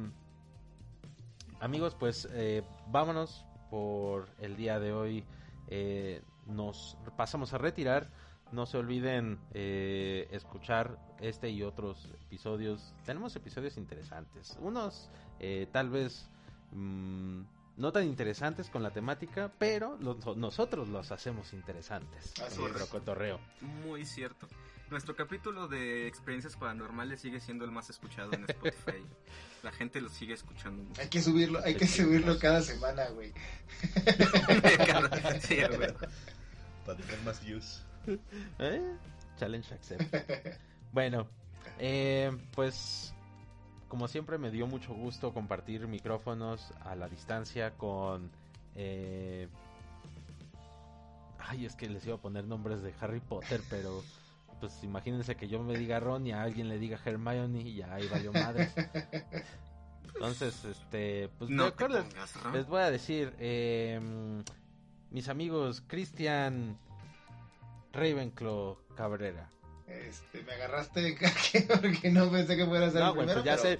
amigos, pues eh, vámonos por el día de hoy. Eh, nos pasamos a retirar. No se olviden eh, escuchar este y otros episodios. Tenemos episodios interesantes. Unos eh, tal vez mm, no tan interesantes con la temática, pero los- nosotros los hacemos interesantes. Así con nuestro es. cotorreo. Muy cierto. Nuestro capítulo de experiencias paranormales sigue siendo el más escuchado en Spotify. La gente lo sigue escuchando mucho. Hay que subirlo, hay que subirlo cada semana, güey. sí, güey. Para tener más views. ¿Eh? Challenge accept. bueno, eh, pues como siempre me dio mucho gusto compartir micrófonos a la distancia con... eh, Ay, es que les iba a poner nombres de Harry Potter, pero pues imagínense que yo me diga Ron y a alguien le diga Hermione y ya ahí valió madres. Entonces, este, pues No te pongas, Ron. les voy a decir, eh, mis amigos Cristian Ravenclaw Cabrera. Este, me agarraste porque no pensé que fuera a ser No, el primero, pues ya pero sé,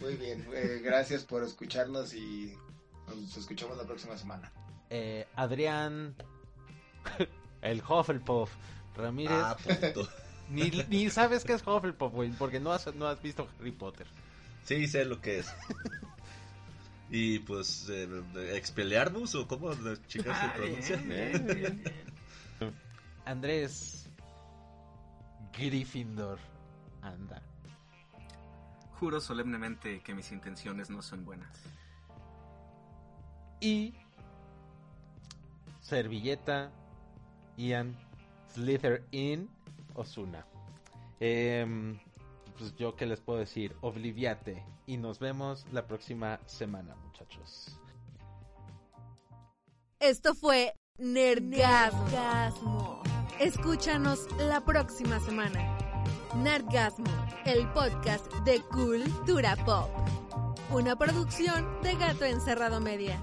Muy bien, eh, gracias por escucharnos y nos escuchamos la próxima semana. eh, Adrián, el Hufflepuff Ramírez. Ah, puto. Ni, ni sabes qué es Hufflepuff, güey, porque no has, no has visto Harry Potter. Sí, sé lo que es. Y pues, eh, ¿Expelliarmus o cómo de chicas se Ah, Andrés Gryffindor. Anda. Juro solemnemente que mis intenciones no son buenas. Y Servilleta Ian Slytherin Osuna. Em, pues yo qué les puedo decir, obliviate y nos vemos la próxima semana, muchachos. Esto fue Nerdgasmo. Escúchanos la próxima semana. Nerdgasmo, el podcast de Cultura Pop. Una producción de Gato Encerrado Media.